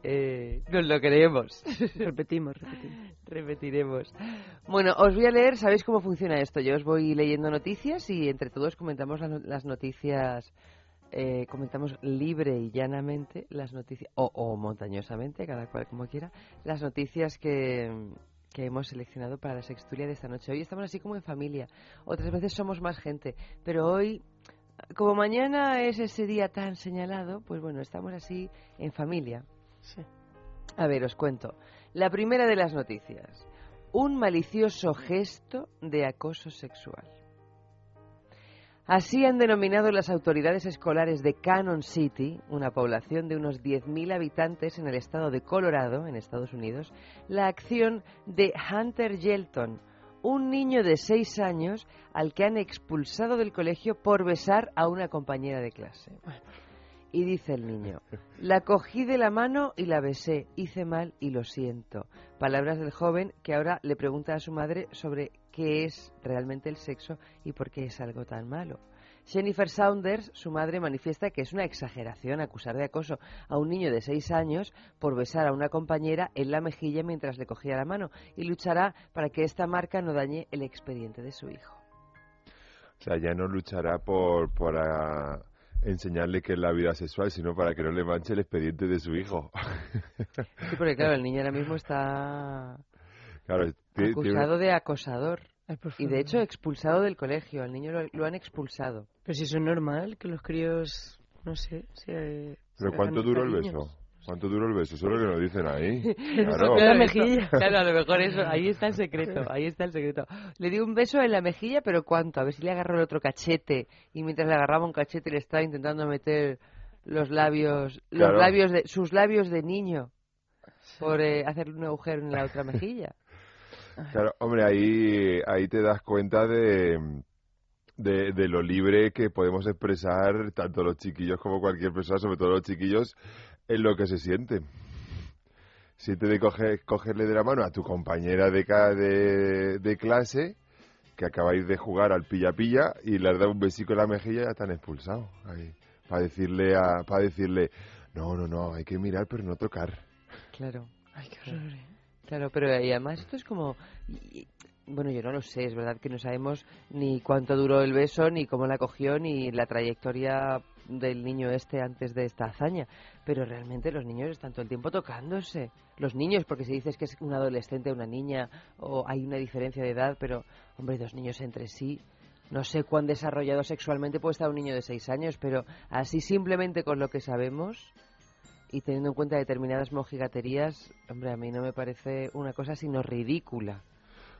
eh, nos lo creemos. Repetimos, repetimos. Repetiremos. Bueno, os voy a leer, ¿sabéis cómo funciona esto? Yo os voy leyendo noticias y entre todos comentamos las, las noticias, eh, comentamos libre y llanamente las noticias, o, o montañosamente, cada cual como quiera, las noticias que, que hemos seleccionado para la sextulia de esta noche. Hoy estamos así como en familia, otras veces somos más gente, pero hoy, como mañana es ese día tan señalado, pues bueno, estamos así en familia. Sí. A ver, os cuento. La primera de las noticias. Un malicioso gesto de acoso sexual. Así han denominado las autoridades escolares de Cannon City, una población de unos 10.000 habitantes en el estado de Colorado, en Estados Unidos, la acción de Hunter Yelton, un niño de 6 años al que han expulsado del colegio por besar a una compañera de clase. Y dice el niño, la cogí de la mano y la besé, hice mal y lo siento. Palabras del joven que ahora le pregunta a su madre sobre qué es realmente el sexo y por qué es algo tan malo. Jennifer Saunders, su madre, manifiesta que es una exageración acusar de acoso a un niño de seis años por besar a una compañera en la mejilla mientras le cogía la mano y luchará para que esta marca no dañe el expediente de su hijo. O sea, ya no luchará por, por ah, enseñarle qué es la vida sexual, sino para que no le manche el expediente de su hijo. Sí, porque claro, el niño ahora mismo está Claro, acusado de acosador. Ay, Y de hecho expulsado del colegio. Al niño lo, lo han expulsado. Pero si eso es normal, que los críos, no sé, se... ¿Pero se cuánto duró el beso? ¿Cuánto duró el beso? Eso es lo que nos dicen ahí. Claro, la mejilla. Claro, a lo mejor eso, ahí está el secreto, ahí está el secreto. Le dio un beso en la mejilla, pero ¿cuánto? A ver si le agarró el otro cachete y mientras le agarraba un cachete le estaba intentando meter los labios, los Claro. labios de, sus labios de niño por eh, hacerle un agujero en la otra mejilla. Claro, hombre, ahí, ahí te das cuenta de, de, de lo libre que podemos expresar tanto los chiquillos como cualquier persona, sobre todo los chiquillos, en lo que se siente. Siente de coger, cogerle de la mano a tu compañera de, ca- de, de clase que acabáis de jugar al pilla-pilla y le has dado un besico en la mejilla y ya están expulsados. Ahí, para decirle, a, para decirle, no, no, no, hay que mirar pero no tocar. Claro. Ay, qué horror, ¿eh? Claro, pero y además esto es como... y- y- bueno, yo no lo sé, es verdad que no sabemos ni cuánto duró el beso, ni cómo la cogió, ni la trayectoria del niño este antes de esta hazaña. Pero realmente los niños están todo el tiempo tocándose. Los niños, porque si dices que es un adolescente una niña, o hay una diferencia de edad, pero, hombre, dos niños entre sí... No sé cuán desarrollado sexualmente puede estar un niño de seis años, pero así simplemente con lo que sabemos y teniendo en cuenta determinadas mojigaterías, hombre, a mí no me parece una cosa sino ridícula.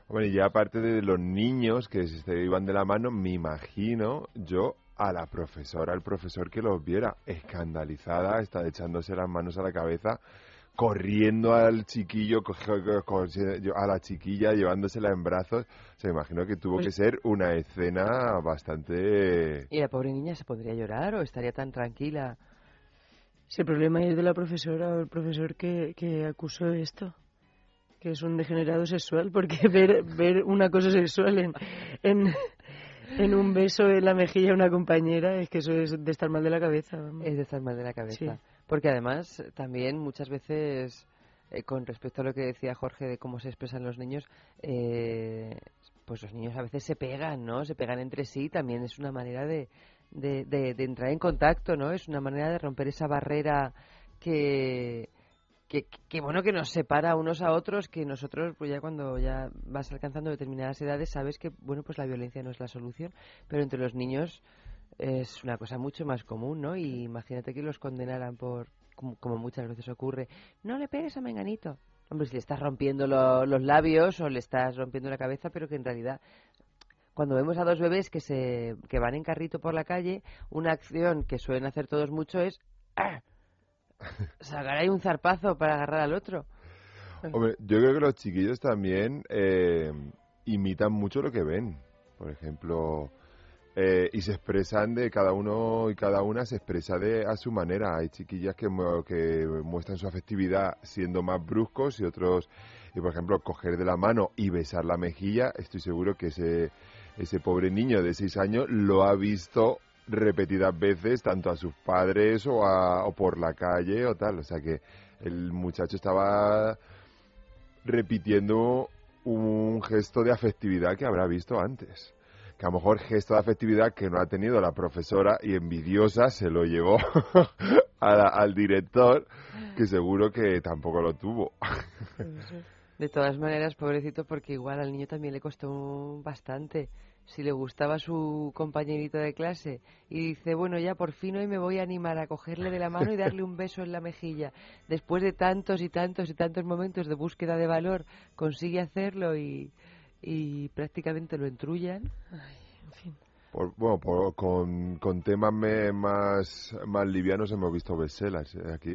Hombre, y ya aparte de los niños que se iban de la mano, me imagino yo a la profesora, al profesor que los viera escandalizada, está echándose las manos a la cabeza, corriendo al chiquillo, a la chiquilla, llevándosela en brazos. O me imagino que tuvo que ser una escena bastante... ¿Y la pobre niña se pondría a llorar o estaría tan tranquila? Si el problema es de la profesora o el profesor que, que acusó esto, que es un degenerado sexual, porque ver, ver un acoso sexual en, en, en un beso en la mejilla a una compañera es que eso es de estar mal de la cabeza. vamos. Es de estar mal de la cabeza. Sí. Porque además también muchas veces, eh, con respecto a lo que decía Jorge de cómo se expresan los niños, eh, pues los niños a veces se pegan, ¿no? Se pegan entre sí, también es una manera de, de, de- de entrar en contacto, ¿no? Es una manera de romper esa barrera que, que, que, bueno que nos separa unos a otros que nosotros pues ya cuando ya vas alcanzando determinadas edades sabes que bueno pues la violencia no es la solución. Pero entre los niños es una cosa mucho más común no y imagínate que los condenaran por como, como muchas veces ocurre no le pegues a menganito hombre si le estás rompiendo lo- los labios o le estás rompiendo la cabeza pero que en realidad cuando vemos a dos bebés que se que van en carrito por la calle una acción que suelen hacer todos mucho es ¡ah! sacar ahí un zarpazo para agarrar al otro. Hombre, yo creo que los chiquillos también eh, imitan mucho lo que ven. Por ejemplo, eh, y se expresan de cada uno y cada una se expresa de a su manera. Hay chiquillas que, que muestran su afectividad siendo más bruscos y otros, y por ejemplo, coger de la mano y besar la mejilla. Estoy seguro que ese, ese pobre niño de seis años lo ha visto repetidas veces tanto a sus padres o, a- o por la calle o tal. O sea que el muchacho estaba repitiendo un gesto de afectividad que habrá visto antes. Que a lo mejor gesto de afectividad que no ha tenido la profesora y envidiosa se lo llevó al director, que seguro que tampoco lo tuvo. De todas maneras, pobrecito, porque igual al niño también le costó bastante. Si le gustaba su compañerito de clase y dice, bueno, ya por fin hoy me voy a animar a cogerle de la mano y darle un beso en la mejilla. Después de tantos y tantos y tantos momentos de búsqueda de valor, consigue hacerlo y, y prácticamente lo entrullan. Por- bueno, por- con, con temas me- más, más livianos hemos visto bestsellers eh, aquí.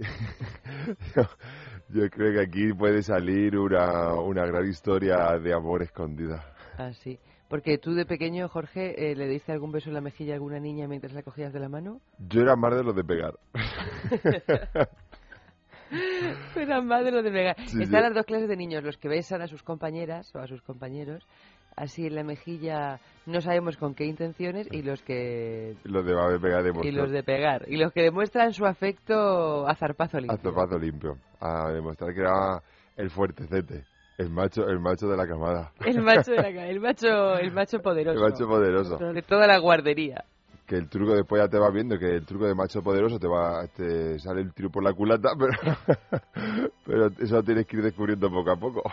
yo, yo creo que aquí puede salir una, una gran historia de amor escondida. Así. Porque tú de pequeño, Jorge, eh, le diste algún beso en la mejilla a alguna niña mientras la cogías de la mano. Yo era más de los de pegar. Era más de lo de pegar. Sí, Están sí. las dos clases de niños, los que besan a sus compañeras o a sus compañeros, así en la mejilla, no sabemos con qué intenciones, y los que Los de de pegar de y los de pegar, y los que demuestran su afecto a zarpazo limpio. A zapato limpio. A demostrar que era el fuertecete. El macho, el macho de la camada. El macho de la ca- el macho, el macho poderoso. El macho poderoso. De toda la guardería. Que el truco después ya te vas viendo que el truco de macho poderoso te va te sale el tiro por la culata, pero, pero eso lo tienes que ir descubriendo poco a poco.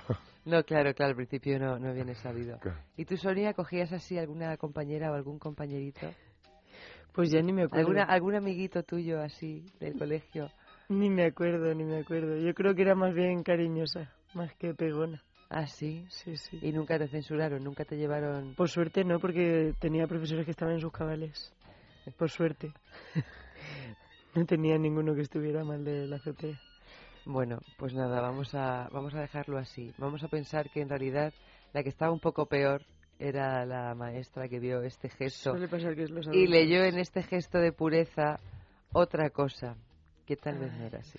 No, claro, claro, al principio no, no viene sabido. ¿Y tú, Sonia, cogías así alguna compañera o algún compañerito? Pues ya ni me acuerdo. ¿Alguna, ¿Algún amiguito tuyo así del colegio? Ni me acuerdo, ni me acuerdo. Yo creo que era más bien cariñosa, más que pegona. ¿Ah, sí? Sí, sí. ¿Y nunca te censuraron? ¿Nunca te llevaron...? Por suerte no, porque tenía profesores que estaban en sus cabales. Por suerte. No tenía ninguno que estuviera mal de la azotea. Bueno, pues nada, vamos a, vamos a dejarlo así. Vamos a pensar que en realidad la que estaba un poco peor era la maestra que vio este gesto pasar que es los y leyó en este gesto de pureza otra cosa que tal vez no era así.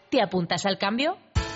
¿Te apuntas al cambio?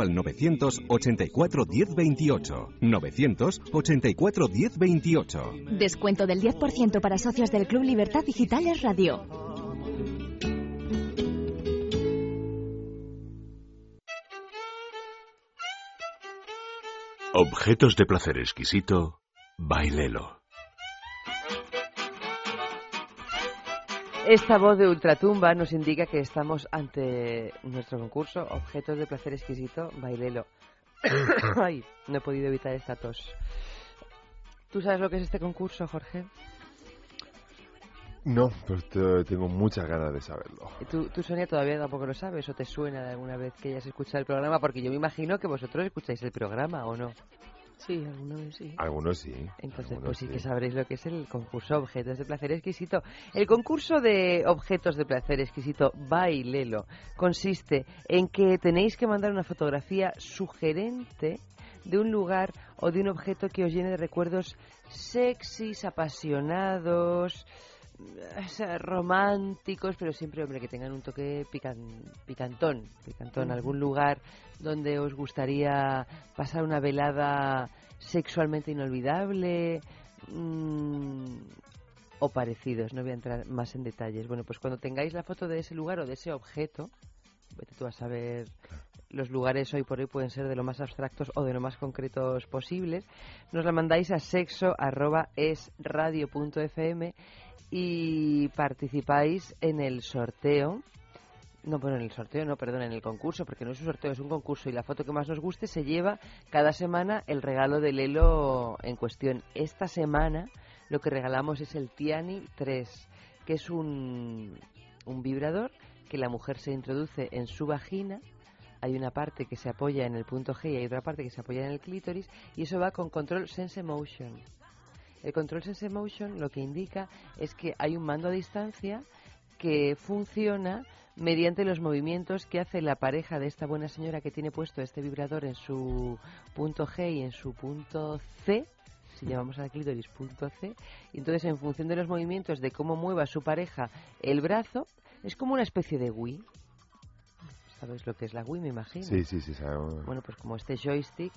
al 984 10 28. 984 10 28. Descuento del 10% para socios del Club Libertad Digitales Radio. Objetos de placer exquisito, bailelo. Esta voz de ultratumba nos indica que estamos ante nuestro concurso Objetos de placer exquisito, bailelo. Ay, no he podido evitar esta tos. ¿Tú sabes lo que es este concurso, Jorge? No, pero te- tengo muchas ganas de saberlo. ¿Y tú, tú, Sonia, todavía tampoco lo sabes o te suena de alguna vez que hayas escuchado el programa? Porque yo me imagino que vosotros escucháis el programa, ¿o no? Sí, alguna vez sí. Algunos sí. Entonces, algunos pues sí que sabréis lo que es el concurso Objetos de Placer Exquisito. El concurso de Objetos de Placer Exquisito Bailelo consiste en que tenéis que mandar una fotografía sugerente de un lugar o de un objeto que os llene de recuerdos sexys, apasionados, o sea, románticos, pero siempre, hombre, que tengan un toque pican- picantón, picantón, algún lugar donde os gustaría pasar una velada sexualmente inolvidable mm, o parecidos, no voy a entrar más en detalles. Bueno, pues cuando tengáis la foto de ese lugar o de ese objeto, vete tú a saber los lugares hoy por hoy pueden ser de lo más abstractos o de lo más concretos posibles, nos la mandáis a sexo arroba es radio punto fm y participáis en el sorteo. No, bueno, en el sorteo, no, perdón, en el concurso, porque no es un sorteo, es un concurso y la foto que más nos guste se lleva cada semana el regalo del Lelo en cuestión. Esta semana lo que regalamos es el Tiani 3, que es un, un vibrador que la mujer se introduce en su vagina. Hay una parte que se apoya en el punto G y hay otra parte que se apoya en el clítoris y eso va con control Sense Motion. El control Sense Motion lo que indica es que hay un mando a distancia que funciona mediante los movimientos que hace la pareja de esta buena señora que tiene puesto este vibrador en su punto G y en su punto C, si llamamos al clítoris punto C, y entonces en función de los movimientos de cómo mueva su pareja el brazo, es como una especie de Wii. ¿Sabes lo que es la Wii, me imagino? Sí, sí, sí, sabemos. Bueno, pues como este joystick,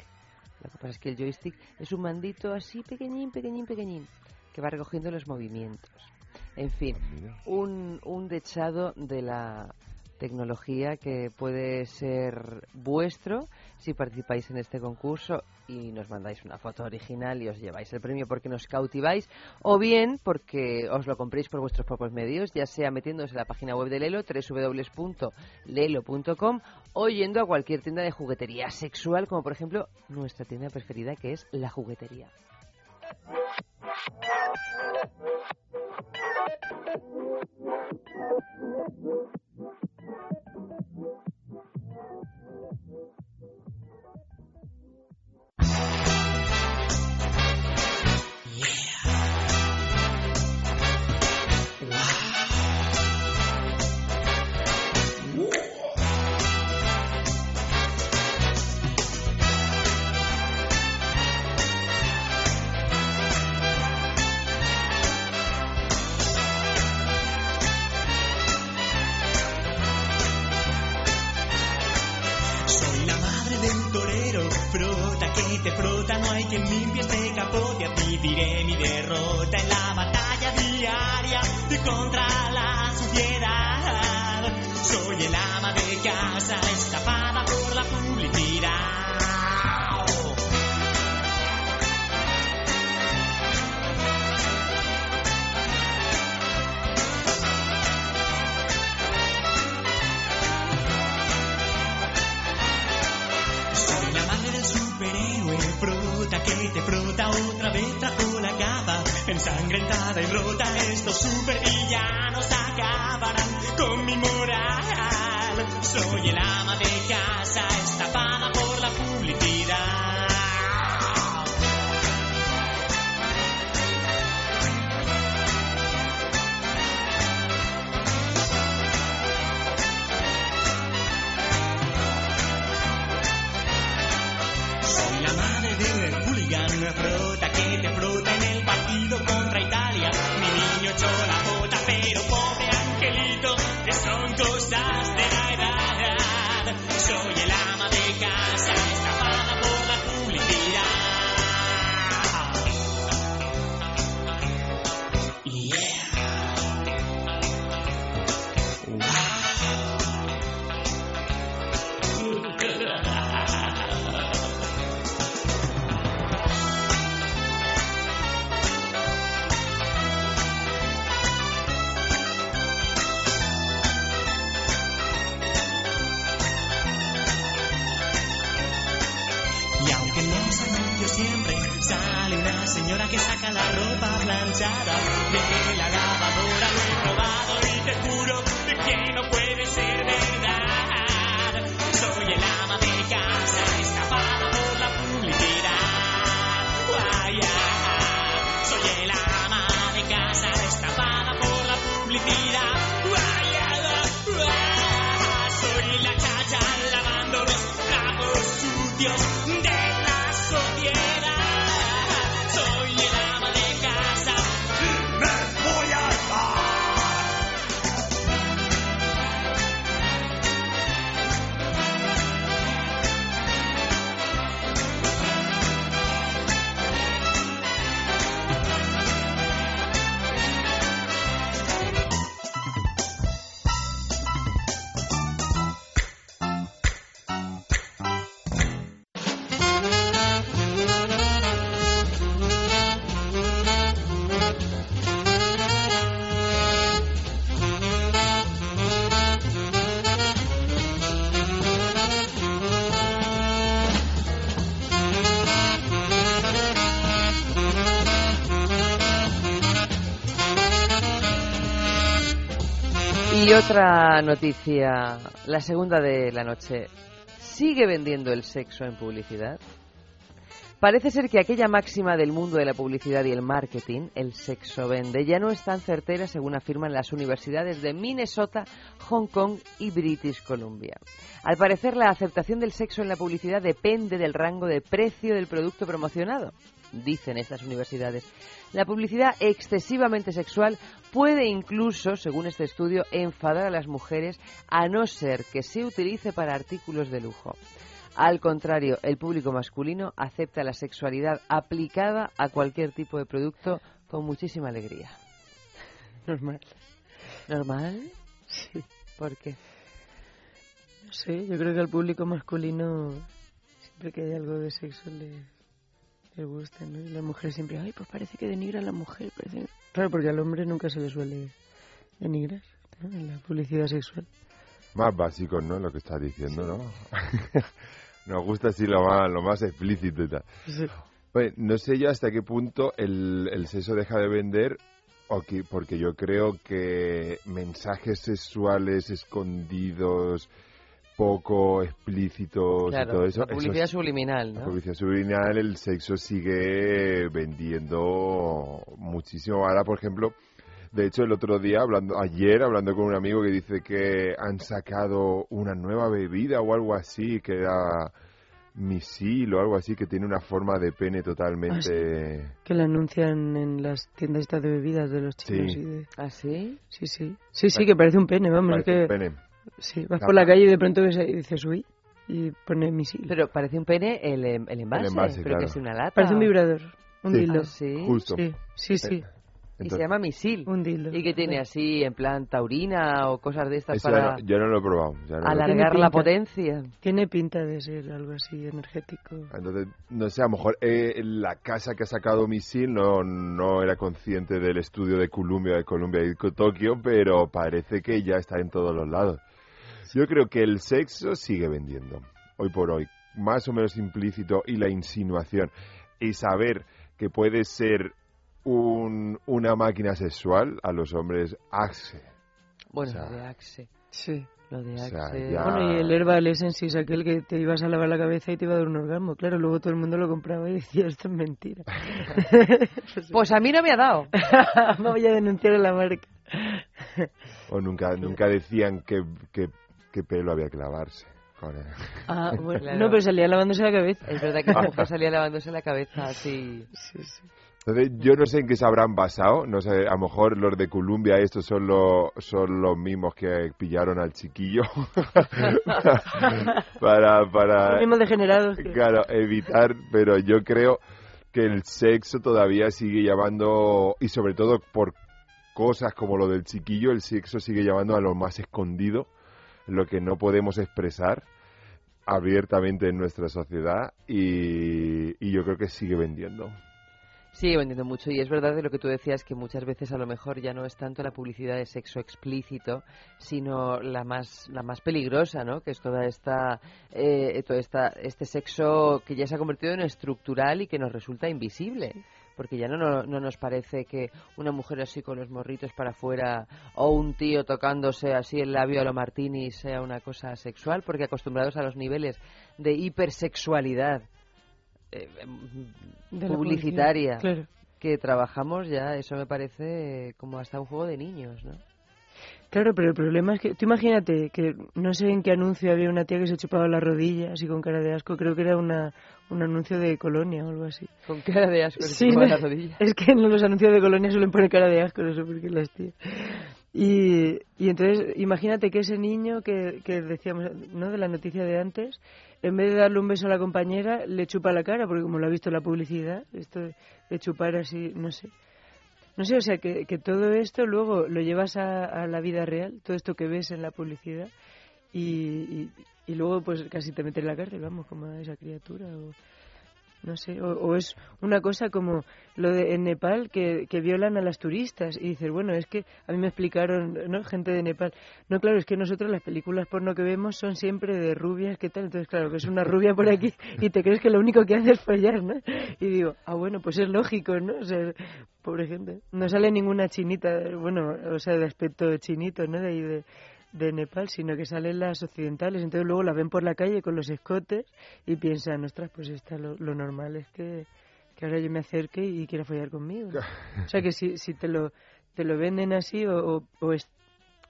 lo que pasa es que el joystick es un mandito así pequeñín, pequeñín, pequeñín, que va recogiendo los movimientos. En fin, un, un dechado de la tecnología que puede ser vuestro si participáis en este concurso y nos mandáis una foto original y os lleváis el premio porque nos cautiváis o bien porque os lo compréis por vuestros propios medios, ya sea metiéndose en la página web de Lelo, www.lelo.com o yendo a cualquier tienda de juguetería sexual como por ejemplo nuestra tienda preferida que es La Juguetería. Soy que te frota, no hay quien limpie este capote, a ti diré mi derrota en la batalla diaria de contra la suciedad. Soy el ama de casa, estafada por la publicidad. Frota, otra vez trajo la capa, ensangrentada y rota, estos supervillanos acabarán con mi moral. Soy el ama de casa, otra noticia, la segunda de la noche. ¿Sigue vendiendo el sexo en publicidad? Parece ser que aquella máxima del mundo de la publicidad y el marketing, el sexo vende, ya no es tan certera según afirman las universidades de Minnesota, Hong Kong y British Columbia. Al parecer, la aceptación del sexo en la publicidad depende del rango de precio del producto promocionado, dicen estas universidades. La publicidad excesivamente sexual puede incluso, según este estudio, enfadar a las mujeres a no ser que se utilice para artículos de lujo. Al contrario, el público masculino acepta la sexualidad aplicada a cualquier tipo de producto con muchísima alegría. Normal. ¿Normal? Sí. ¿Por qué? No sé, yo creo que al público masculino siempre que hay algo de sexo le, le gusta, ¿no? Y las mujeres siempre, ay, pues parece que denigra a la mujer. Parece... Claro, porque al hombre nunca se le suele denigrar ¿no? en la publicidad sexual. Más básico, ¿no? Lo que estás diciendo, ¿no? Nos gusta así lo más, lo más explícito y tal. Sí. Oye, no sé yo hasta qué punto el, el sexo deja de vender, porque yo creo que mensajes sexuales escondidos, poco explícitos y todo eso. la publicidad eso- subliminal, publicidad subliminal, el sexo sigue vendiendo muchísimo. Ahora, por ejemplo, de hecho, el otro día, hablando, ayer, hablando con un amigo que dice que han sacado una nueva bebida o algo así, que era misil o algo así, que tiene una forma de pene totalmente... Que la anuncian en las tiendas de bebidas de los chinos. Sí. y de- ¿Ah, sí? Sí, sí. Sí, sí, que parece un pene, vamos. es Parece que... un pene. Sí, vas La- por la calle y de pronto ves y dices, uy, y pone misil. Pero parece un pene el, em- el envase, El envase, pero que claro. es una lata. Parece un vibrador, un Sí. dildo. Ah, sí. Justo. Sí, sí, sí. Y Entonces- se llama misil. Un dildo. Y que tiene así, en plan taurina o cosas de estas Eso para ya no, yo no lo he probado. ya no alargar la potencia. Tiene pinta de ser algo así energético. Entonces, no sé, a lo mejor eh, la casa que ha sacado Misil no, no era consciente del estudio de Columbia, de Columbia y Tokio, pero parece que ya está en todos los lados. Yo creo que el sexo sigue vendiendo, hoy por hoy, más o menos implícito, y la insinuación, y saber que puede ser un- una máquina sexual a los hombres, axe. Bueno, O sea, lo de Axe. Sí. Lo de o sea, Axe. ya- Bueno, y el Herbal Essence es aquel que te ibas a lavar la cabeza y te iba a dar un orgasmo. Claro, luego todo el mundo lo compraba y decía, esto es mentira. Pues a mí no me ha dado. Me voy a denunciar a la marca. O nunca, nunca decían qué que, qué pelo había que lavarse. Joder. Ah, bueno, Claro. no, pero salía lavándose la cabeza. Es verdad que la mujer salía lavándose la cabeza así. Sí, sí. Entonces, yo no sé en qué se habrán basado. No sé, a lo mejor los de Columbia estos son, los son los mismos que pillaron al chiquillo. para, para, Los mismos degenerados. que- claro, evitar. Pero yo creo que el sexo todavía sigue llamando, y sobre todo por cosas como lo del chiquillo, el sexo sigue llamando a lo más escondido, lo que no podemos expresar abiertamente en nuestra sociedad y, y yo creo que sigue vendiendo. Sigue vendiendo mucho y es verdad de lo que tú decías que muchas veces a lo mejor ya no es tanto la publicidad de sexo explícito, sino la más la más peligrosa, ¿no? Que es toda esta eh, toda esta este sexo que ya se ha convertido en estructural y que nos resulta invisible. Porque ya no, no, no nos parece que una mujer así con los morritos para afuera o un tío tocándose así el labio a lo martini sea una cosa sexual, porque acostumbrados a los niveles de hipersexualidad eh, De la publicitaria claro. que trabajamos ya, eso me parece como hasta un juego de niños, ¿no? Claro, pero el problema es que, tú imagínate que no sé en qué anuncio había una tía que se chupaba las rodillas así con cara de asco, creo que era una, un anuncio de colonia o algo así. Con cara de asco, Sí, no, las rodillas. es que en los anuncios de colonia suelen poner cara de asco, no sé por qué las tías. Y, y entonces, imagínate que ese niño que, que decíamos, ¿no? De la noticia de antes, en vez de darle un beso a la compañera, le chupa la cara, porque como lo ha visto en la publicidad, esto de chupar así, no sé. No sé, o sea, que, que todo esto luego lo llevas a, la vida real, todo esto que ves en la publicidad, y, y, y luego pues casi te metes en la cárcel, vamos, como a esa criatura. O... No sé, o, o es una cosa como lo de en Nepal que, que violan a las turistas y dices, bueno, es que a mí me explicaron, ¿no? Gente de Nepal. No, claro, es que nosotros las películas porno que vemos son siempre de rubias, ¿qué tal? Entonces, claro, ves una rubia por aquí y te crees que lo único que hace es follar, ¿no? Y digo, ah, bueno, pues es lógico, ¿no? O sea, pobre gente. No sale ninguna chinita, bueno, o sea, de aspecto chinito, ¿no? De ahí de, de Nepal, sino que salen las occidentales. Entonces luego las ven por la calle con los escotes y piensan, ostras, pues está lo, lo normal es que, que ahora yo me acerque y quiera follar conmigo. O sea que si, si te lo te lo venden así o, o, o es-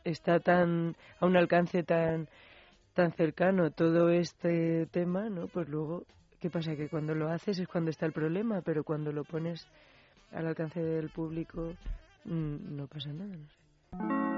está tan a un alcance tan tan cercano todo este tema, ¿no? Pues luego, ¿qué pasa? Que cuando lo haces es cuando está el problema, pero cuando lo pones al alcance del público mm, no pasa nada, no sé.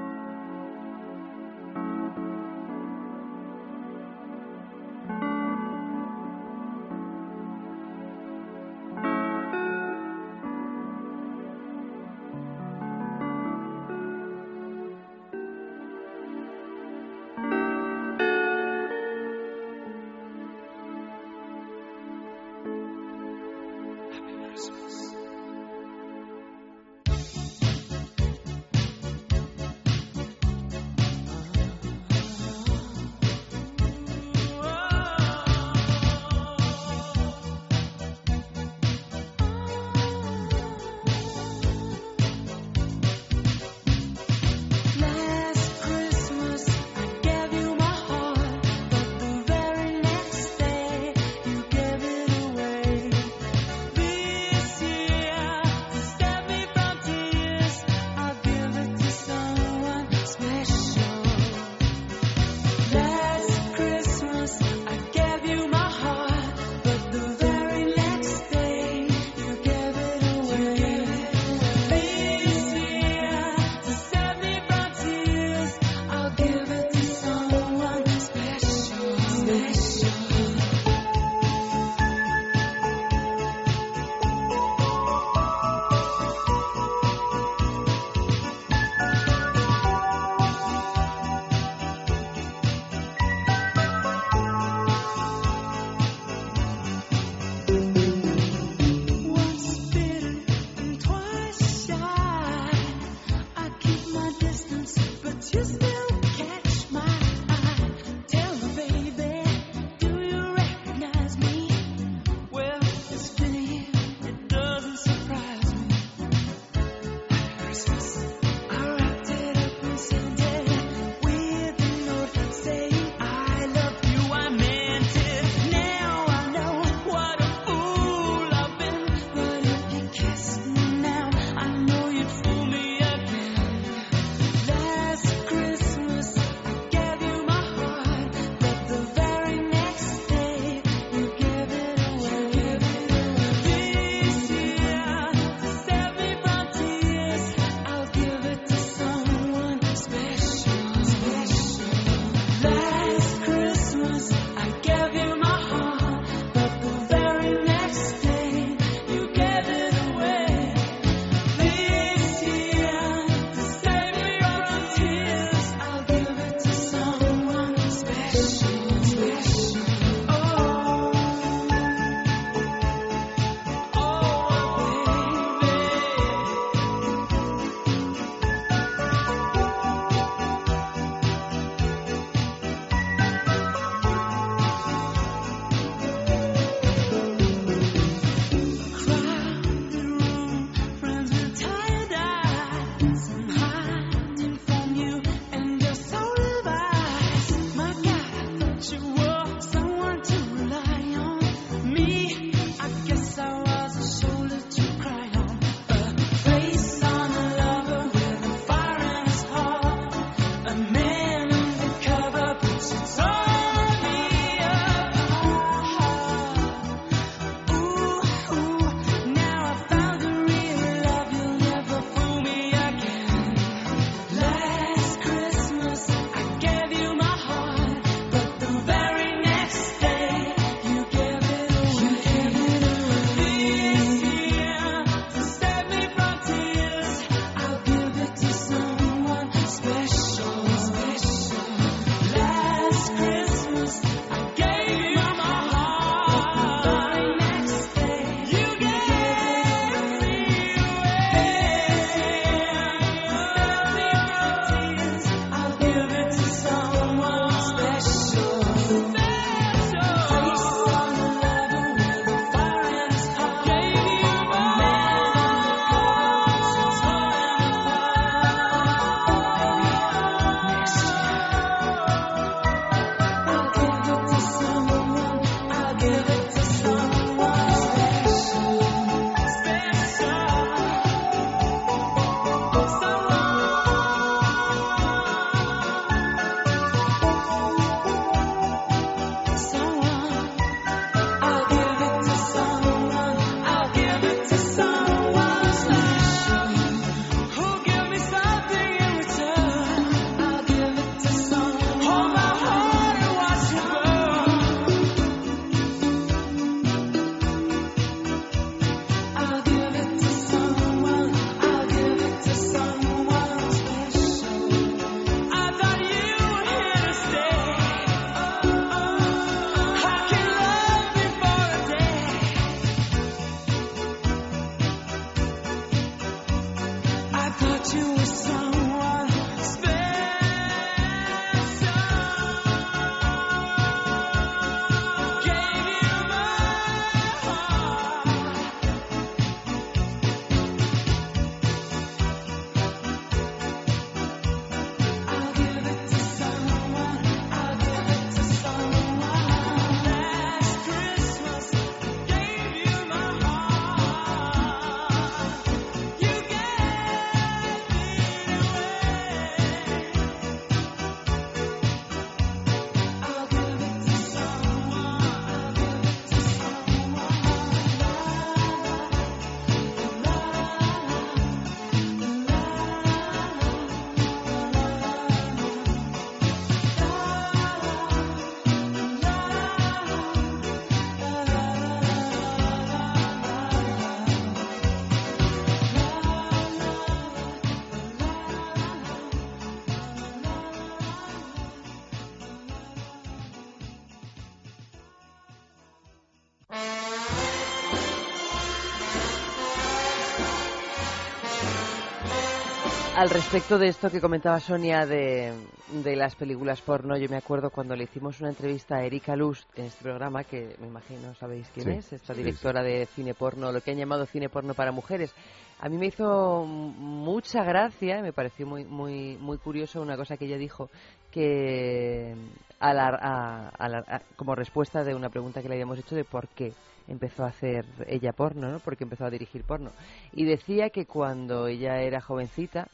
Al respecto de esto que comentaba Sonia de, de las películas porno, yo me acuerdo cuando le hicimos una entrevista a Erika Lust en este programa, que me imagino sabéis quién Sí, es, esta sí, directora de cine porno, lo que han llamado cine porno para mujeres. A mí me hizo mucha gracia, y me pareció muy, muy, muy curioso una cosa que ella dijo, que a la- a- a la- como respuesta de una pregunta que le habíamos hecho de por qué empezó a hacer ella porno, ¿no? Porque empezó a dirigir porno. Y decía que cuando ella era jovencita,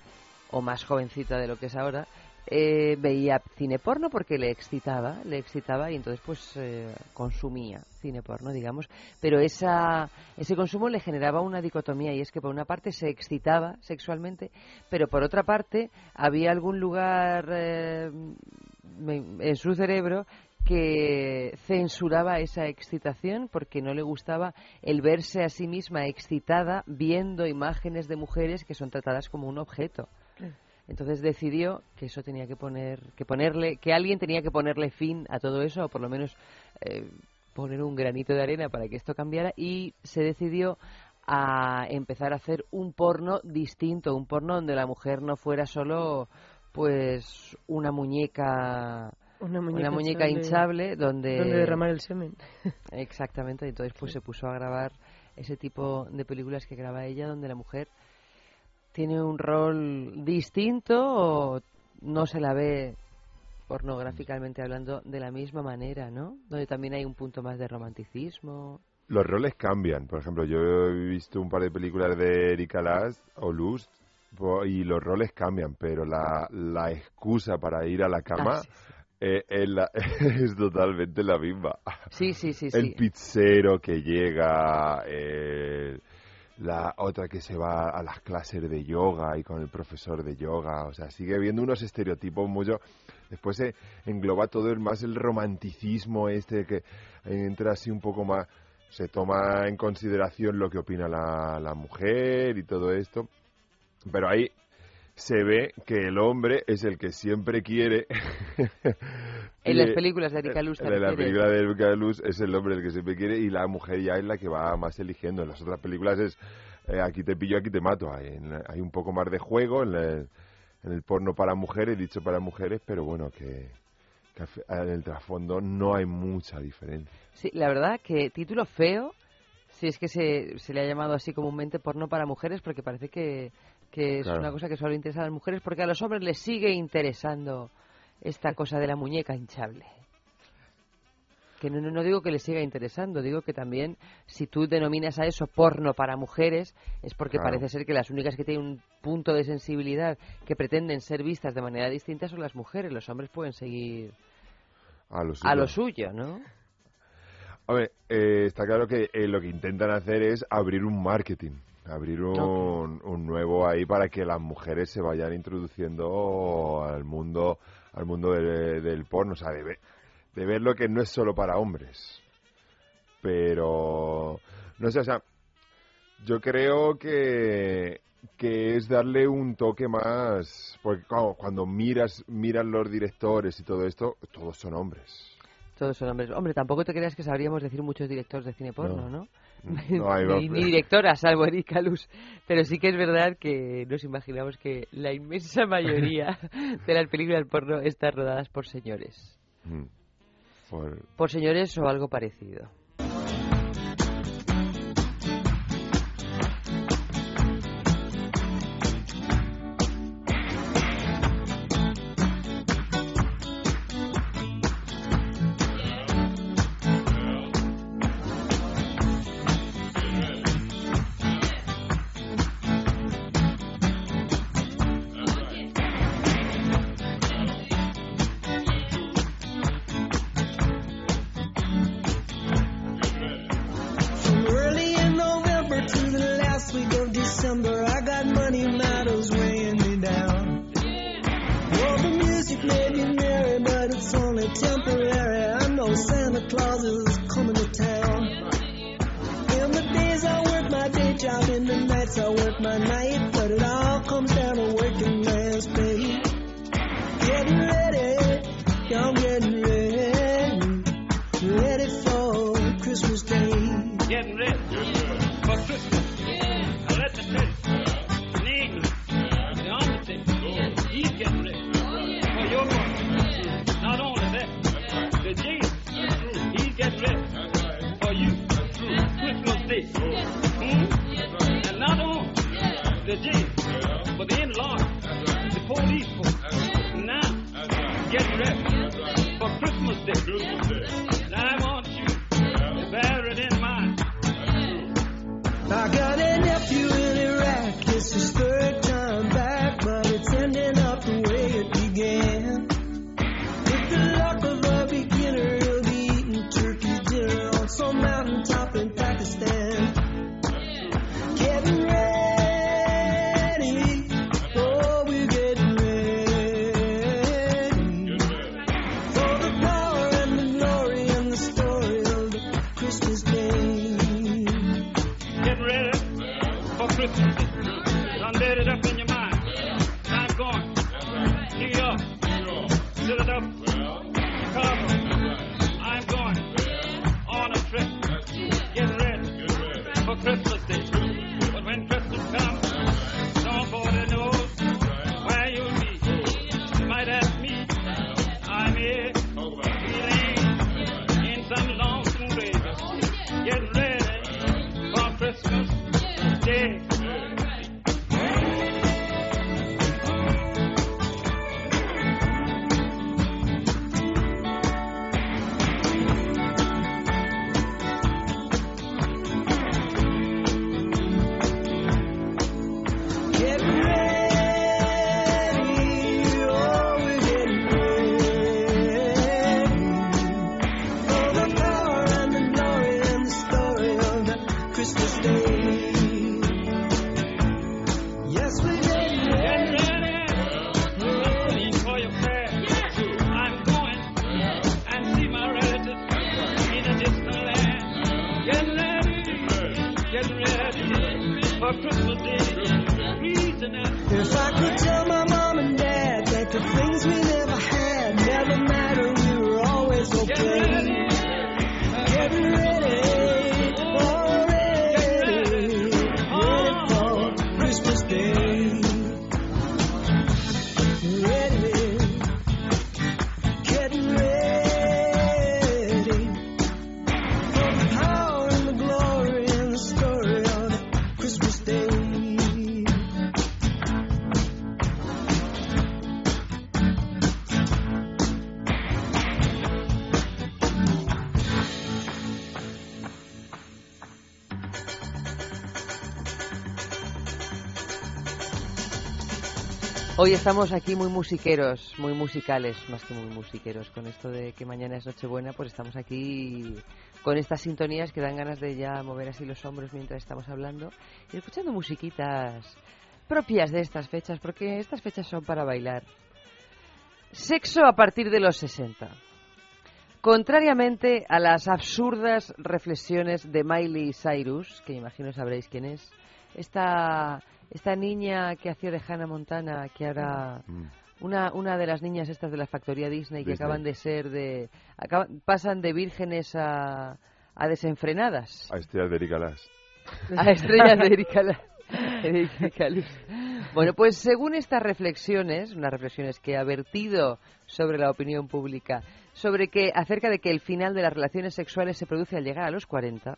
o más jovencita de lo que es ahora, eh, veía cine porno porque le excitaba, le excitaba y entonces pues eh, consumía cine porno, digamos. Pero esa, ese consumo le generaba una dicotomía y es que por una parte se excitaba sexualmente, pero por otra parte había algún lugar eh, en su cerebro que censuraba esa excitación porque no le gustaba el verse a sí misma excitada viendo imágenes de mujeres que son tratadas como un objeto. Entonces decidió que eso tenía que poner, que ponerle, que alguien tenía que ponerle fin a todo eso, o por lo menos eh, poner un granito de arena para que esto cambiara, y se decidió a empezar a hacer un porno distinto, un porno donde la mujer no fuera solo, pues, una muñeca, Una muñeca muñeca hinchable, hinchable, donde donde derramar el semen. Exactamente, entonces pues se puso a grabar ese tipo de películas que graba ella, donde la mujer tiene un rol distinto o no se la ve pornográficamente hablando de la misma manera, ¿no? Donde también hay un punto más de romanticismo. Los roles cambian. Por ejemplo, yo he visto un par de películas de Erika Last o Lust y los roles cambian, pero la, la excusa para ir a la cama Ah, sí, eh, es, la- es totalmente la misma. Sí, sí, sí, El sí. pizzero que llega, eh, la otra que se va a las clases de yoga y con el profesor de yoga, o sea, sigue viendo unos estereotipos mucho. Después se engloba todo el más el romanticismo este que entra así un poco más, se toma en consideración lo que opina la, la mujer y todo esto, pero ahí se ve que el hombre es el que siempre quiere. En las películas de Erika ¿te En la película de Erika Lust es el hombre el que siempre quiere y la mujer ya es la que va más eligiendo. En las otras películas es eh, aquí te pillo, aquí te mato. Hay, hay un poco más de juego en, la- en el porno para mujeres, dicho para mujeres, pero bueno, que, en el trasfondo no hay mucha diferencia. Sí, la verdad que título feo, si es que se, se le ha llamado así comúnmente porno para mujeres, porque parece que, que es Claro. una cosa que solo interesa a las mujeres, porque a los hombres les sigue interesando esta cosa de la muñeca hinchable. Que no, no, no digo que les siga interesando, digo que también si tú denominas a eso porno para mujeres es porque Claro. parece ser que las únicas que tienen un punto de sensibilidad que pretenden ser vistas de manera distinta son las mujeres. Los hombres pueden seguir A lo a suyo. lo suyo, ¿no? Hombre, eh, está claro que eh, lo que intentan hacer es abrir un marketing, abrir un, un nuevo ahí para que las mujeres se vayan introduciendo al mundo, al mundo de- del porno, o sea, de, ver- de verlo que no es solo para hombres. Pero, no sé, o sea, yo creo que, que es darle un toque más, porque claro, cuando miras, miran los directores y todo esto, todos son hombres. Todos son hombres. Hombre, tampoco te creas que sabríamos decir muchos directores de cine porno, ¿no? No hay ni, ni directoras, salvo Erika Luz. Pero sí que es verdad que nos imaginamos que la inmensa mayoría de las películas porno están rodadas por señores. Mm. Por- Por señores o algo parecido. Hoy estamos aquí muy musiqueros, muy musicales, más que muy musiqueros. Con esto de que mañana es Nochebuena, pues estamos aquí con estas sintonías que dan ganas de ya mover así los hombros mientras estamos hablando y escuchando musiquitas propias de estas fechas, porque estas fechas son para bailar. Sexo a partir de los 60. Contrariamente a las absurdas reflexiones de Miley Cyrus, que imagino sabréis quién es, esta, esta niña que hacía de Hannah Montana, que ahora una, una de las niñas estas de la factoría Disney, que acaban de ser de acaban- pasan de vírgenes a, a desenfrenadas, A estrellas de Erika Las. a estrellas de Luz. Bueno, pues según estas reflexiones, unas reflexiones que ha vertido sobre la opinión pública, sobre que acerca de que el final de las relaciones sexuales se produce al llegar a los 40,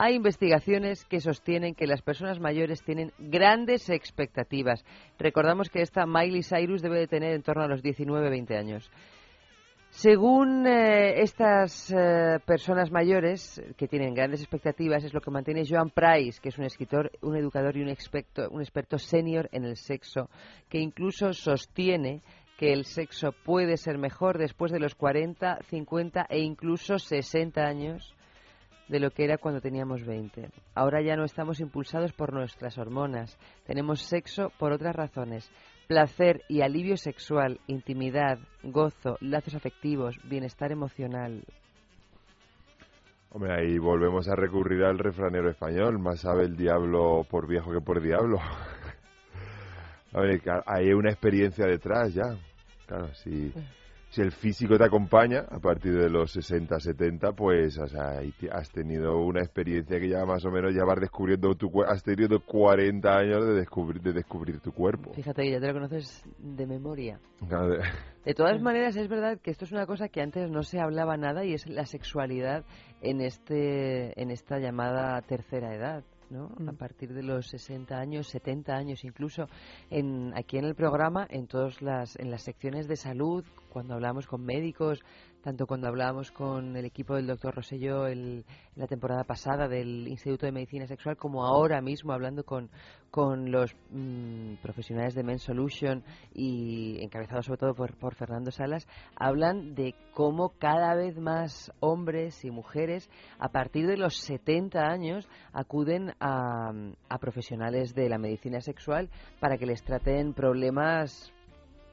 hay investigaciones que sostienen que las personas mayores tienen grandes expectativas. Recordamos que esta Miley Cyrus debe de tener en torno a los 19-20 años. Según eh, estas eh, personas mayores que tienen grandes expectativas, es lo que mantiene Joan Price, que es un escritor, un educador y un experto, un experto senior en el sexo, que incluso sostiene que el sexo puede ser mejor después de los 40, 50 e incluso 60 años de lo que era cuando teníamos 20. Ahora ya no estamos impulsados por nuestras hormonas, tenemos sexo por otras razones. Placer y alivio sexual, intimidad, gozo, lazos afectivos, bienestar emocional. Hombre, ahí volvemos a recurrir al refranero español, más sabe el diablo por viejo que por diablo. A ver, hay una experiencia detrás ya. Claro, si, si el físico te acompaña a partir de los 60, 70, pues o sea, has tenido una experiencia que ya más o menos ya vas descubriendo tu cuerpo. Has tenido 40 años de descubrir, de descubrir tu cuerpo. Fíjate que ya te lo conoces de memoria. De todas maneras, es verdad que esto es una cosa que antes no se hablaba nada y es la sexualidad en este en esta llamada tercera edad. ¿No? Mm. A partir de los 60 años, 70 años incluso. En, aquí en el programa, en todas las, en las secciones de salud, cuando hablamos con médicos, tanto cuando hablábamos con el equipo del doctor Rosselló el- la temporada pasada del Instituto de Medicina Sexual, como ahora mismo hablando con, con los mm, profesionales de Men Solution y encabezados sobre todo por, por Fernando Salas, hablan de cómo cada vez más hombres y mujeres a partir de los 70 años acuden a, a profesionales de la medicina sexual para que les traten problemas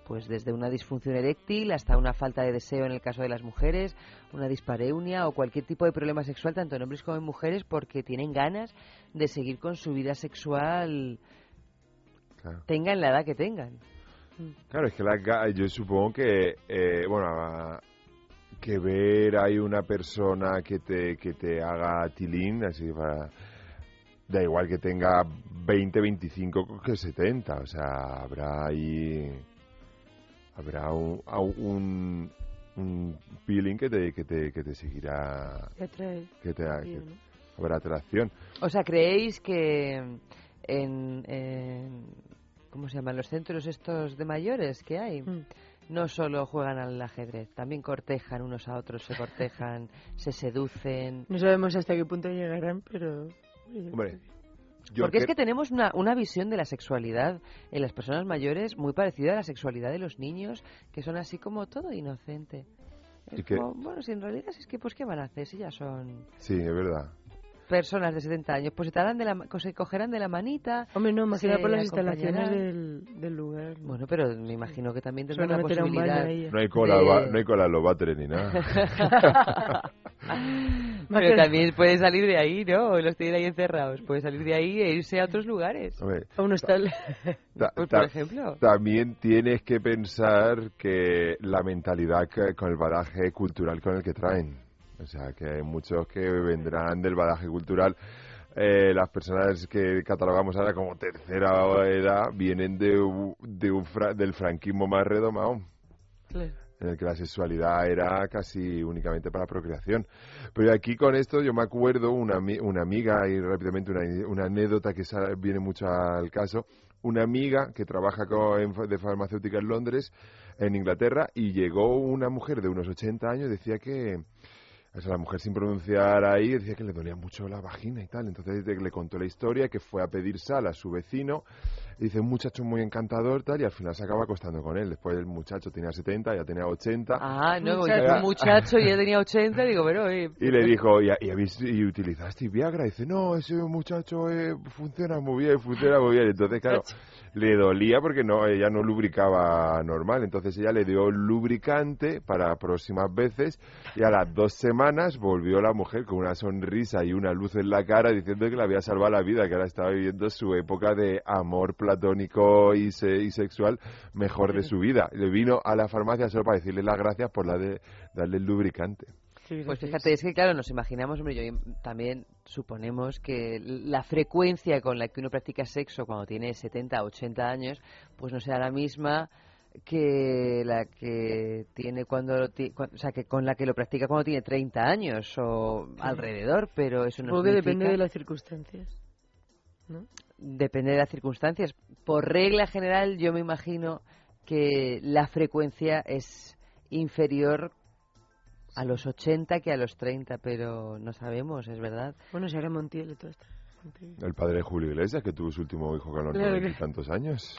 pues desde una disfunción eréctil hasta una falta de deseo en el caso de las mujeres, una dispareunia o cualquier tipo de problema sexual, tanto en hombres como en mujeres, porque tienen ganas de seguir con su vida sexual, Claro. tengan la edad que tengan. Claro, es que la yo supongo que, eh, bueno, que ver hay una persona que te, que te haga tilín, así para... Da igual que tenga 20, 25 que 70, o sea, habrá ahí... Habrá un, a- un, un feeling que te, que te, que te seguirá... Te. Que te, Sí, que- habrá atracción. O sea, ¿creéis que en, en- ¿cómo se llaman? Los centros estos de mayores que hay, no solo juegan al ajedrez, también cortejan unos a otros, se cortejan, se seducen. No sabemos hasta qué punto llegarán, pero... Hombre, yo Porque es cre- que tenemos una, una visión de la sexualidad en las personas mayores muy parecida a la sexualidad de los niños, que son así como todo inocente. Y Es que- como, bueno, si en realidad es que, pues, ¿qué van a hacer? Si ya son Sí, es verdad. personas de 70 años, pues se, te harán de la, ma- se cogerán de la manita. Hombre, no, más que por las instalaciones del, del lugar. ¿no? Bueno, pero me imagino que también tendrán la posibilidad. No hay cola, de- va- no hay cola en los váteres ni nada. Pero también puede salir de ahí, ¿no? Los tienen ahí encerrados. Puede salir de ahí e irse a otros lugares. A un hostal. Ta- Pues, por ejemplo. También tienes que pensar que la mentalidad que- con el bagaje cultural con el que traen. O sea, que hay muchos que vendrán del bagaje cultural. Eh, las personas que catalogamos ahora como tercera edad vienen de, de un fra- del franquismo más redomado en el que la sexualidad era casi únicamente para procreación. Pero aquí con esto yo me acuerdo una, una amiga, y rápidamente una, una anécdota que viene mucho al caso, una amiga que trabaja co- en fa- de farmacéutica en Londres, en Inglaterra, y llegó una mujer de unos 80 años, decía que... O sea, la mujer sin pronunciar ahí decía que le dolía mucho la vagina y tal. Entonces le contó la historia, que fue a pedir sal a su vecino. Y dice, un muchacho muy encantador, tal, y al final se acaba acostando con él. Después el muchacho tenía 70, ya tenía 80. Ah, no, Muchacho. un muchacho y ya tenía 80, digo, pero... eh, Y le dijo, ¿y, y, habéis, y utilizaste Viagra? Y dice, no, ese muchacho eh, funciona muy bien, funciona muy bien. Entonces, claro, le dolía porque no ella no lubricaba normal. Entonces ella le dio lubricante para próximas veces y a las dos semanas volvió la mujer con una sonrisa y una luz en la cara diciendo que le había salvado la vida, que ahora estaba viviendo su época de amor platónico y, se- y sexual mejor de su vida. Le vino a la farmacia solo para decirle las gracias por la de darle el lubricante. Pues fíjate, es que claro, nos imaginamos, hombre, yo también suponemos que la frecuencia con la que uno practica sexo cuando tiene 70, 80 años, pues no será la misma que la que tiene cuando, o sea, que con la que lo practica cuando tiene 30 años o alrededor, pero eso no Supongo que depende significa- de las circunstancias. ¿no? Depende de las circunstancias. Por regla general, yo me imagino que la frecuencia es inferior a los 80 que a los 30, pero no sabemos, es verdad. Bueno, Sara Montiel y todo esto. El padre de Julio Iglesias, que tuvo su último hijo con los Claro que- tantos años.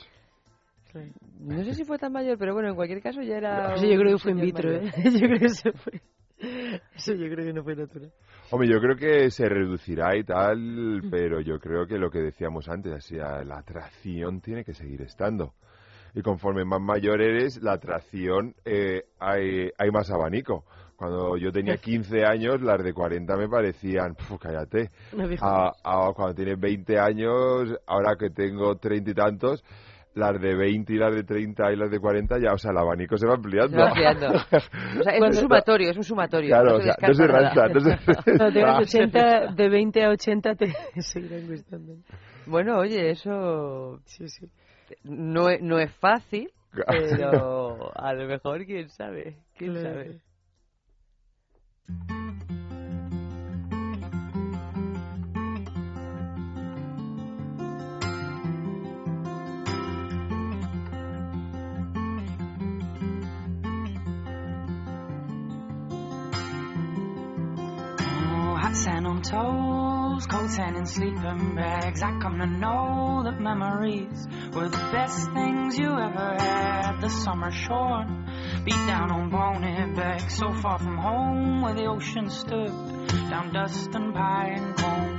No sé si fue tan mayor, pero bueno, en cualquier caso ya era. Yo creo que fue in vitro, mayor. ¿eh? Yo creo que eso fue... Eso yo creo que no fue natural. Hombre, yo creo que se reducirá y tal, pero yo creo que lo que decíamos antes, así, la atracción tiene que seguir estando. Y conforme más mayor eres, la atracción, eh, hay, hay más abanico. Cuando yo tenía 15 años, las de 40 me parecían, "Puf, cállate. A- a- cuando tienes 20 años, ahora que tengo 30 y tantos, las de 20 y las de 30 y las de 40 ya, o sea, el abanico se va ampliando. Se va ampliando. O sea, es un sumatorio, es un sumatorio. Claro, no o se sea, no se resta, no se resta. 80, de 20 a 80 te seguirán gustando. Bueno, oye, eso Sí, sí. no es, no es fácil, pero a lo mejor, quién sabe, quién Claro. sabe. Toes, coats sand in sleeping bags. I come to know that memories were the best things you ever had. The summer shorn, beat down on bony back, so far from home where the ocean stood, down dust and pine cone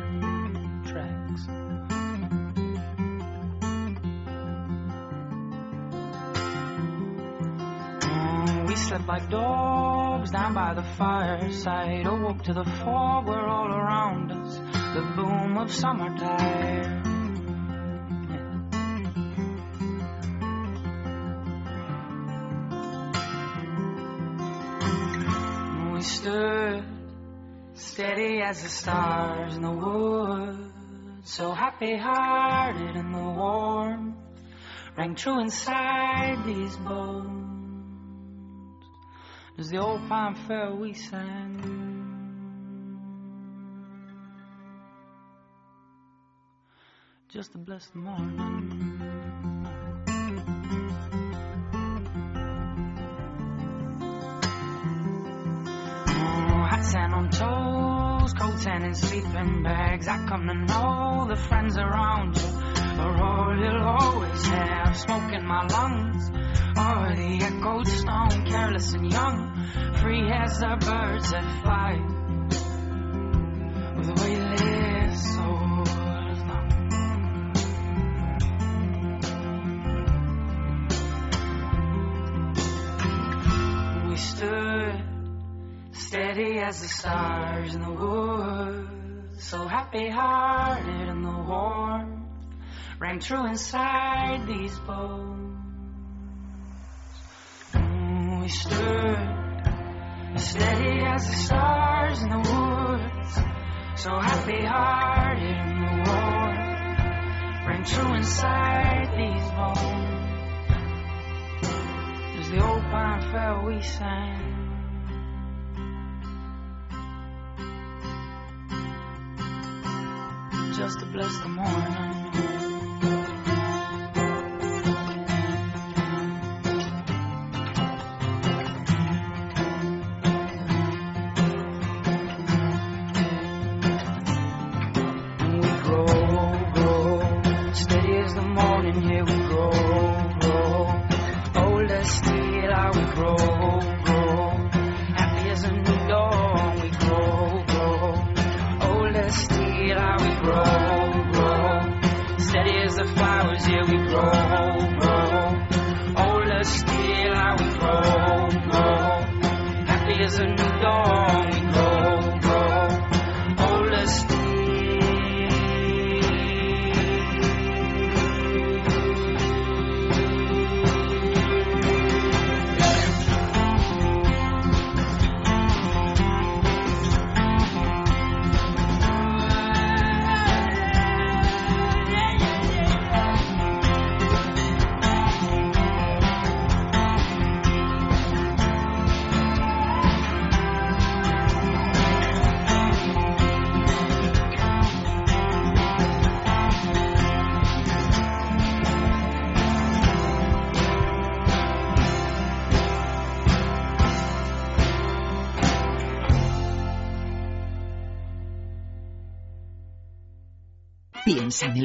Like dogs down by the fireside. Awoke to the fog were all around us. The boom of summertime. We stood steady as the stars in the woods, so happy hearted in the warmth rang true inside these bones. As the old pine fair we sang. Just a blessed morning. Oh, hot sand on toes, cold sand in sleeping bags. I come to know the friends around you are all you'll always have. Smoke in my lungs, the echoed stone, careless and young, free as the birds that fly. With a weightless long. We stood steady as the stars in the woods, so happy hearted in the warmth rang true inside these bones. We stood steady as the stars in the woods, so happy hearted in the warmth rang true inside these bones. As the old pine fell, we sang. Just to bless the morning.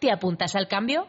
¿Te apuntas al cambio?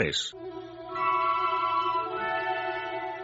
tres.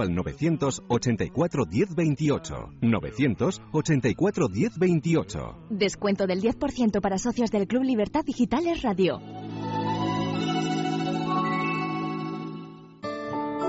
al 984 10 28. 984 10 28. Descuento del 10% para socios del Club Libertad Digitales Radio.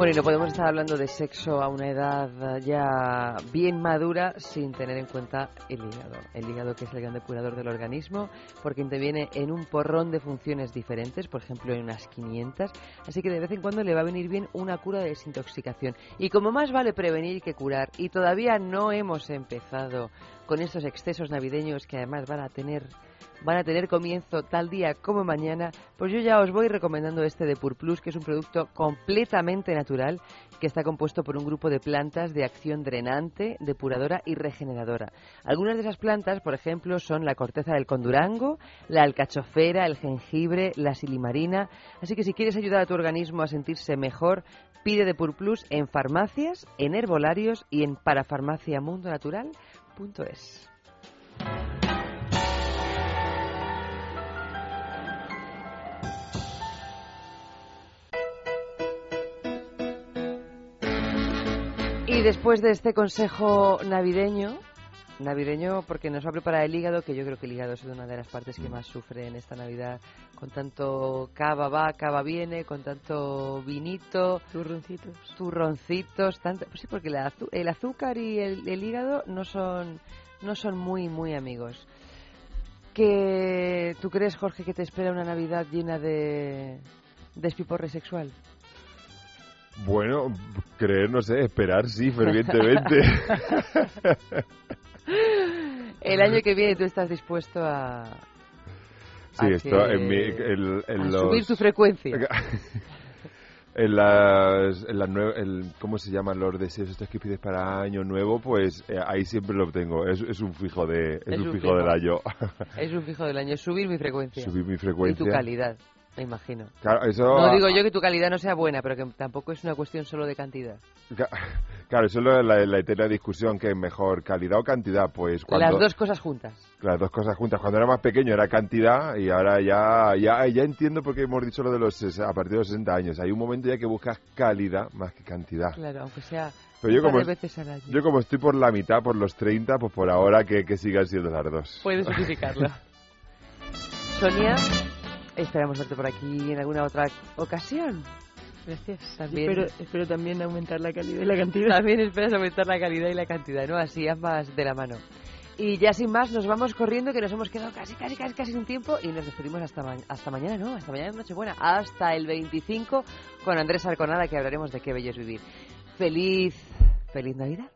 Bueno, y no podemos estar hablando de sexo a una edad ya bien madura sin tener en cuenta el hígado. El hígado que es el gran depurador del organismo porque interviene en un porrón de funciones diferentes, por ejemplo en unas 500, así que de vez en cuando le va a venir bien una cura de desintoxicación. Y como más vale prevenir que curar, y todavía no hemos empezado con estos excesos navideños que además van a tener van a tener comienzo tal día como mañana, pues yo ya os voy recomendando este de Purplus, que es un producto completamente natural que está compuesto por un grupo de plantas de acción drenante, depuradora y regeneradora. Algunas de esas plantas, por ejemplo, son la corteza del condurango, la alcachofera, el jengibre, la silimarina. Así que si quieres ayudar a tu organismo a sentirse mejor, pide de Purplus en farmacias, en herbolarios y en parafarmaciamundonatural.es. Y después de este consejo navideño, navideño porque nos va a preparar el hígado, que yo creo que el hígado es una de las partes que más sufre en esta Navidad, con tanto cava va, cava viene, con tanto vinito, turroncitos, turroncitos, tanto, pues sí, porque el, azúcar y el, el hígado no son no son muy muy amigos. ¿Que tú crees, Jorge, que te espera una Navidad llena de despiporre sexual? Bueno, creer, no sé, esperar, sí, fervientemente. El año que viene tú estás dispuesto a, Sí, esto que- en, mi, en, en a los... subir tu frecuencia. En las, en las el- ¿Cómo se llaman los deseos estos que pides para año nuevo? Pues eh, ahí siempre lo obtengo. Es, es un fijo de es, Es un un fijo fijo. del año. Es un fijo del año, subir mi frecuencia. Subir mi Y frecuencia. tu calidad. Me imagino. Claro, eso... No digo yo que tu calidad no sea buena, pero que tampoco es una cuestión solo de cantidad. Ca- Claro, eso es la, la eterna discusión, que es mejor calidad o cantidad. Pues cuando... Las dos cosas juntas. Las dos cosas juntas. Cuando era más pequeño era cantidad y ahora ya, ya, ya entiendo por qué hemos dicho lo de los a partir de los 60 años. Hay un momento ya que buscas calidad más que cantidad. Claro, aunque sea Pero yo como, de veces al año. yo como estoy por la mitad, por los 30, pues por ahora que, que sigan siendo las dos. Puedes justificarlo. Sonia, esperamos verte por aquí en alguna otra ocasión. Gracias. También, Espero, espero también aumentar la calidad y la cantidad. también esperas aumentar la calidad y la cantidad, ¿no? Así ambas de la mano. Y ya sin más, nos vamos corriendo, que nos hemos quedado casi, casi, casi, casi sin tiempo y nos despedimos hasta, ma- hasta mañana, ¿no? Hasta mañana Nochebuena, hasta el 25 con Andrés Arconada, que hablaremos de qué bello es vivir. Feliz, feliz Navidad.